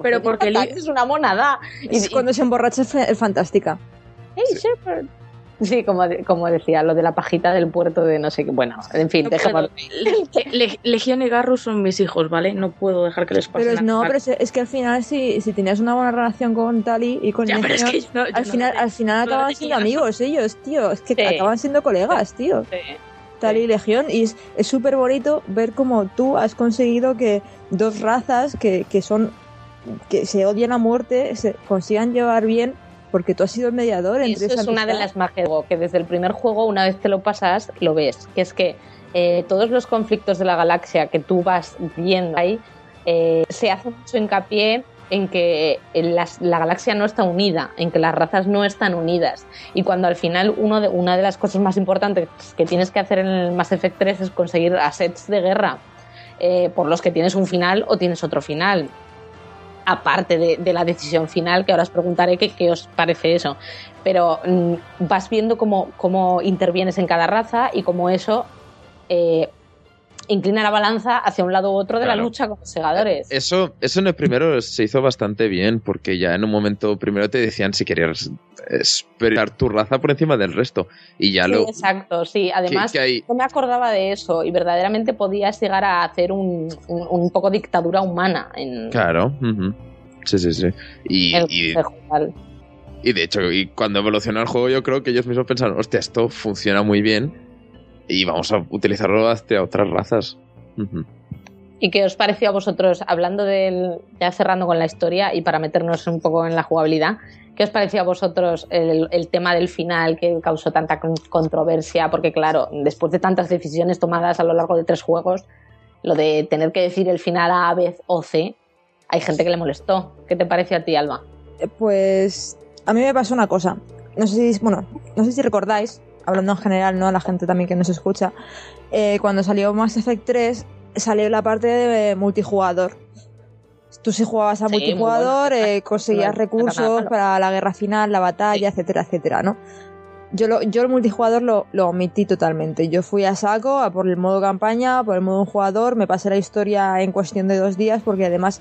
Pero porque es una monada. Y, cuando se emborracha es fantástica. Hey, Shepard. Sí, como, como decía, lo de la pajita del puerto de no sé qué. Bueno, en fin, no dejémoslo. Le- Le- Legión y Garrus son mis hijos, ¿vale? No puedo dejar que les pase Pero nada. no, pero es, es que al final si, si tenías una buena relación con Tali y con Ya, pero es Legion, que yo no- yo al no final, al final acaban siendo amigos ellos, tío. Es que Sí. acaban siendo colegas, tío. Tali y Legión. Y es es súper bonito ver cómo tú has conseguido que dos razas que, que son que se odian a muerte se consigan llevar bien porque tú has sido el mediador entre Eso esa es una de las magias que desde el primer juego, una vez te lo pasas, lo ves. Que es que eh, todos los conflictos de la galaxia que tú vas viendo ahí, eh, se hace mucho hincapié en que en las- la galaxia no está unida, en que las razas no están unidas. Y cuando al final uno de, una de las cosas más importantes que tienes que hacer en el Mass Effect 3 es conseguir assets de guerra eh, por los que tienes un final o tienes otro final. Aparte de, la decisión final, que ahora os preguntaré qué, qué os parece eso. Pero mm, vas viendo cómo, cómo intervienes en cada raza y cómo eso eh, inclina la balanza hacia un lado u otro de la lucha con los segadores. Eso, eso en el primero se hizo bastante bien, porque ya en un momento primero te decían si querías esperar tu raza por encima del resto. Y ya Sí, lo. exacto, sí. Además, que hay- no me acordaba de eso y verdaderamente podías llegar a hacer un, un, un poco dictadura humana en Claro. ujú. Sí, sí, sí. Y, el y de hecho, y cuando evolucionó el juego, yo creo que ellos mismos pensaron, hostia, esto funciona muy bien y vamos a utilizarlo hacia otras razas. ¿Y qué os pareció a vosotros, hablando del, ya cerrando con la historia y para meternos un poco en la jugabilidad, qué os pareció a vosotros el, el tema del final que causó tanta con- controversia? Porque claro, después de tantas decisiones tomadas a lo largo de tres juegos, lo de tener que decir el final A, B o C, hay gente que le molestó. ¿Qué te pareció a ti, Alba? Eh, Pues a mí me pasó una cosa. No sé si, bueno, no sé si recordáis, hablando en general, ¿no? A la gente también que nos escucha, eh, cuando salió Mass Effect 3 salió la parte de multijugador. Tú si jugabas a Sí, multijugador, eh, conseguías recursos para la guerra final, la batalla, etcétera, etcétera, ¿no? Yo, lo, yo el multijugador lo, lo omití totalmente. Yo fui a saco, a por el modo campaña, por el modo jugador, me pasé la historia en cuestión de dos días, porque además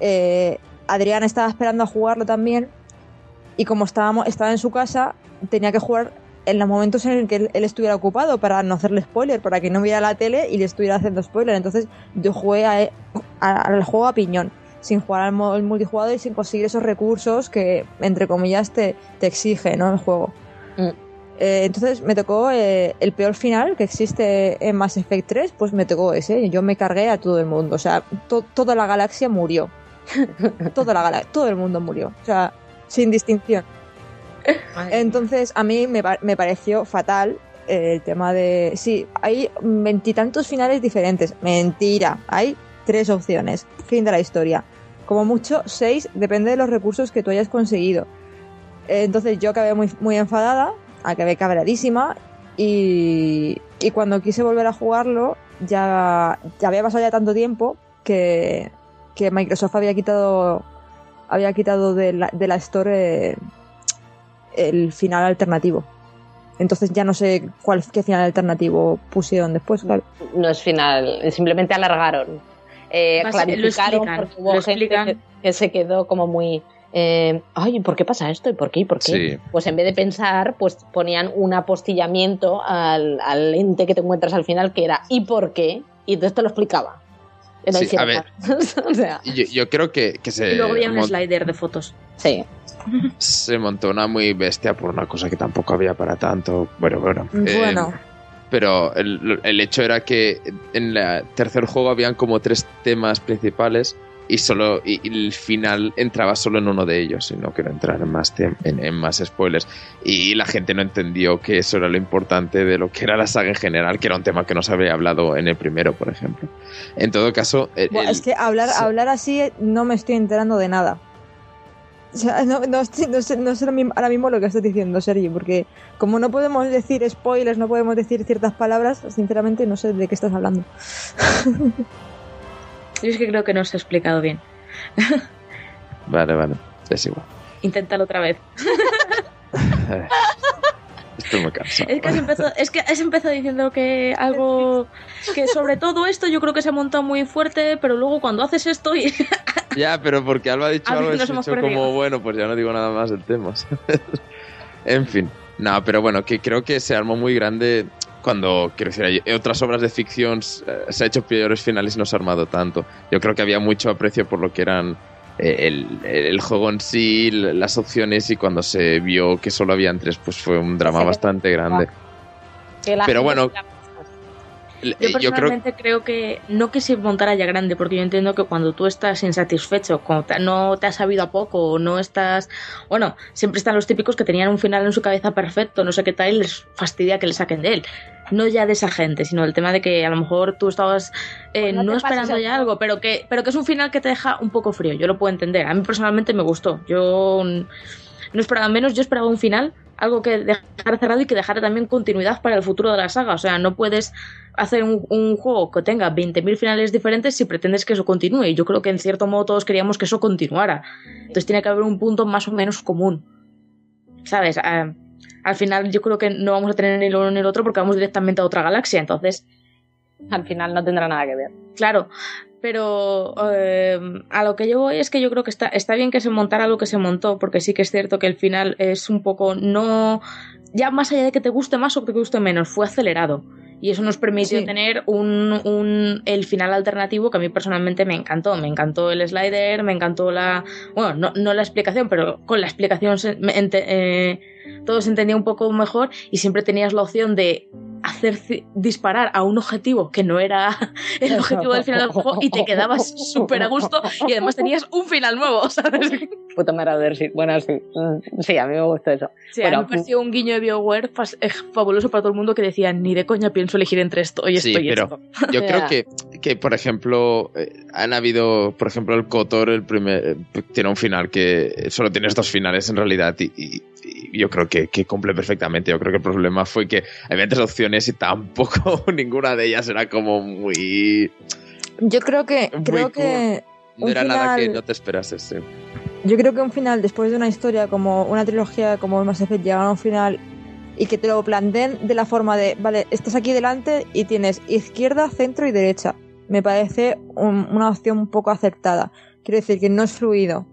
eh, Adrián estaba esperando a jugarlo también, y como estábamos, estaba en su casa, tenía que jugar en los momentos en el que él, él estuviera ocupado para no hacerle spoiler, para que no viera la tele y le estuviera haciendo spoiler. Entonces yo jugué a- a- al juego a piñón, sin jugar al modo multijugador y sin conseguir esos recursos que, entre comillas, te, te exige ¿no? el juego. Mm. Eh, entonces me tocó eh, el peor final que existe en Mass Effect 3, pues me tocó ese. Yo me cargué a todo el mundo. O sea, to- toda la galaxia murió. toda la galaxia, todo el mundo murió. O sea, sin distinción. Entonces, a mí me, pa- me pareció fatal eh, el tema de. Sí, hay veintitantos finales diferentes. Mentira. Hay tres opciones. Fin de la historia. Como mucho, seis, depende de los recursos que tú hayas conseguido. Entonces, yo acabé muy, muy enfadada, acabé cabradísima. Y, y cuando quise volver a jugarlo, ya, ya había pasado ya tanto tiempo que, que Microsoft había quitado había quitado de la, de la Store eh, el final alternativo. Entonces ya no sé cuál qué final alternativo pusieron después, claro. No es final, simplemente alargaron. Eh, lo clarificaron explican, porque hubo lo gente que, que se quedó como muy... eh, Ay, ¿por qué pasa esto? ¿Y por qué? ¿Y por qué? Sí. Pues en vez de pensar, pues ponían un apostillamiento al, al ente que te encuentras al final que era ¿y por qué? Y entonces te lo explicaba. Sí, a ver. nada. o sea, Yo, yo creo que, que se, Y luego había un slider de fotos. sí. Se montó una muy bestia por una cosa que tampoco había para tanto. Bueno, bueno. eh, Bueno, pero el, el hecho era que en el tercer juego habían como tres temas principales y solo y, y el final entraba solo en uno de ellos y no quiero entrar en más en, en más spoilers y la gente no entendió que eso era lo importante de lo que era la saga en general que era un tema que no se había hablado en el primero por ejemplo en todo caso el- es que hablar, hablar así eh, no me estoy enterando de nada. O sea, no, no, estoy- no sé, no sé lo mismo- ahora mismo lo que estás diciendo, Sergi, porque como no podemos decir spoilers, no podemos decir ciertas palabras, sinceramente no sé de qué estás hablando. Yo es que creo que no se ha explicado bien. vale vale es igual Inténtalo otra vez. Estoy muy cansado Es que has empezado, es que has empezado diciendo que algo que sobre todo esto yo creo que se ha montado muy fuerte, pero luego cuando haces esto y Ya, pero porque Alba ha dicho algo, hemos dicho como, bueno, pues ya no digo nada más del tema. en fin, no, pero bueno, que creo que se armó muy grande cuando, quiero decir, hay otras obras de ficción eh, se ha hecho peores finales y no se ha armado tanto. Yo creo que había mucho aprecio por lo que eran el, el juego en sí, las opciones y cuando se vio que solo habían tres, pues fue un drama bastante grande. Pero bueno, yo eh, Yo creo personalmente creo que no que se montara ya grande, porque yo entiendo que cuando tú estás insatisfecho, cuando te- no te has sabido a poco o no estás, bueno, siempre están los típicos que tenían un final en su cabeza perfecto, no sé qué tal, y les fastidia que le saquen de él. No ya de esa gente, sino el tema de que a lo mejor tú estabas eh, Pues no esperando ya algo, pero que, pero que es un final que te deja un poco frío. Yo lo puedo entender. A mí personalmente me gustó. Yo no esperaba menos, yo esperaba un final, algo que dejara cerrado y que dejara también continuidad para el futuro de la saga. O sea, no puedes hacer un, un juego que tenga 20.000 finales diferentes si pretendes que eso continúe. Y yo creo que en cierto modo todos queríamos que eso continuara. Entonces tiene que haber un punto más o menos común. ¿Sabes? Ah, al final yo creo que no vamos a tener ni el uno ni el otro porque vamos directamente a otra galaxia. Entonces, Al final no tendrá nada que ver. Claro, pero eh, a lo que yo voy es que yo creo que está, está bien que se montara lo que se montó, porque sí que es cierto que el final es un poco no. Ya más allá de que te guste más o que te guste menos, fue acelerado. Y eso nos permitió Sí. tener un, un, el final alternativo que a mí personalmente me encantó. Me encantó el slider, me encantó la. Bueno, no, no la explicación, pero con la explicación se- me ente- eh, todo se entendía un poco mejor y siempre tenías la opción de hacer disparar a un objetivo que no era el objetivo del final del juego y te quedabas súper a gusto y además tenías un final nuevo, ¿sabes? Puto Marauder, sí. Bueno, sí. Mm, Sí, a mí me gustó eso. Sí, a mí Bueno, me pareció un guiño de BioWare eh, fabuloso para todo el mundo que decía ni de coña pienso elegir entre esto y esto Sí, y pero esto. yo creo que, que, por ejemplo, eh, han habido, por ejemplo, el Kotor, el primer, eh, tiene un final que solo tienes dos finales en realidad y yo creo que, que cumple perfectamente. Yo creo que el problema fue que había tres opciones y tampoco ninguna de ellas era como muy... Yo creo que, Muy creo que No era nada que final- no te esperases. sí. Yo creo que un final, después de una historia como una trilogía como Mass Effect, llegar a un final y que te lo planteen de la forma de, vale, estás aquí delante y tienes izquierda, centro y derecha. Me parece un- una opción un poco acertada. Quiero decir que no es fluido.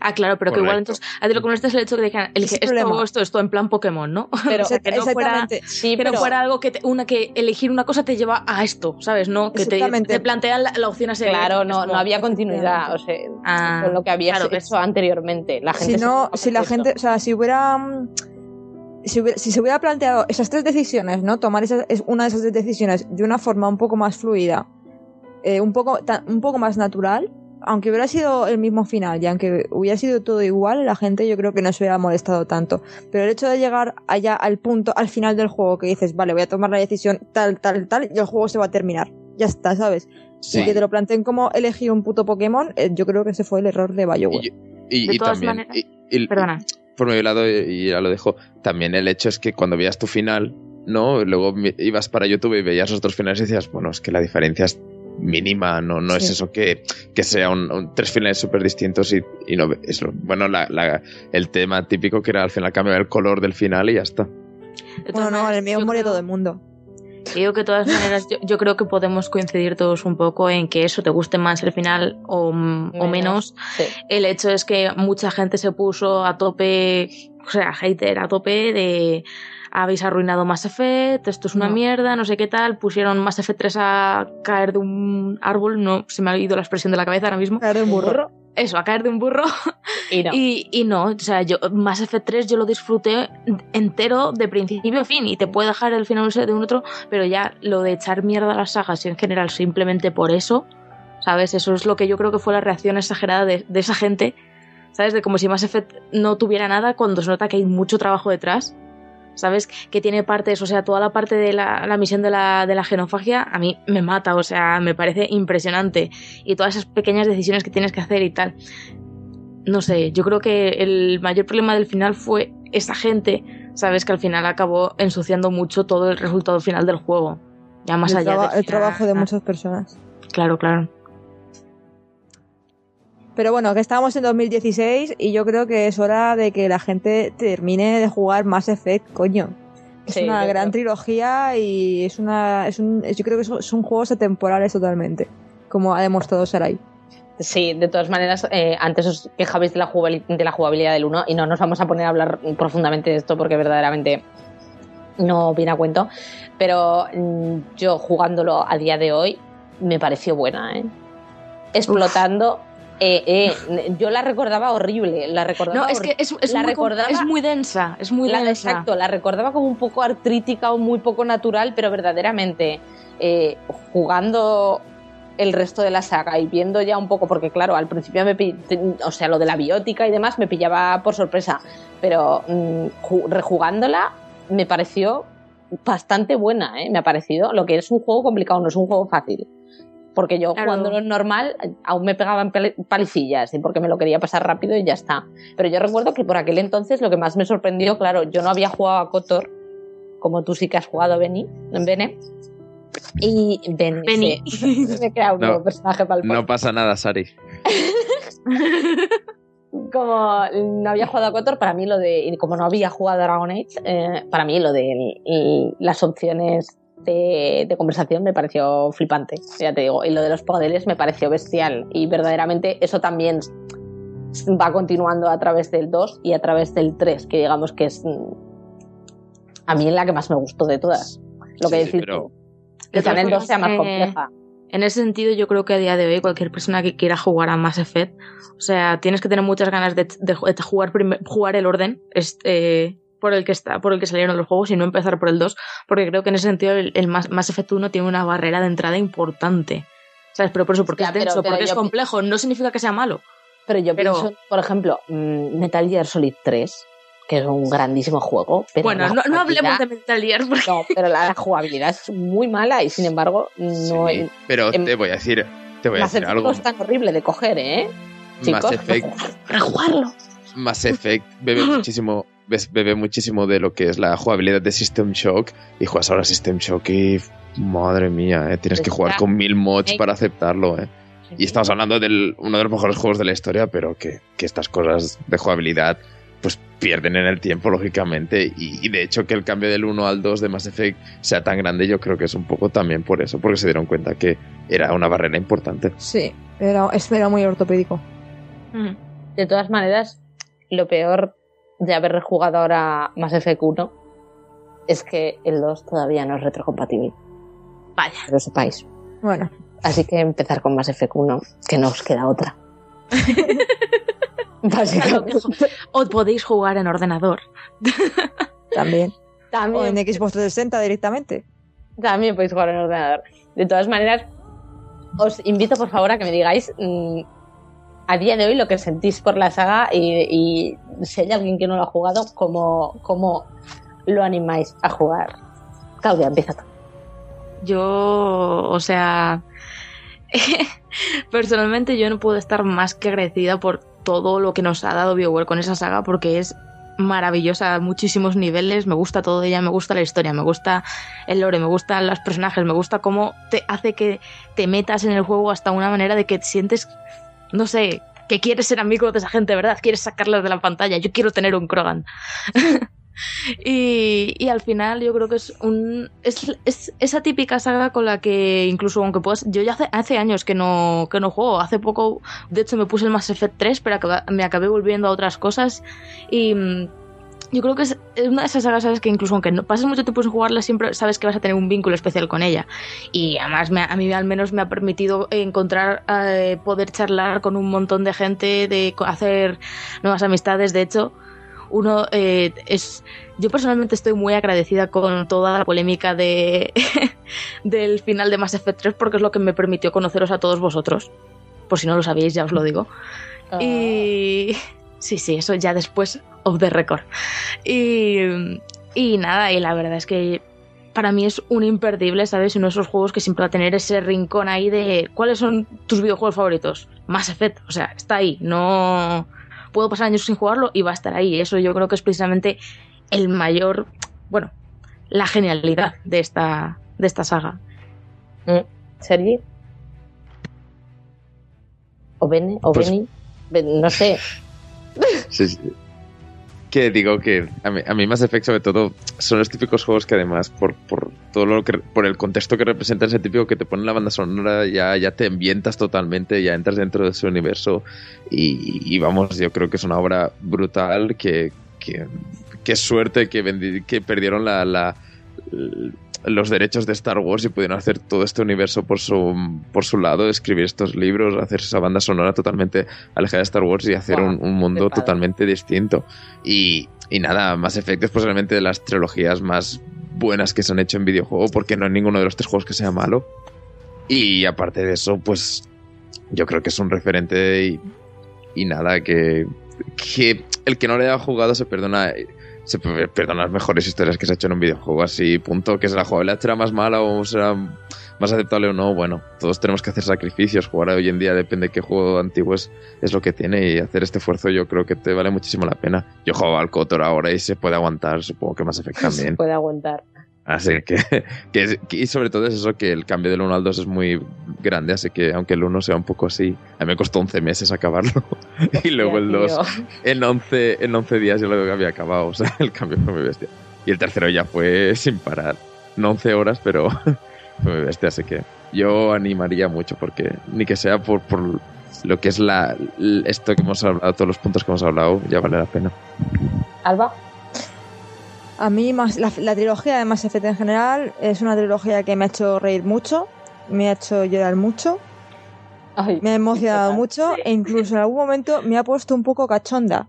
Ah, claro, pero que igual Correcto. entonces a ti lo que molesta es el hecho de que dijeran elige es esto esto, esto en plan Pokémon, ¿no? Pero- o sea, que no fuera. Sí, que pero no fuera algo que te- una que elegir una cosa te lleva a esto, ¿sabes? No, que te, Exactamente. te plantean la, la opción a seguir. Claro, no, no había continuidad, o sea, Ah, con lo que había claro, hecho anteriormente. La gente Si no, si la gente, o sea, si hubiera, mm, si hubiera, si se hubiera planteado esas tres decisiones, ¿no? Tomar esa, es una de esas tres decisiones de una forma un poco más fluida, eh, un poco, un poco más natural, aunque hubiera sido el mismo final y aunque hubiera sido todo igual, la gente yo creo que no se hubiera molestado tanto. Pero el hecho de llegar allá al punto, al final del juego, que dices, vale, voy a tomar la decisión tal, tal, tal, y el juego se va a terminar. Ya está, ¿sabes? Sí. Y que te lo planteen como elegir un puto Pokémon, eh, yo creo que ese fue el error de BioWare. Y, y- De y todas también, maneras- y- y- Perdona. por mi lado, y ya lo dejo, también el hecho es que cuando veías tu final, ¿no? Luego ibas para YouTube y veías los otros finales y decías, bueno, es que la diferencia es mínima, no, no es eso que, que sea un, un- tres finales súper distintos y, y no es lo- bueno la- la- el tema típico que era al final cambiar el color del final y ya está. Bueno, no, el mío yo muere creo- todo el mundo. Digo que de todas maneras, yo, yo creo que podemos coincidir todos un poco en que eso te guste más el final o, o Menos. menos. Sí. El hecho es que mucha gente se puso a tope, o sea, hater a tope de habéis arruinado Mass Effect, esto es una No. mierda, no sé qué tal. Pusieron Mass Effect 3 a caer de un árbol, no se me ha ido la expresión de la cabeza ahora mismo. Caer de un burro. Eso, a caer de un burro. Y no. Y, y no, o sea, yo Mass Effect 3 yo lo disfruté entero de principio a fin y te puede dejar el final de un otro, pero ya lo de echar mierda a las sagas y en general simplemente por eso, ¿sabes? Eso es lo que yo creo que fue la reacción exagerada de, de esa gente, ¿sabes? De como si Mass Effect no tuviera nada cuando se nota que hay mucho trabajo detrás. ¿Sabes? Que tiene partes, o sea, toda la parte de la, la misión de la, de la genofagia a mí me mata, o sea, me parece impresionante. Y todas esas pequeñas decisiones que tienes que hacer y tal no sé, yo creo que el mayor problema del final fue esa gente, sabes, que al final acabó ensuciando mucho todo el resultado final del juego. Ya más el, allá traba- del el trabajo de muchas personas. Claro, claro. Pero bueno, que estamos en 2016 y yo creo que es hora de que la gente termine de jugar Mass Effect, coño. Es Sí, una gran creo. trilogía y es una, es un, yo creo que son, son juegos atemporales totalmente, como ha demostrado Sarai. Sí, de todas maneras, eh, antes os quejabais de la, de la jugabilidad del 1 y no nos vamos a poner a hablar profundamente de esto porque verdaderamente no viene a cuento. Pero mm, yo jugándolo a día de hoy me pareció buena, ¿eh? Explotando. Eh, eh, yo la recordaba horrible, la recordaba No, es que es, es la muy, recordaba- es muy densa, es muy la, densa. Exacto, la recordaba como un poco artrítica o muy poco natural, pero verdaderamente eh, jugando el resto de la saga y viendo ya un poco, porque claro, al principio me o sea, lo de la biótica y demás me pillaba por sorpresa, pero mm, ju- rejugándola me pareció bastante buena, ¿eh? me ha parecido. Lo que es un juego complicado, no es un juego fácil. Porque yo Claro. jugándolo en normal aún me pegaban pali- palicillas y porque me lo quería pasar rápido y ya está. Pero yo recuerdo que por aquel entonces lo que más me sorprendió, claro, yo no había jugado a Kotor, como tú sí que has jugado, Benny, en Bene. Y Benny, Benny. sí. me crea un No. nuevo personaje para el No pasa nada, Sari. como no había jugado a Kotor, para mí lo de, y como no había jugado a Dragon Age, eh, para mí lo de el- el- las opciones de, de conversación me pareció flipante, ya te digo, y lo de los poderes me pareció bestial, y verdaderamente eso también va continuando a través del 2 y a través del 3, que digamos que es mm, a mí la que más me gustó de todas. Lo que Sí, decir pero- en el 2 sea más Eh, compleja. En ese sentido, yo creo que a día de hoy cualquier persona que quiera jugar a Mass Effect, o sea, tienes que tener muchas ganas de, de ju- de jugar, jugar el orden este, por el que está, por el que salieron los juegos y no empezar por el 2, porque creo que en ese sentido el, el Mass, Mass Effect 1 tiene una barrera de entrada importante. ¿Sabes? Pero por eso, porque Ya, es denso, pero porque es complejo, no significa que sea malo. Pero yo Pero- pienso, por ejemplo, mm, Metal Gear Solid 3, que es un grandísimo juego. Pero bueno, no, no hablemos de Metal Gear porque No, pero la jugabilidad es muy mala y sin embargo no Sí, pero te voy a decir, te voy a Mass decir Effect algo. es tan horrible de coger, ¿eh? Mass Chicos, Effect, rejugarlo. Mass Effect bebe muchísimo, bebe muchísimo de lo que es la jugabilidad de System Shock y juegas ahora System Shock y madre mía, eh, tienes que jugar con mil mods para aceptarlo. Eh. Y estamos hablando de uno de los mejores juegos de la historia, pero que, que estas cosas de jugabilidad pues pierden en el tiempo, lógicamente. Y, y de hecho que el cambio del 1 al 2 de Mass Effect sea tan grande, yo creo que es un poco también por eso, porque se dieron cuenta que era una barrera importante. Sí, era, es- era muy ortopédico. De todas maneras, lo peor de haber rejugado ahora Mass Effect 1 es que el 2 todavía no es retrocompatible. Vaya. Que lo sepáis. Bueno, Así que empezar con Mass Effect 1, que no os queda otra. Básicamente. O podéis jugar en ordenador. también. O También, en Xbox 360 directamente. también podéis jugar en ordenador. De todas maneras, os invito por favor a que me digáis mm, a día de hoy lo que sentís por la saga y, y si hay alguien que no lo ha jugado, cómo, cómo lo animáis a jugar. Claudia, empieza tú. Yo, o sea, personalmente yo no puedo estar más que agradecida por todo lo que nos ha dado BioWare con esa saga porque es maravillosa a muchísimos niveles, me gusta todo de ella, me gusta la historia, me gusta el lore, me gustan los personajes, me gusta cómo te hace que te metas en el juego hasta una manera de que te sientes, no sé, que quieres ser amigo de esa gente, ¿verdad? Quieres sacarlos de la pantalla, yo quiero tener un Krogan. Y, y al final yo creo que es un es, es esa típica saga con la que incluso aunque puedas yo ya hace, años que no que no juego hace poco de hecho me puse el Mass Effect 3 pero me acabé volviendo a otras cosas y mm, yo creo que es una de esas sagas sabes que incluso aunque no pases mucho tiempo sin jugarla siempre sabes que vas a tener un vínculo especial con ella. Y además me a mí al menos me ha permitido encontrar eh, poder charlar con un montón de gente de hacer nuevas amistades. De hecho uno eh, es yo personalmente estoy muy agradecida con toda la polémica de del final de Mass Effect 3 porque es lo que me permitió conoceros a todos vosotros. Por si no lo sabéis ya os lo digo. Ah, y sí sí eso ya después of the record y, y nada y la verdad es que para mí es un imperdible, ¿sabes? Uno de esos juegos que siempre va a tener ese rincón ahí de ¿cuáles son tus videojuegos favoritos? Mass Effect, o sea, está ahí, no puedo pasar años sin jugarlo y va a estar ahí. Eso yo creo que es precisamente el mayor, bueno, la genialidad de esta, de esta saga. mm, Sergi. O Bene, o Pues- Beni. No sé. Sí, sí. Que digo que a mí, a mí Mass sobre todo son los típicos juegos que además por, por todo lo que por el contexto que representa ese típico que te pone la banda sonora ya, ya te ambientas totalmente, ya entras dentro de ese universo y, vamos, yo creo que es una obra brutal que, que, suerte que, que perdieron la, la- los derechos de Star Wars y pudieron hacer todo este universo por su, por su lado, escribir estos libros, hacer esa banda sonora totalmente alejada de Star Wars y hacer un, un mundo totalmente distinto. Y, y nada, Mass Effect es posiblemente de las trilogías más buenas que se han hecho en videojuego, porque no hay ninguno de los tres juegos que sea malo. Y aparte de eso, pues yo creo que es un referente y, y nada, que, que el que no le haya jugado se perdona se pe- perdona las mejores historias que se ha hecho en un videojuego así, punto, que la jugabilidad será más mala o será más aceptable o no, bueno, todos tenemos que hacer sacrificios, jugar hoy en día depende de qué juego antiguo es, es lo que tiene y hacer este esfuerzo yo creo que te vale muchísimo la pena. Yo juego al Kotor ahora y se puede aguantar, supongo que más efecto también. Puede aguantar. Así que, que, es- que- y sobre todo es eso que el cambio del 1 al 2 es muy grande, así que aunque el 1 sea un poco así, a mí me costó 11 meses acabarlo y luego el 2 Tío. en 11, en 11 días ya lo había acabado, o sea, el cambio fue muy bestia. Y el tercero ya fue sin parar, no 11 horas, pero fue muy bestia, así que yo animaría mucho porque ni que sea por, por lo que es la esto que hemos hablado, todos los puntos que hemos hablado, ya vale la pena. Alba. A mí más, la, la trilogía de Mass Effect en general es una trilogía que me ha hecho reír mucho, me ha hecho llorar mucho, Ay, me ha emocionado mucho e incluso en algún momento me ha puesto un poco cachonda.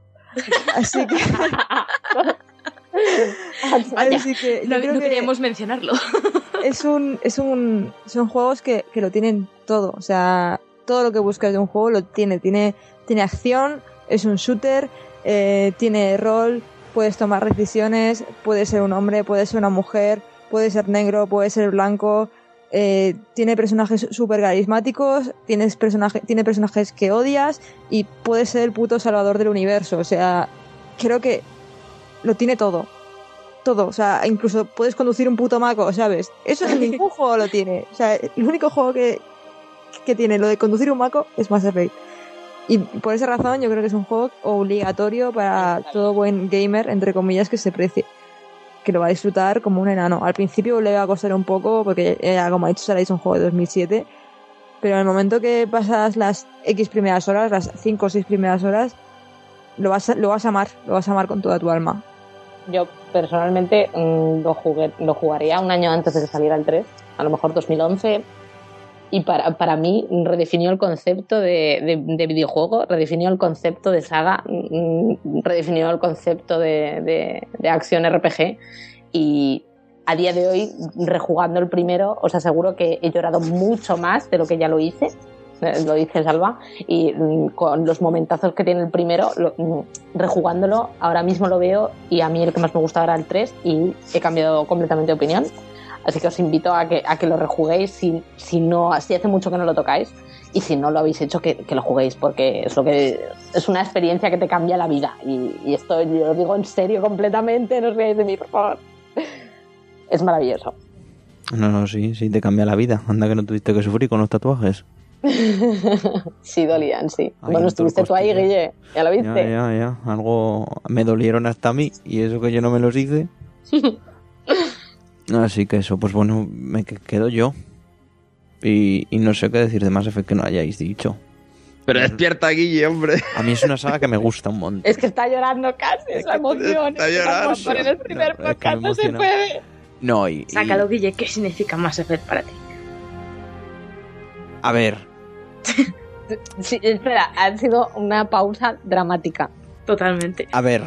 Así que, Vaya. así que yo No, creo no que queríamos mencionarlo. es un, es un, son juegos que, que lo tienen todo. O sea, todo lo que buscas de un juego lo tiene. Tiene, tiene acción, es un shooter, eh, tiene rol, puedes tomar decisiones, puede ser un hombre, puede ser una mujer, puede ser negro, puede ser blanco. eh, tiene personajes súper carismáticos, tienes personaje, tiene personajes que odias y puede ser el puto salvador del universo. O sea, creo que lo tiene todo todo, o sea, incluso puedes conducir un puto maco, ¿sabes? Eso en ningún juego lo tiene. O sea, el único juego que, que tiene lo de conducir un maco es Mass Effect. Y por esa razón yo creo que es un juego obligatorio para todo buen gamer, entre comillas, que se precie. Que lo va a disfrutar como un enano. Al principio le va a costar un poco, porque como ha dicho Sara, es un juego de 2007. Pero en el momento que pasas las X primeras horas, las 5 o 6 primeras horas, lo vas, a, lo vas a amar, lo vas a amar con toda tu alma. Yo personalmente mm, lo, jugué, lo jugaría un año antes de que saliera el 3, a lo mejor 2011. Y para, para mí redefinió el concepto de, de- de videojuego, redefinió el concepto de saga, mm, redefinió el concepto de, de- acción RPG. Y a día de hoy, rejugando el primero, os aseguro que he llorado mucho más de lo que ya lo hice. Eh, Lo dice Salva. Y mm, con los momentazos que tiene el primero, lo- mm, rejugándolo, ahora mismo lo veo y a mí el que más me gustaba era el 3 y he cambiado completamente de opinión. Así que os invito a que, a que lo rejuguéis si, si, no, si hace mucho que no lo tocáis y si no lo habéis hecho, que, que lo juguéis porque es, lo que, es una experiencia que te cambia la vida. Y, y esto yo lo digo en serio completamente, no os riáis de mí, por favor. Es maravilloso. No, no, sí, sí, te cambia la vida. Anda que no tuviste que sufrir con los tatuajes. sí, dolían, sí. Ahí bueno, estuviste tú ahí. Guille. Ya lo Ya, viste. ya, ya. Algo me dolieron hasta a mí y eso que yo no me los hice. Así que eso, pues bueno, me que- quedo yo. Y, y no sé qué decir de Mass Effect que no hayáis dicho. Pero despierta, Guille, hombre. A mí es una saga que me gusta un montón. Es que está llorando casi, es la emoción. Está llorando. vamos a poner el primer No, es que podcast, no se emociona. puede. No, y, y- Sácalo, Guille, ¿qué significa Mass Effect para ti? a ver, Sí, espera, ha sido una pausa dramática. Totalmente. a ver,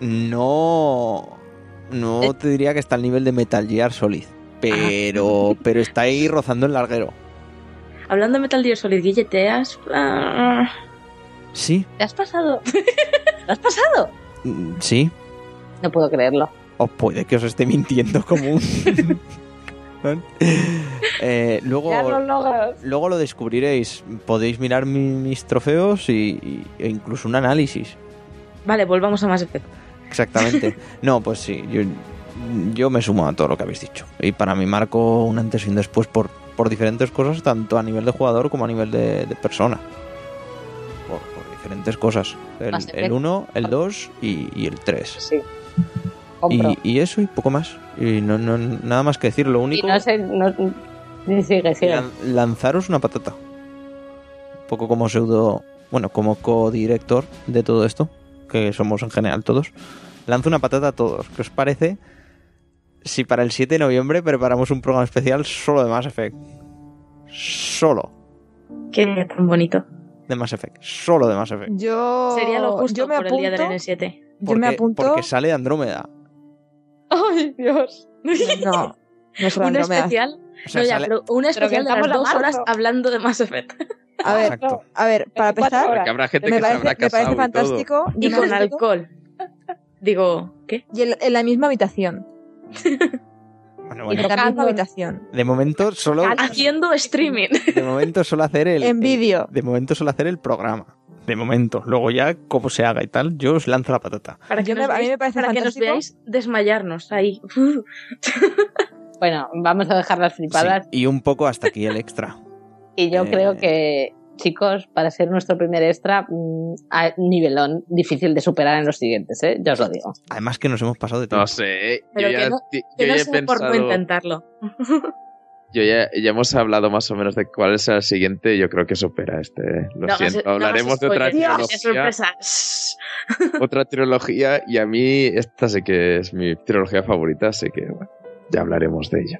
no, no te diría que está al nivel de Metal Gear Solid, pero, pero está ahí rozando el larguero. Hablando de Metal Gear Solid, Guille, ¿te has... ah, Sí, ¿Te has pasado? ¿Te has pasado? mm, sí, No puedo creerlo. o puede que os esté mintiendo como un... Eh, luego, logras. luego lo descubriréis. Podéis mirar mi- mis trofeos y, y- e incluso un análisis. Vale, volvamos a Mass Effect. Exactamente. No, pues sí, yo, yo me sumo a todo lo que habéis dicho. Y para mí marco un antes y un después por, por diferentes cosas, tanto a nivel de jugador como a nivel de, de persona. Por, por diferentes cosas. El, Mass Effect. el 1, el 2 y, y el 3. Sí. Y, y eso y poco más. Y no, no nada más que decir. Lo Y, único... no sé, no, sí, sigue, sigue. Lan- lanzaros una patata. Un poco como pseudo, bueno, como co-director de todo esto, que somos en general todos. Lanzo una patata a todos. ¿Qué os parece si para el 7 de noviembre preparamos un programa especial solo de Mass Effect? Solo Qué día tan bonito. de Mass Effect. Solo de Mass Effect. Yo, Sería lo justo yo me por el día del apunto. N7. Yo me apunto. Porque sale Andrómeda. Ay, Dios. No, no es Un especial, O sea, no, ya, sale- pero un especial de las dos horas hablando de Mass Effect. A ver, Exacto. a ver, para 24 empezar, habrá gente me que se parece, habrá me parece y fantástico. Y con alcohol. Digo, ¿qué? Y en, en la misma habitación. Bueno, Y bueno, En la misma habitación. de momento solo Haciendo streaming. de momento solo hacer el En vídeo. De momento solo hacer el programa. De momento. Luego ya, como se haga y tal, yo os lanzo la patata. Para que, nos, me- a mí veáis, me parece para que nos veáis desmayarnos ahí. Bueno, vamos a dejar las flipadas. Sí, y un poco hasta aquí el extra. Y yo Eh. creo que, chicos, para ser nuestro primer extra, mm, a nivelón difícil de superar en los siguientes, ¿eh? Ya os lo digo. Además que nos hemos pasado de tiempo. No sé, Pero yo que ya, no- Que yo no ya he sé por pensado, intentarlo. yo ya, ya hemos hablado más o menos de cuál será el siguiente, yo creo que supera este. Lo No hagas- siento, no hablaremos de otra spoilers. trilogía, ¡Qué sorpresa! Shh. otra trilogía y a mí esta sí que es mi trilogía favorita, así que bueno, ya hablaremos de ella.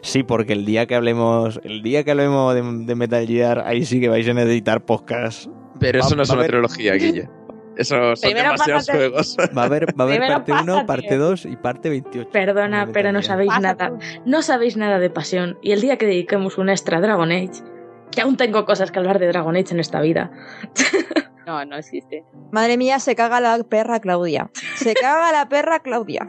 Sí, porque el día que hablemos, el día que hablemos de, de Metal Gear, ahí sí que vais a necesitar podcast. Pero eso Va- no es una haber- trilogía, Guille. Eso son Primero demasiados pásate. juegos. Va a haber, va a haber parte 1, pásate. parte 2 y parte 28. Perdona, pero no sabéis nada. No sabéis nada de pasión. Y el día que dediquemos un extra a Dragon Age, que aún tengo cosas que hablar de Dragon Age en esta vida. No, no existe. Madre mía, se caga la perra Claudia. Se caga la perra Claudia.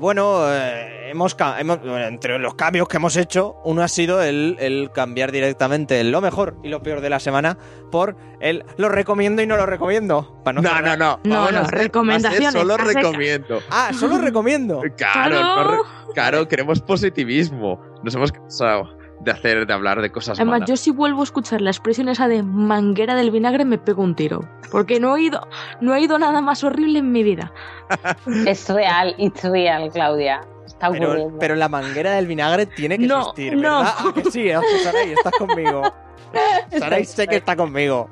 Bueno, eh, hemos, hemos- entre los cambios que hemos hecho, uno ha sido el, el cambiar directamente lo mejor y lo peor de la semana por el lo recomiendo y no lo recomiendo. Para no, No, no, no. No, Vamos no, a hacer- recomendaciones, va a ser Solo recomiendo. Ah, solo recomiendo. Claro, ¡Claro! no re- claro, queremos positivismo. Nos hemos cansado. De hacer, de hablar de cosas Además, malas. yo si vuelvo a escuchar la expresión esa de manguera del vinagre me pego un tiro. Porque no he oído, no he oído nada más horrible en mi vida. Es real, it's real, Claudia. Está Pero, ocurriendo. pero la manguera del vinagre tiene que No, existir, no. ¿verdad? ¿A que sí, ¿eh? Saray, estás conmigo. Saray sé que está conmigo.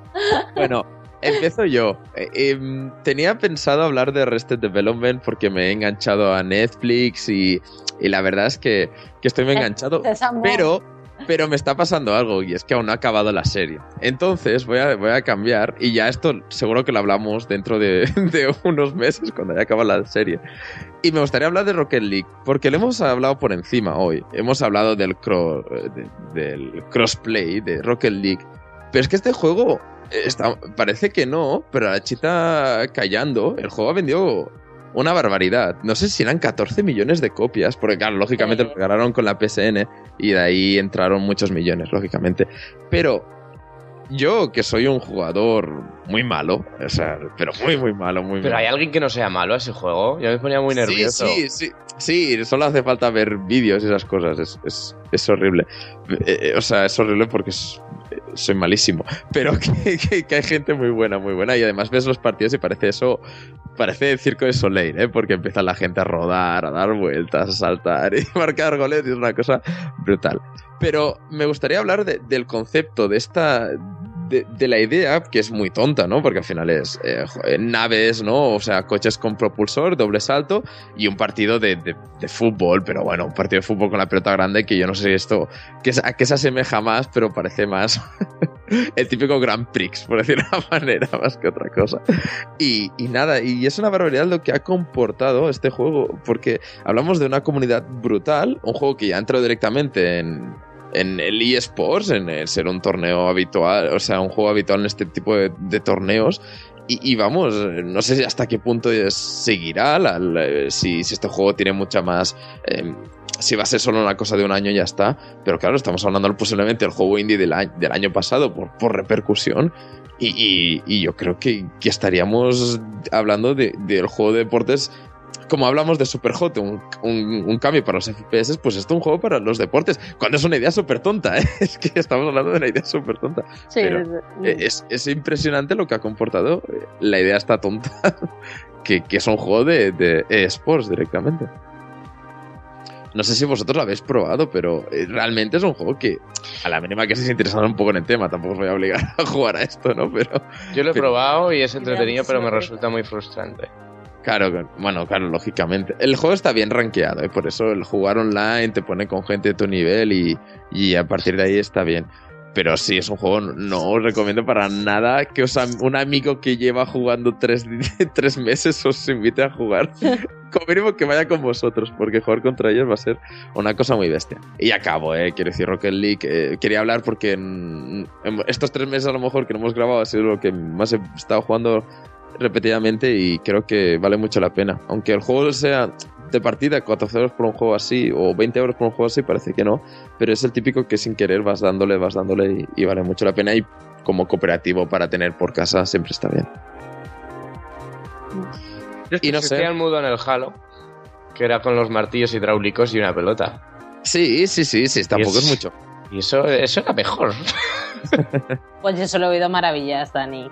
Bueno, empiezo yo. Eh, em, tenía pensado hablar de Arrested Development porque me he enganchado a Netflix y, y la verdad es que, que estoy muy enganchado. Es amor. Pero, pero me está pasando algo y es que aún no ha acabado la serie. Entonces voy a, voy a cambiar y ya esto seguro que lo hablamos dentro de, unos meses cuando haya acabado la serie. Y me gustaría hablar de Rocket League porque lo hemos hablado por encima hoy. Hemos hablado del, del crossplay de Rocket League. Pero es que este juego está, parece que no, pero la chita callando, el juego ha vendido una barbaridad. No sé si eran 14 millones de copias, porque claro, lógicamente Sí. lo regalaron con la PSN y de ahí entraron muchos millones, lógicamente. Pero yo, que soy un jugador muy malo, o sea, pero muy, muy malo, muy Pero hay alguien que no sea malo a ese juego. Yo me ponía muy nervioso. Sí, sí, sí, sí, solo hace falta ver vídeos y esas cosas, es, es, es horrible. Eh, eh, o sea, es horrible porque es- soy malísimo, pero que, que- hay gente muy buena, muy buena, y además ves los partidos y parece eso, parece el circo de Soleil, ¿eh? porque empieza la gente a rodar, a dar vueltas, a saltar y marcar goles, y es una cosa brutal. Pero me gustaría hablar de- del concepto, de esta. De, la idea, que es muy tonta, ¿no? Porque al final es eh, naves, ¿no? O sea, coches con propulsor, doble salto y un partido de, de- fútbol, pero bueno, un partido de fútbol con la pelota grande que yo no sé esto, que a qué se asemeja más, pero parece más el típico Grand Prix, por decirlo de una manera, más que otra cosa. Y, y nada, y es una barbaridad lo que ha comportado este juego, porque hablamos de una comunidad brutal, un juego que ya entró directamente en, en el eSports, en el ser un torneo habitual, o sea, un juego habitual en este tipo de, de torneos. Y, y vamos, no sé hasta qué punto seguirá, la- la- si, si este juego tiene mucha más... eh, si va a ser solo una cosa de un año ya está, pero claro, estamos hablando posiblemente del juego indie del año, del año pasado por, por repercusión. Y, y- y yo creo que, que estaríamos hablando de- del juego de deportes como hablamos de Superhot, un, un, un cambio para los FPS, pues esto es un juego para los deportes. Cuando es una idea súper tonta, ¿eh? es que estamos hablando de una idea súper tonta. Sí, pero- es- Eh, Es, es impresionante lo que ha comportado. eh, La idea está tonta, que, que es un juego de, de eSports directamente. No sé si vosotros lo habéis probado, pero eh, realmente es un juego que, a la mínima que estéis interesados un poco en el tema, tampoco os voy a obligar a jugar a esto, ¿no? Pero Yo lo he Pero- probado y es entretenido, pero me resulta muy frustrante. Claro, bueno, claro, lógicamente. El juego está bien rankeado, ¿eh? por eso el jugar online te pone con gente de tu nivel y, y a partir de ahí está bien. Pero sí, es un juego, no os recomiendo para nada que os un amigo que lleva jugando tres, tres meses os invite a jugar. Como mínimo que vaya con vosotros, porque jugar contra ellos va a ser una cosa muy bestia. Y acabo, ¿eh? quiero decir, Rocket League. eh, quería hablar porque en- en estos tres meses a lo mejor que no hemos grabado ha sido lo que más he estado jugando repetidamente y creo que vale mucho la pena. Aunque el juego sea de partida, 14 euros por un juego así o 20 euros por un juego así, parece que no, pero es el típico que sin querer vas dándole, vas dándole y, y vale mucho la pena y como cooperativo para tener por casa siempre está bien. Y no sé. El mudo en el Halo, que era con los martillos hidráulicos y una pelota. Sí, sí, sí, sí, tampoco es- es mucho. Y eso, eso era mejor. Pues yo solo he oído maravillas, Dani.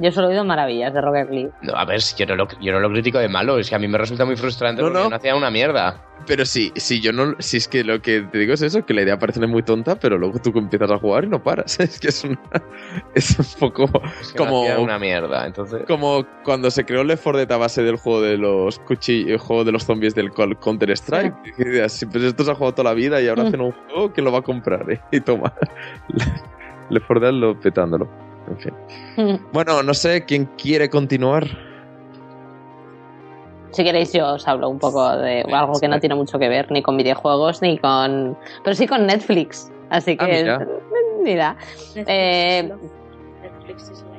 Yo solo he oído maravillas de Rocket League. No, a ver, si yo no, lo, yo no lo critico de malo, es que a mí me resulta muy frustrante No, porque no. no hacía una mierda. Pero sí, sí, yo no, si es que lo que te digo es eso, que la idea parece muy tonta, pero luego tú empiezas a jugar y no paras. Es que es una, es un poco Es que como, no hacía una mierda, entonces... como cuando se creó Left 4 Dead a base del juego de los cuchillos, el juego de los zombies del Call- Counter Strike. Así, pues esto se ha jugado toda la vida y ahora Mm. hacen un juego que lo va a comprar, ¿eh? Y toma. Left 4 Dead lo petándolo. En fin. Bueno, no sé quién quiere continuar. Si queréis, yo os hablo un poco de algo que no tiene mucho que ver ni con videojuegos ni con. Pero sí con Netflix. Así Ah, que. mira. mira. Eh, Netflix is life.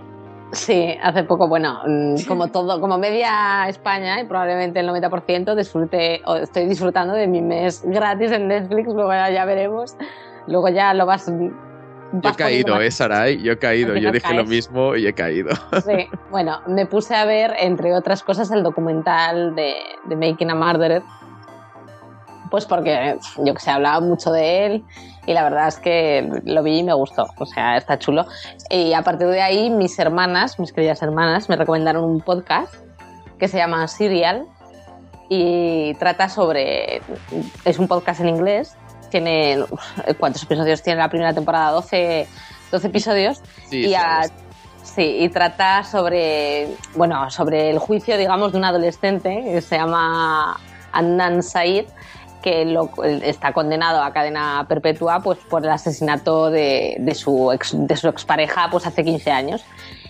Sí, hace poco, bueno, mm, como todo, como media España y probablemente el 90% disfrute, o estoy disfrutando de mi mes gratis en Netflix, luego ya, ya veremos. Luego ya lo vas. Yo he caído, ¿eh, Sarai? Yo he caído. Yo dije lo mismo y he caído. Sí, bueno, me puse a ver, entre otras cosas, el documental de, de Making a Murderer, Pues porque, yo que sé, hablaba mucho de él y la verdad es que lo vi y me gustó. O sea, está chulo. Y a partir de ahí, mis hermanas, mis queridas hermanas, me recomendaron un podcast que se llama Serial y trata sobre. Es un podcast en inglés. Tiene. ¿Cuántos episodios tiene la primera temporada? 12, 12 episodios. Sí, y a- Sí, y trata sobre, bueno, sobre el juicio, digamos, de un adolescente que se llama Adnan Said, que lo- está condenado a cadena perpetua pues, por el asesinato de, de su, ex, de su expareja pues, hace 15 años.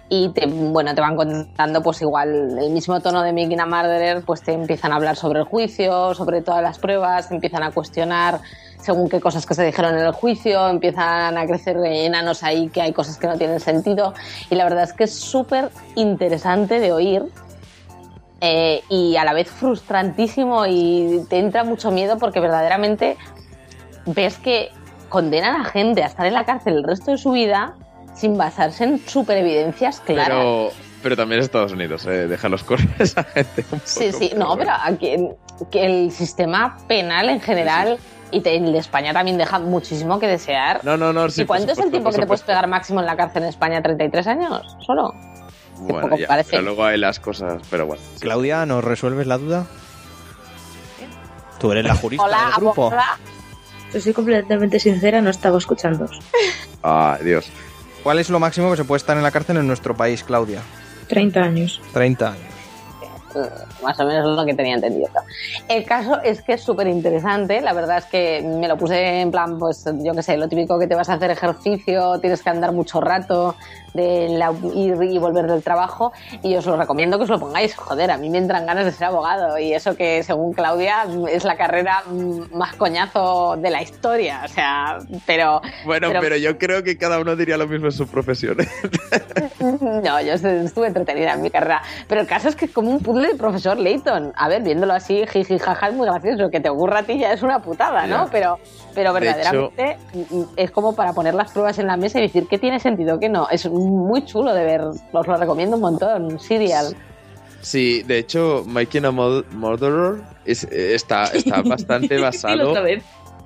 Y te, bueno, te van contando pues igual el mismo tono de Making a pues te empiezan a hablar sobre el juicio, sobre todas las pruebas, te empiezan a cuestionar según qué cosas que se dijeron en el juicio, empiezan a crecer enanos ahí que hay cosas que no tienen sentido. Y la verdad es que es súper interesante de oír eh, y a la vez frustrantísimo y te entra mucho miedo porque verdaderamente ves que condenan a gente a estar en la cárcel el resto de su vida sin basarse en superevidencias claras. Pero, pero también Estados Unidos, eh, déjalos correr a esa gente. un Sí, poco, sí, no, bueno. pero aquí que el sistema penal en general y te- el de España también deja muchísimo que desear. No, no, no. sí, ¿Y cuánto es el supuesto, tiempo que te puedes supuesto. pegar máximo en la cárcel en España? ¿33 años? ¿Solo? Bueno, ya, parece. pero luego hay las cosas, pero bueno. sí. Claudia, ¿nos resuelves la duda? Tú eres la jurista Hola, del grupo. abogada. Si soy completamente sincera, no estaba escuchando. Ah, Dios. ¿Cuál es lo máximo que se puede estar en la cárcel en nuestro país, Claudia? 30 años. 30 años. Mm, Más o menos es lo que tenía entendido. El caso es que es súper interesante. La verdad es que me lo puse en plan, pues yo qué sé, lo típico que te vas a hacer ejercicio, tienes que andar mucho rato, de la- ir y volver del trabajo. Y os lo recomiendo que os lo pongáis. Joder, a mí me entran ganas de ser abogado. Y eso que, según Claudia, es la carrera mm, más coñazo de la historia. O sea, pero. Bueno, Pero- pero, yo creo que cada uno diría lo mismo en su profesión. No, yo estuve entretenida en mi carrera. Pero el caso es que es como un puzzle de profesor Layton. A ver, viéndolo así, jiji, jaja, es muy gracioso. Que te ocurra a ti ya es una putada, ¿no? Ya. Pero, pero De verdaderamente mm, es como para poner las pruebas en la mesa y decir qué tiene sentido, qué no. Es muy chulo de ver. Os lo recomiendo un montón. Serial. Sí, de hecho, Making a Murderer es- está, está bastante basado. vez.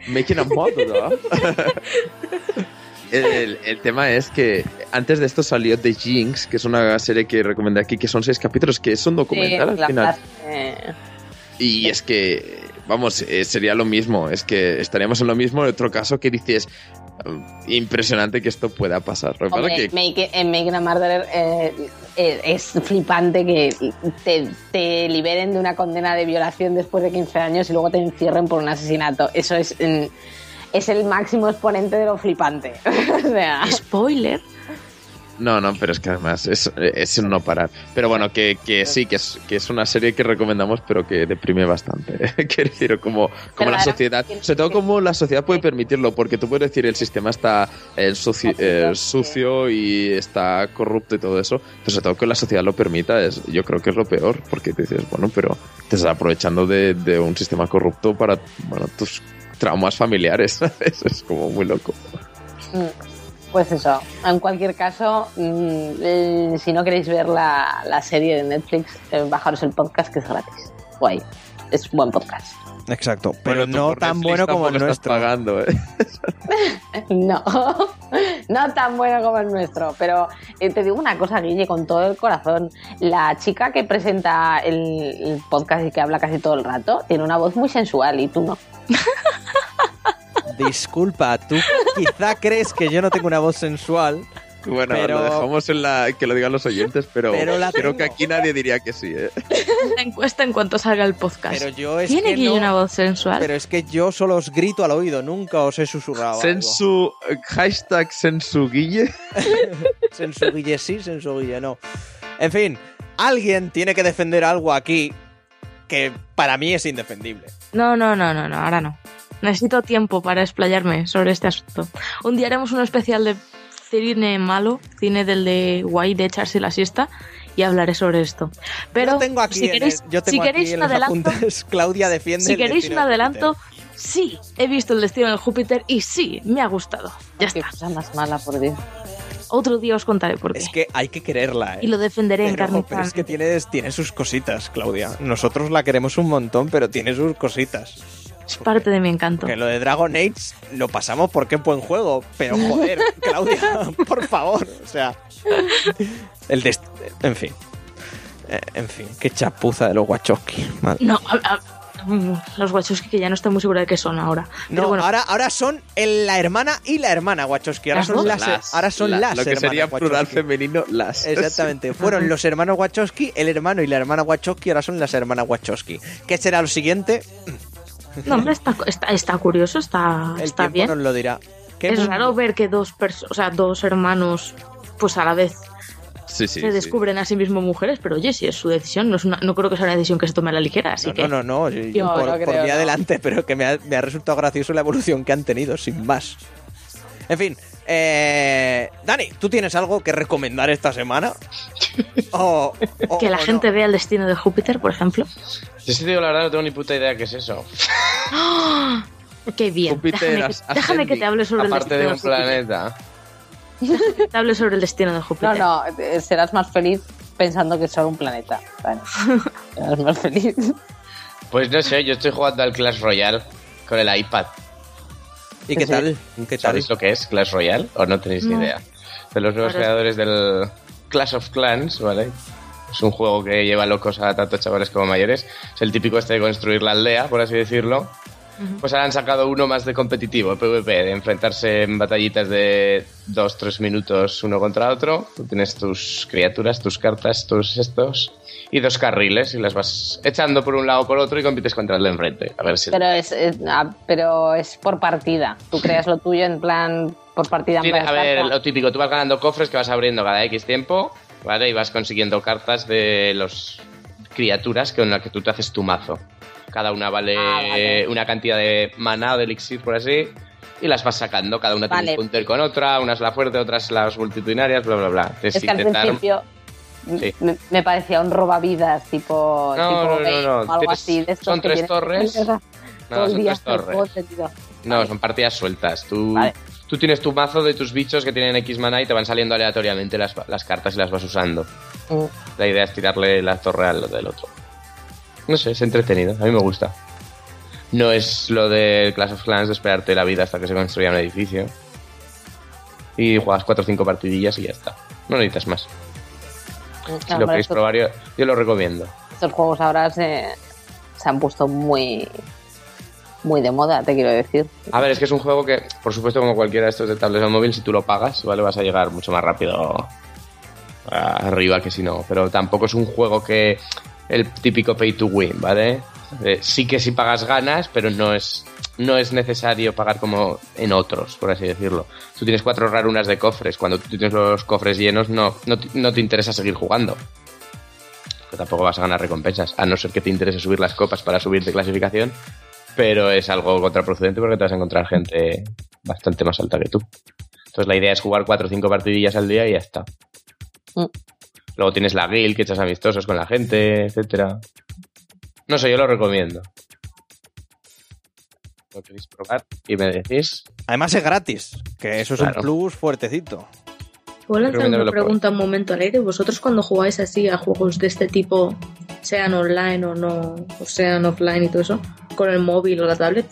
Making a Murderer. el, el tema es que antes de esto salió The Jinx, que es una serie que recomendé aquí, que son seis capítulos, que es un documental Sí, al final. Y es que, vamos, eh, sería lo mismo. Es que estaríamos en lo mismo. En otro caso que dices, eh, impresionante que esto pueda pasar. Lo que pasa Hombre, que Make- en Making a Murderer eh, eh, es flipante que te, te liberen de una condena de violación después de 15 años y luego te encierren por un asesinato. Eso es, mm, es el máximo exponente de lo flipante. o sea, Spoiler. No, no, pero es que además es, es un no parar. Pero bueno, que, que sí, que es, que es una serie que recomendamos, pero que deprime bastante. Quiero decir, como, como la sociedad. Sobre todo como la sociedad puede permitirlo, porque tú puedes decir el sistema está eh, sucio, eh, sucio y está corrupto y todo eso, pero sobre todo que la sociedad lo permita, es, yo creo que es lo peor, porque te dices, bueno, pero te estás aprovechando de, de un sistema corrupto para, bueno, tus traumas familiares, ¿sabes? Es como muy loco. mm, pues eso. En cualquier caso, mm, si no queréis ver la, la serie de Netflix, eh, bajaros el podcast que es gratis. Guay. Es buen podcast. Exacto, pero no tan Netflix bueno como el nuestro. pagando, ¿eh? No, no tan bueno como el nuestro, pero eh, te digo una cosa, Guille, con todo el corazón. La chica que presenta el, el podcast y que habla casi todo el rato tiene una voz muy sensual y tú no. Disculpa, tú quizá crees que yo no tengo una voz sensual, Bueno, Pero- lo dejamos en la que lo digan los oyentes, pero, Pero la creo que aquí nadie diría que sí, ¿eh? La encuesta en cuanto salga el podcast. pero yo es ¿Tiene que Guille no- una voz sensual? Pero es que yo solo os grito al oído, nunca os he susurrado. algo. Sensu, eh, hashtag Sensuguille. Sensuguille sí, sensuguille no. En fin, alguien tiene que defender algo aquí que para mí es indefendible. No, no, no, no, no, ahora no. Necesito tiempo para explayarme sobre este asunto. Un día haremos un especial de cine malo, cine del de guay de echarse la siesta, y hablaré sobre esto. Pero yo tengo aquí, si queréis, el- yo si tengo aquí queréis en un adelanto, apuntes, Claudia defiende si queréis un adelanto, sí, he visto el destino del Júpiter y sí, me ha gustado. Ya Qué está. más mala, por Dios. Otro día os contaré por qué. Es que hay que quererla, ¿eh? Y lo defenderé en Pero, carne y pero es que tiene, tiene sus cositas, Claudia. Nosotros la queremos un montón, pero tiene sus cositas. Es parte de mi encanto. Que lo de Dragon Age lo pasamos porque es buen juego. Pero joder, Claudia, por favor. O sea. El En fin. Eh, En fin, qué chapuza de los Wachowski. madre. No, a- a- los Wachowski que ya no estoy muy segura de qué son ahora. No, Pero bueno, ahora, ahora son el- la hermana y la hermana Wachowski. Ahora ¿Las son dos? las, ahora son la- las Lo que sería plural Wachowski. femenino, las. Exactamente. Fueron los hermanos Wachowski, el hermano y la hermana Wachowski, ahora son las hermanas Wachowski. ¿Qué será lo siguiente? No, hombre, está, está, está curioso, está, El está bien. nos lo dirá. ¿Qué Es mundo? raro ver que dos o sea, dos hermanos, pues a la vez Sí, sí. se sí. descubren a sí mismos mujeres, pero oye, si es su decisión, no, es una- no creo que sea una decisión que se tome a la ligera, así No, que... no, no, no, yo- Yo por, no por mí no. adelante, pero que me ha, me ha resultado gracioso la evolución que han tenido, sin más. En fin, eh, Dani, ¿tú tienes algo que recomendar esta semana? O- o- Que la o no? gente vea el destino de Júpiter, por ejemplo. Yo sí te digo la verdad, no tengo ni puta idea qué es eso. ¡Ah! ¡Qué bien! Júpiter Déjame, que, déjame que te hable sobre el de destino un de, Júpiter. planeta. Que te hable sobre el destino de Júpiter. No, no, eh, serás más feliz pensando que es solo un planeta. Vale. serás más feliz. Pues no sé, yo estoy jugando al Clash Royale con el iPad. ¿Y qué Sí. tal? ¿Qué tal? ¿Sabéis lo que es Clash Royale? ¿O no tenéis ni No. idea? De los nuevos Ahora- creadores del Clash of Clans, ¿vale? Es un juego que lleva locos a tanto chavales como mayores. Es el típico este de construir la aldea, por así decirlo. Pues ahora han sacado uno más de competitivo, PvP, de enfrentarse en batallitas de 2-3 minutos uno contra otro. Tú tienes tus criaturas, tus cartas, tus estos, y dos carriles, y las vas echando por un lado o por otro y compites contra el de enfrente. A ver si. Pero es, es- ah, pero es por partida. Tú creas lo tuyo en plan por partida. plan a ver, carta. lo típico, tú vas ganando cofres que vas abriendo cada X tiempo, ¿vale? Y vas consiguiendo cartas de los criaturas con las que tú te haces tu mazo. Cada una vale, Ah, vale. una cantidad de maná, de elixir, por así, y las vas sacando. Cada una tiene un counter con otra, unas la fuerte, otras las multitudinarias, bla, bla, bla. Entonces, Es que al principio Sí. me, me parecía un robavidas tipo, No, tipo no, no, no. o algo Tienes- así. De estos son tres torres. No, son tres torres. No, son partidas sueltas. Tú, tú tienes tu mazo de tus bichos que tienen X mana y te van saliendo aleatoriamente las, las cartas y las vas usando. Mm. La idea es tirarle la torre al del otro. No sé, es entretenido, a mí me gusta. No es lo de Clash of Clans de esperarte la vida hasta que se construya un edificio. Y juegas 4 o 5 partidillas y ya está. No necesitas más. Si Claro, lo queréis probar, yo, yo lo recomiendo. estos juegos ahora se, se han puesto muy muy de moda, te quiero decir. A ver, es que es un juego que, por supuesto, como cualquiera de estos de tablets o móvil, si tú lo pagas, ¿vale? Vas a llegar mucho más rápido arriba que si no. Pero tampoco es un juego que el típico pay to win, ¿vale? Eh, sí que si pagas ganas, pero no es, no es necesario pagar como en otros, por así decirlo. Tú tienes cuatro rarunas de cofres. Cuando tú tienes los cofres llenos, no, no, no te interesa seguir jugando. Que tampoco vas a ganar recompensas, a no ser que te interese subir las copas para subir de clasificación pero es algo contraproducente porque te vas a encontrar gente bastante más alta que tú. Entonces la idea es jugar 4 o 5 partidillas al día y ya está. Mm. Luego tienes la guild, que echas amistosos con la gente, etcétera. No sé, yo lo recomiendo. Lo queréis probar y me decís. Además es gratis, que eso es Claro. un plus fuertecito. ¿Puedo lanzar una pregunta un momento al aire? ¿Vosotros cuando jugáis así a juegos de este tipo, sean online o no, o sean offline y todo eso, con el móvil o la tablet,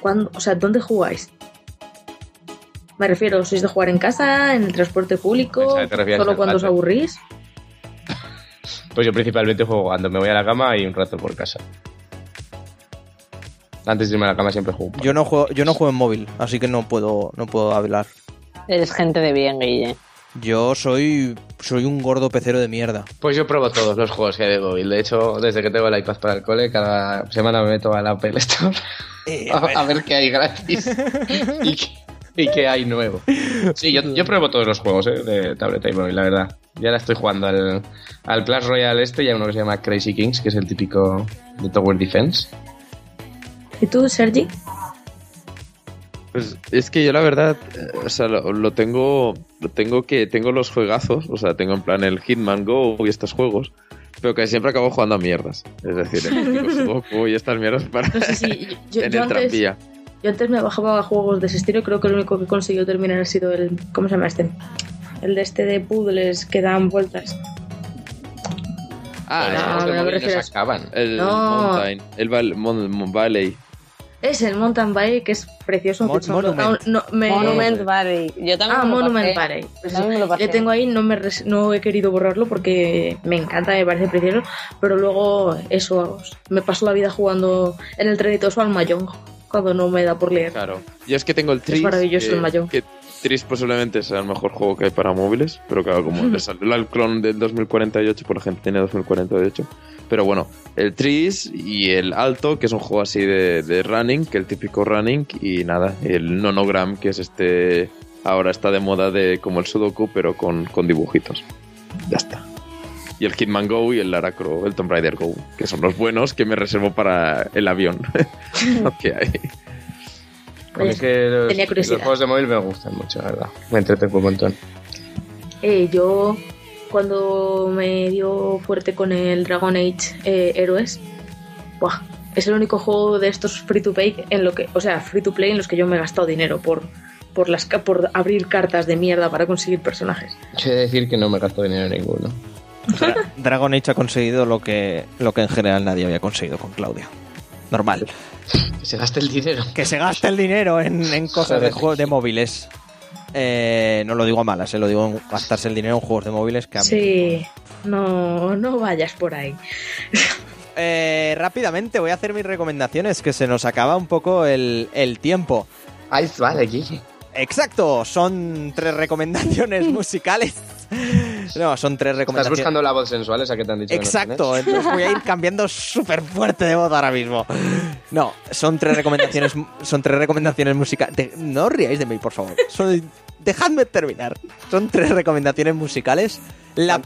¿cuándo, o sea, ¿dónde jugáis? Me refiero, ¿sois de jugar en casa, en el transporte público, solo cuando os aburrís? Pues yo principalmente juego cuando me voy a la cama y un rato por casa. Antes de irme a la cama siempre juego. Yo no juego, yo no juego en móvil, así que no puedo, no puedo hablar. Eres gente de bien, Guille. Yo soy, soy un gordo pecero de mierda. Pues yo pruebo todos los juegos que hay de móvil. De hecho, desde que tengo el iPad para el cole, cada semana me meto a la Apple Store Eh, a, a ver qué hay gratis y, qué, y qué hay nuevo. Sí, yo, yo pruebo todos los juegos eh, de tableta y móvil, la verdad. Y ahora estoy jugando al, al Clash Royale este y a uno que se llama Crazy Kings, que es el típico de Tower Defense. ¿Y tú, Sergi? Pues es que yo la verdad, eh, o sea, lo, lo tengo, lo tengo que, tengo los juegazos, o sea, tengo en plan el Hitman Go y estos juegos, pero que siempre acabo jugando a mierdas. Es decir, el y estas mierdas para No sé si yo, en yo el antes, tranvía. Yo antes me bajaba a juegos de ese estilo y creo que el único que consiguió terminar ha sido el... ¿Cómo se llama este? El de este de puzzles que dan vueltas. Ah, no, los de a se eso. acaban. el No. Mountain, el Val- Mon- Mon- Valley. Es el Mountain Valley, que es precioso. Mon- de Monument. no- me- Monument Valley. Yo también Ah, me lo Monument pasé. Valley. Pues También me lo pasé. le tengo ahí, no, me res- no he querido borrarlo porque me encanta, me parece precioso. Pero luego, eso, me paso la vida jugando en el trenito al Mayong cuando no me da por leer. Claro. Yo es que tengo el Tris. maravilloso que, el Mahjong. Que Tris posiblemente sea el mejor juego que hay para móviles. Pero claro, como le salió el clon del 2048, por gente tiene 2048. Pero bueno, el Tris y el Alto, que es un juego así de, de running, que el típico running. Y nada, el Nonogram, que es este. Ahora está de moda de como el Sudoku, pero con, con dibujitos. Ya está. Y el Hitman Go y el Lara Croft, el Tomb Raider Go, que son los buenos que me reservo para el avión. Que hay. A mí es que los, Tenía los curiosidad. juegos de móvil me gustan mucho, la verdad. Me entretengo un montón. Eh, yo, cuando me dio fuerte con el Dragon Age eh, Héroes, ¡buah! es el único juego de estos free to play en lo que, o sea, free to play en los que yo me he gastado dinero por por las por abrir cartas de mierda para conseguir personajes. Yo he de decir que no me gasto dinero en ninguno. Dra- Dragon Age ha conseguido lo que, lo que en general nadie había conseguido con Claudia. Normal. Que se gaste el dinero. Que se gaste el dinero en, en cosas de juegos de móviles. Eh, no lo digo a malas, se lo digo en gastarse el dinero en juegos de móviles que a mí- Sí, no, no vayas por ahí. Eh, rápidamente voy a hacer mis recomendaciones, que se nos acaba un poco el, el tiempo. Ay, vale, Guille. Exacto, son tres recomendaciones musicales. No, son tres ¿Estás recomendaciones. buscando la voz sensual esa que te han dicho? que no Exacto, entonces voy a ir cambiando súper fuerte de voz ahora mismo. No, son tres recomendaciones, son tres recomendaciones musicales. No os riáis de mí, por favor. Dejadme terminar. Son tres recomendaciones musicales. La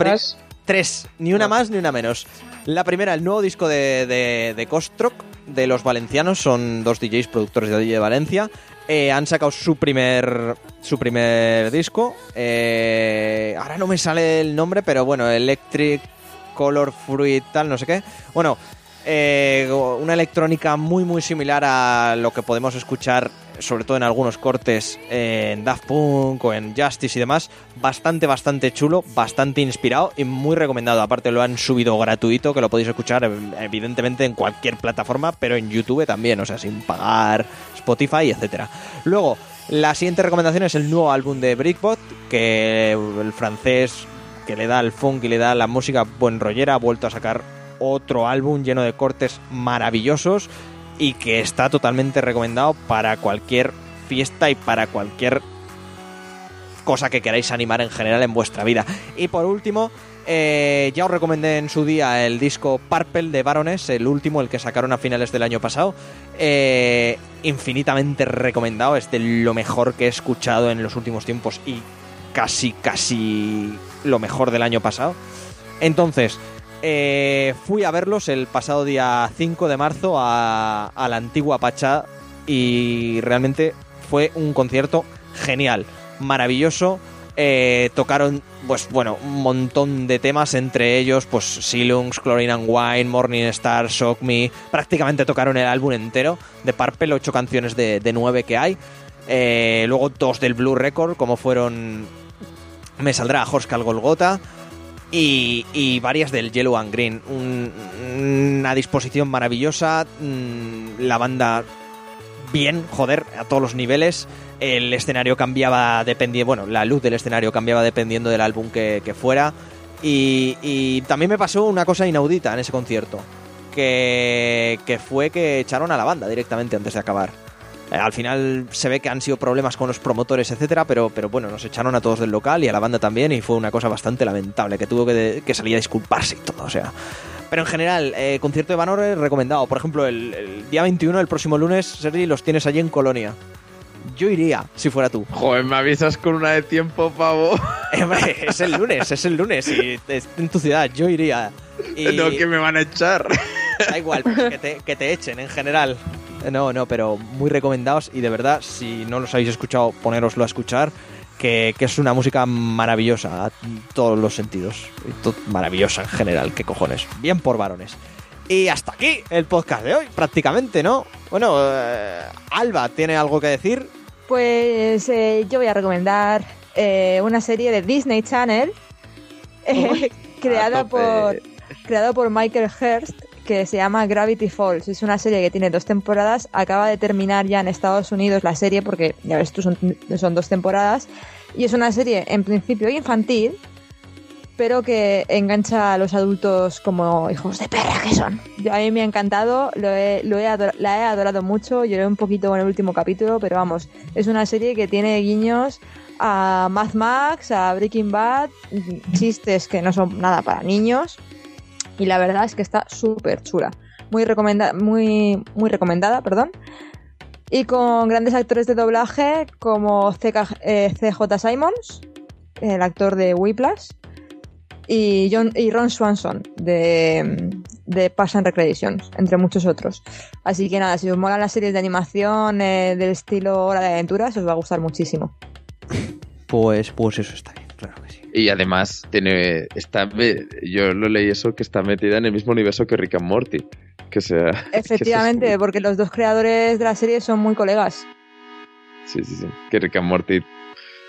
tres, ni una más ni una menos. La primera, el nuevo disco de, de, de Kostrock, de los valencianos, son dos DJs productores de Valencia. Eh, han sacado su primer su primer disco. Eh, ahora no me sale el nombre, pero bueno, Electric Color Fruit, tal, no sé qué. Bueno, eh, una electrónica muy muy similar a lo que podemos escuchar, sobre todo en algunos cortes en Daft Punk o en Justice y demás. Bastante, bastante chulo, bastante inspirado y muy recomendado. Aparte lo han subido gratuito, que lo podéis escuchar eh, evidentemente en cualquier plataforma, pero en YouTube también, o sea, sin pagar Spotify, etcétera. Luego, la siguiente recomendación es el nuevo álbum de Brickbot, que el francés que le da el funk y le da la música buen rollera, ha vuelto a sacar otro álbum lleno de cortes maravillosos y que está totalmente recomendado para cualquier fiesta y para cualquier cosa que queráis animar en general en vuestra vida. Y por último, eh, ya os recomendé en su día el disco Purple de Baroness, el último, el que sacaron a finales del año pasado. Eh, infinitamente recomendado, es de lo mejor que he escuchado en los últimos tiempos y casi, casi lo mejor del año pasado. Entonces, eh, fui a verlos el pasado día 5 de marzo a, a la antigua Pachá y realmente fue un concierto genial, maravilloso. Eh, tocaron, pues bueno, un montón de temas, entre ellos, pues Silungs, Chlorine and Wine, Morning Star, Shock Me. Prácticamente tocaron el álbum entero de Purple, ocho canciones de, de nueve que hay. Eh, luego dos del Blue Record, como fueron Me saldrá Horskal Golgota y, y varias del Yellow and Green. Un- una disposición maravillosa, mm, la banda bien, joder, a todos los niveles. El escenario cambiaba dependiendo, bueno, la luz del escenario cambiaba dependiendo del álbum que, que fuera. Y, y también me pasó una cosa inaudita en ese concierto, que, que fue que echaron a la banda directamente antes de acabar. Eh, al final se ve que han sido problemas con los promotores, etcétera, pero, pero bueno, nos echaron a todos del local y a la banda también, y fue una cosa bastante lamentable, que tuvo que, de- que salir a disculparse y todo, o sea. Pero en general, eh, concierto de Vanor es recomendado. Por ejemplo, el, el día 21, el próximo lunes, Sergi, los tienes allí en Colonia. Yo iría, si fuera tú. Joder, me avisas con una de tiempo, pavo. Es el lunes, es el lunes, y es en tu ciudad, yo iría. Y No, que me van a echar. da igual, que, te, que te echen en general. No, no, pero muy recomendados y de verdad, si no los habéis escuchado, ponéroslo a escuchar, que, que es una música maravillosa a todos los sentidos. Maravillosa en general, qué cojones. Bien por varones. Y hasta aquí el podcast de hoy, prácticamente, ¿no? Bueno, eh, Alba, ¿tiene algo que decir? Pues eh, yo voy a recomendar eh, una serie de Disney Channel creada por creada por Michael Hurst que se llama Gravity Falls. Es una serie que tiene dos temporadas. Acaba de terminar ya en Estados Unidos la serie porque, ya ves tú, son, son dos temporadas. Y es una serie en principio infantil, pero que engancha a los adultos como hijos de perra que son. Yo- A mí me ha encantado, lo he, lo he la he adorado mucho, lloré un poquito con el último capítulo, pero vamos, es una serie que tiene guiños a Mad Max, a Breaking Bad, chistes que no son nada para niños, y la verdad es que está súper chula. Muy, recomenda muy, muy recomendada, perdón. Y con grandes actores de doblaje como CK eh, CJ Simons, el actor de Whiplash, y, John, y Ron Swanson de, de Parks and Recreation, entre muchos otros. Así que nada, si os molan las series de animación eh, del estilo Hora de Aventuras, os va a gustar muchísimo. Pues, pues eso está bien. Y además tiene está yo lo leí eso que está metida en el mismo universo que Rick and Morty. Que sea Efectivamente, porque los dos creadores de la serie son muy colegas. sí, sí, sí. Que Rick and Morty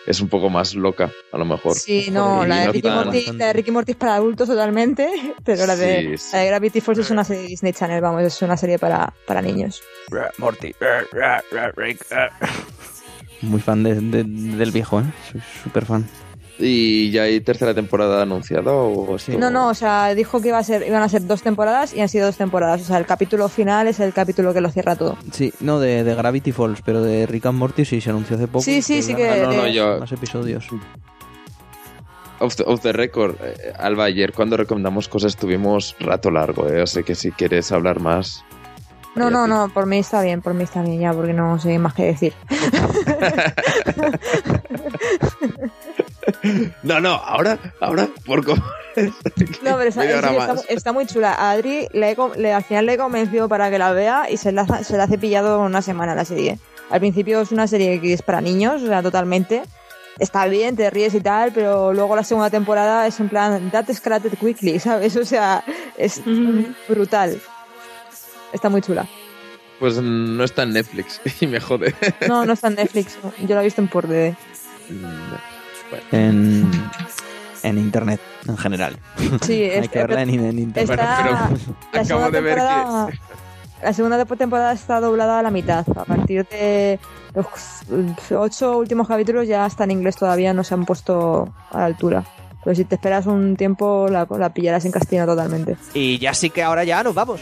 es un poco más loca, a lo mejor. Sí, no, la de, no Ricky Morty, la de Ricky Morty es para adultos totalmente, pero la de, Sí, sí. la de Gravity Falls es una serie de Disney Channel, vamos, es una serie para, para niños. Morty. Muy fan de- de- del viejo, ¿eh? Soy súper fan. ¿Y ya hay tercera temporada anunciada o esto? No, no, o sea, dijo que iba a ser, iban a ser dos temporadas y han sido dos temporadas. O sea, el capítulo final es el capítulo que lo cierra todo. Sí, no, de, de Gravity Falls, pero de Rick and Morty sí se anunció hace poco. Sí, sí, sí que- Ah, no, no, de- yo Más episodios. Off the, record, eh, Alba, ayer cuando recomendamos cosas tuvimos rato largo, ¿eh? O sea que si quieres hablar más. No, no, no, por mí está bien, por mí está bien ya, porque no sé más que decir. No, no, ahora, ahora, por co- No, pero serio, está, muy chula. A Adri le, he com- le- al final le he convencido para que la vea y se la, se la ha cepillado una semana la serie. Al principio es una serie que es para niños, o sea, totalmente. Está bien, te ríes y tal, pero luego la segunda temporada es en plan, that scratted quickly, ¿sabes? O sea, es brutal. Está muy chula. Pues no está en Netflix y me jode. No, no está en Netflix, yo la he visto en por DD. En, en internet, en general. Sí, Hay es- que verla en, en internet. Está, Bueno, la acabo segunda de ver que- temporada, La segunda temporada está doblada a la mitad. A partir de los ocho últimos capítulos ya está en inglés todavía, no se han puesto a la altura. Pero si te esperas un tiempo, la, la pillarás en castellano totalmente. Y ya sí que ahora ya nos vamos.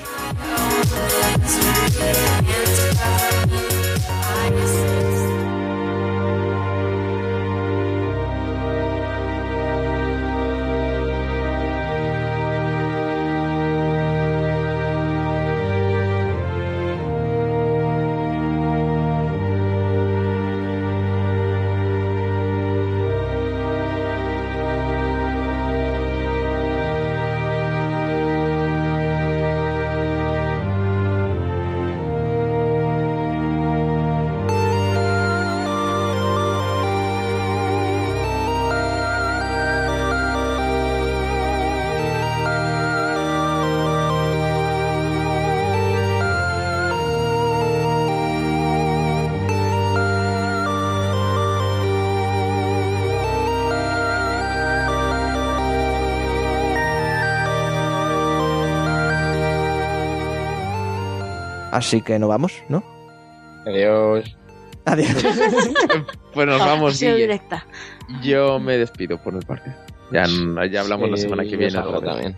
Así que nos vamos, ¿no? Adiós. Adiós. Pues nos vamos, directa. Yo me despido por mi parte. Ya, ya hablamos la semana que viene. otra vez. también.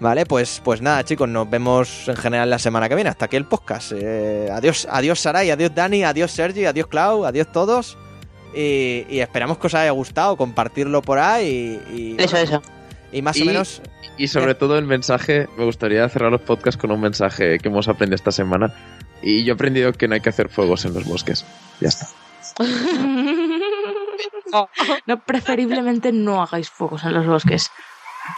Vale, pues, pues nada, chicos, nos vemos en general la semana que viene. Hasta aquí el podcast. Eh, adiós, adiós Saray, adiós Dani, adiós Sergi, adiós Clau, adiós todos. Y, y esperamos que os haya gustado, compartirlo por ahí y, y, Eso, eso. Y más o menos Y sobre todo el mensaje, me gustaría cerrar los podcasts con un mensaje que hemos aprendido esta semana. Y yo he aprendido que no hay que hacer fuegos en los bosques. Ya está. no, preferiblemente no hagáis fuegos en los bosques.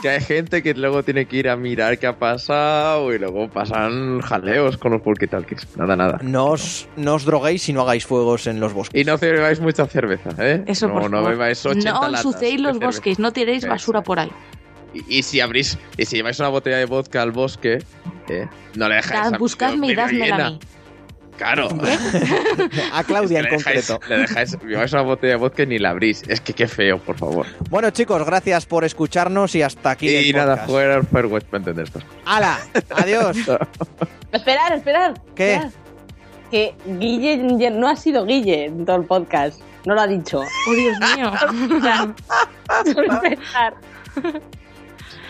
Que hay gente que luego tiene que ir a mirar qué ha pasado y luego pasan jaleos con los walkie-talkies. Nada, nada. no os, no os droguéis y no hagáis fuegos en los bosques. Y no bebáis mucha cerveza, ¿eh? Eso, no, por no favor. bebáis 80 no latas ensuciéis de los cerveza. bosques, no tiréis basura por ahí. Y, y si abrís, y si lleváis una botella de vodka al bosque, ¿eh? no le dejáis buscadme y dádmela a mí. Claro. A Claudia en le dejáis, concreto. le dejáis, lleváis una botella de vodka y ni la abrís. Es que qué feo, por favor. Bueno, chicos, gracias por escucharnos y hasta aquí. y el nada, Firewatch para entender esto. ¡Hala! ¡Adiós! Esperar, esperar. ¿Qué? esperar. Que Guille no ha sido Guille en todo el podcast. No lo ha dicho. Oh, Dios mío. Solo empezar.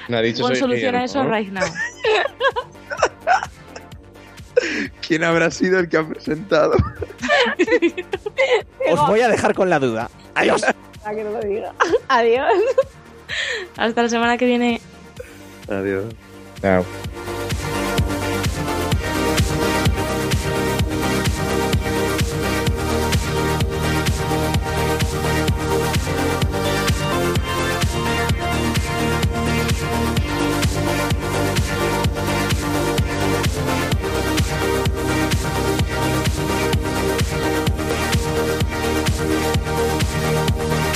No ha dicho Pon solución a eso ¿no? right now. ¿Quién habrá sido el que ha presentado? Os voy a dejar con la duda. ¡Adiós! Ah, que no lo diga. Adiós. Hasta la semana que viene. Adiós. Chao. Bye.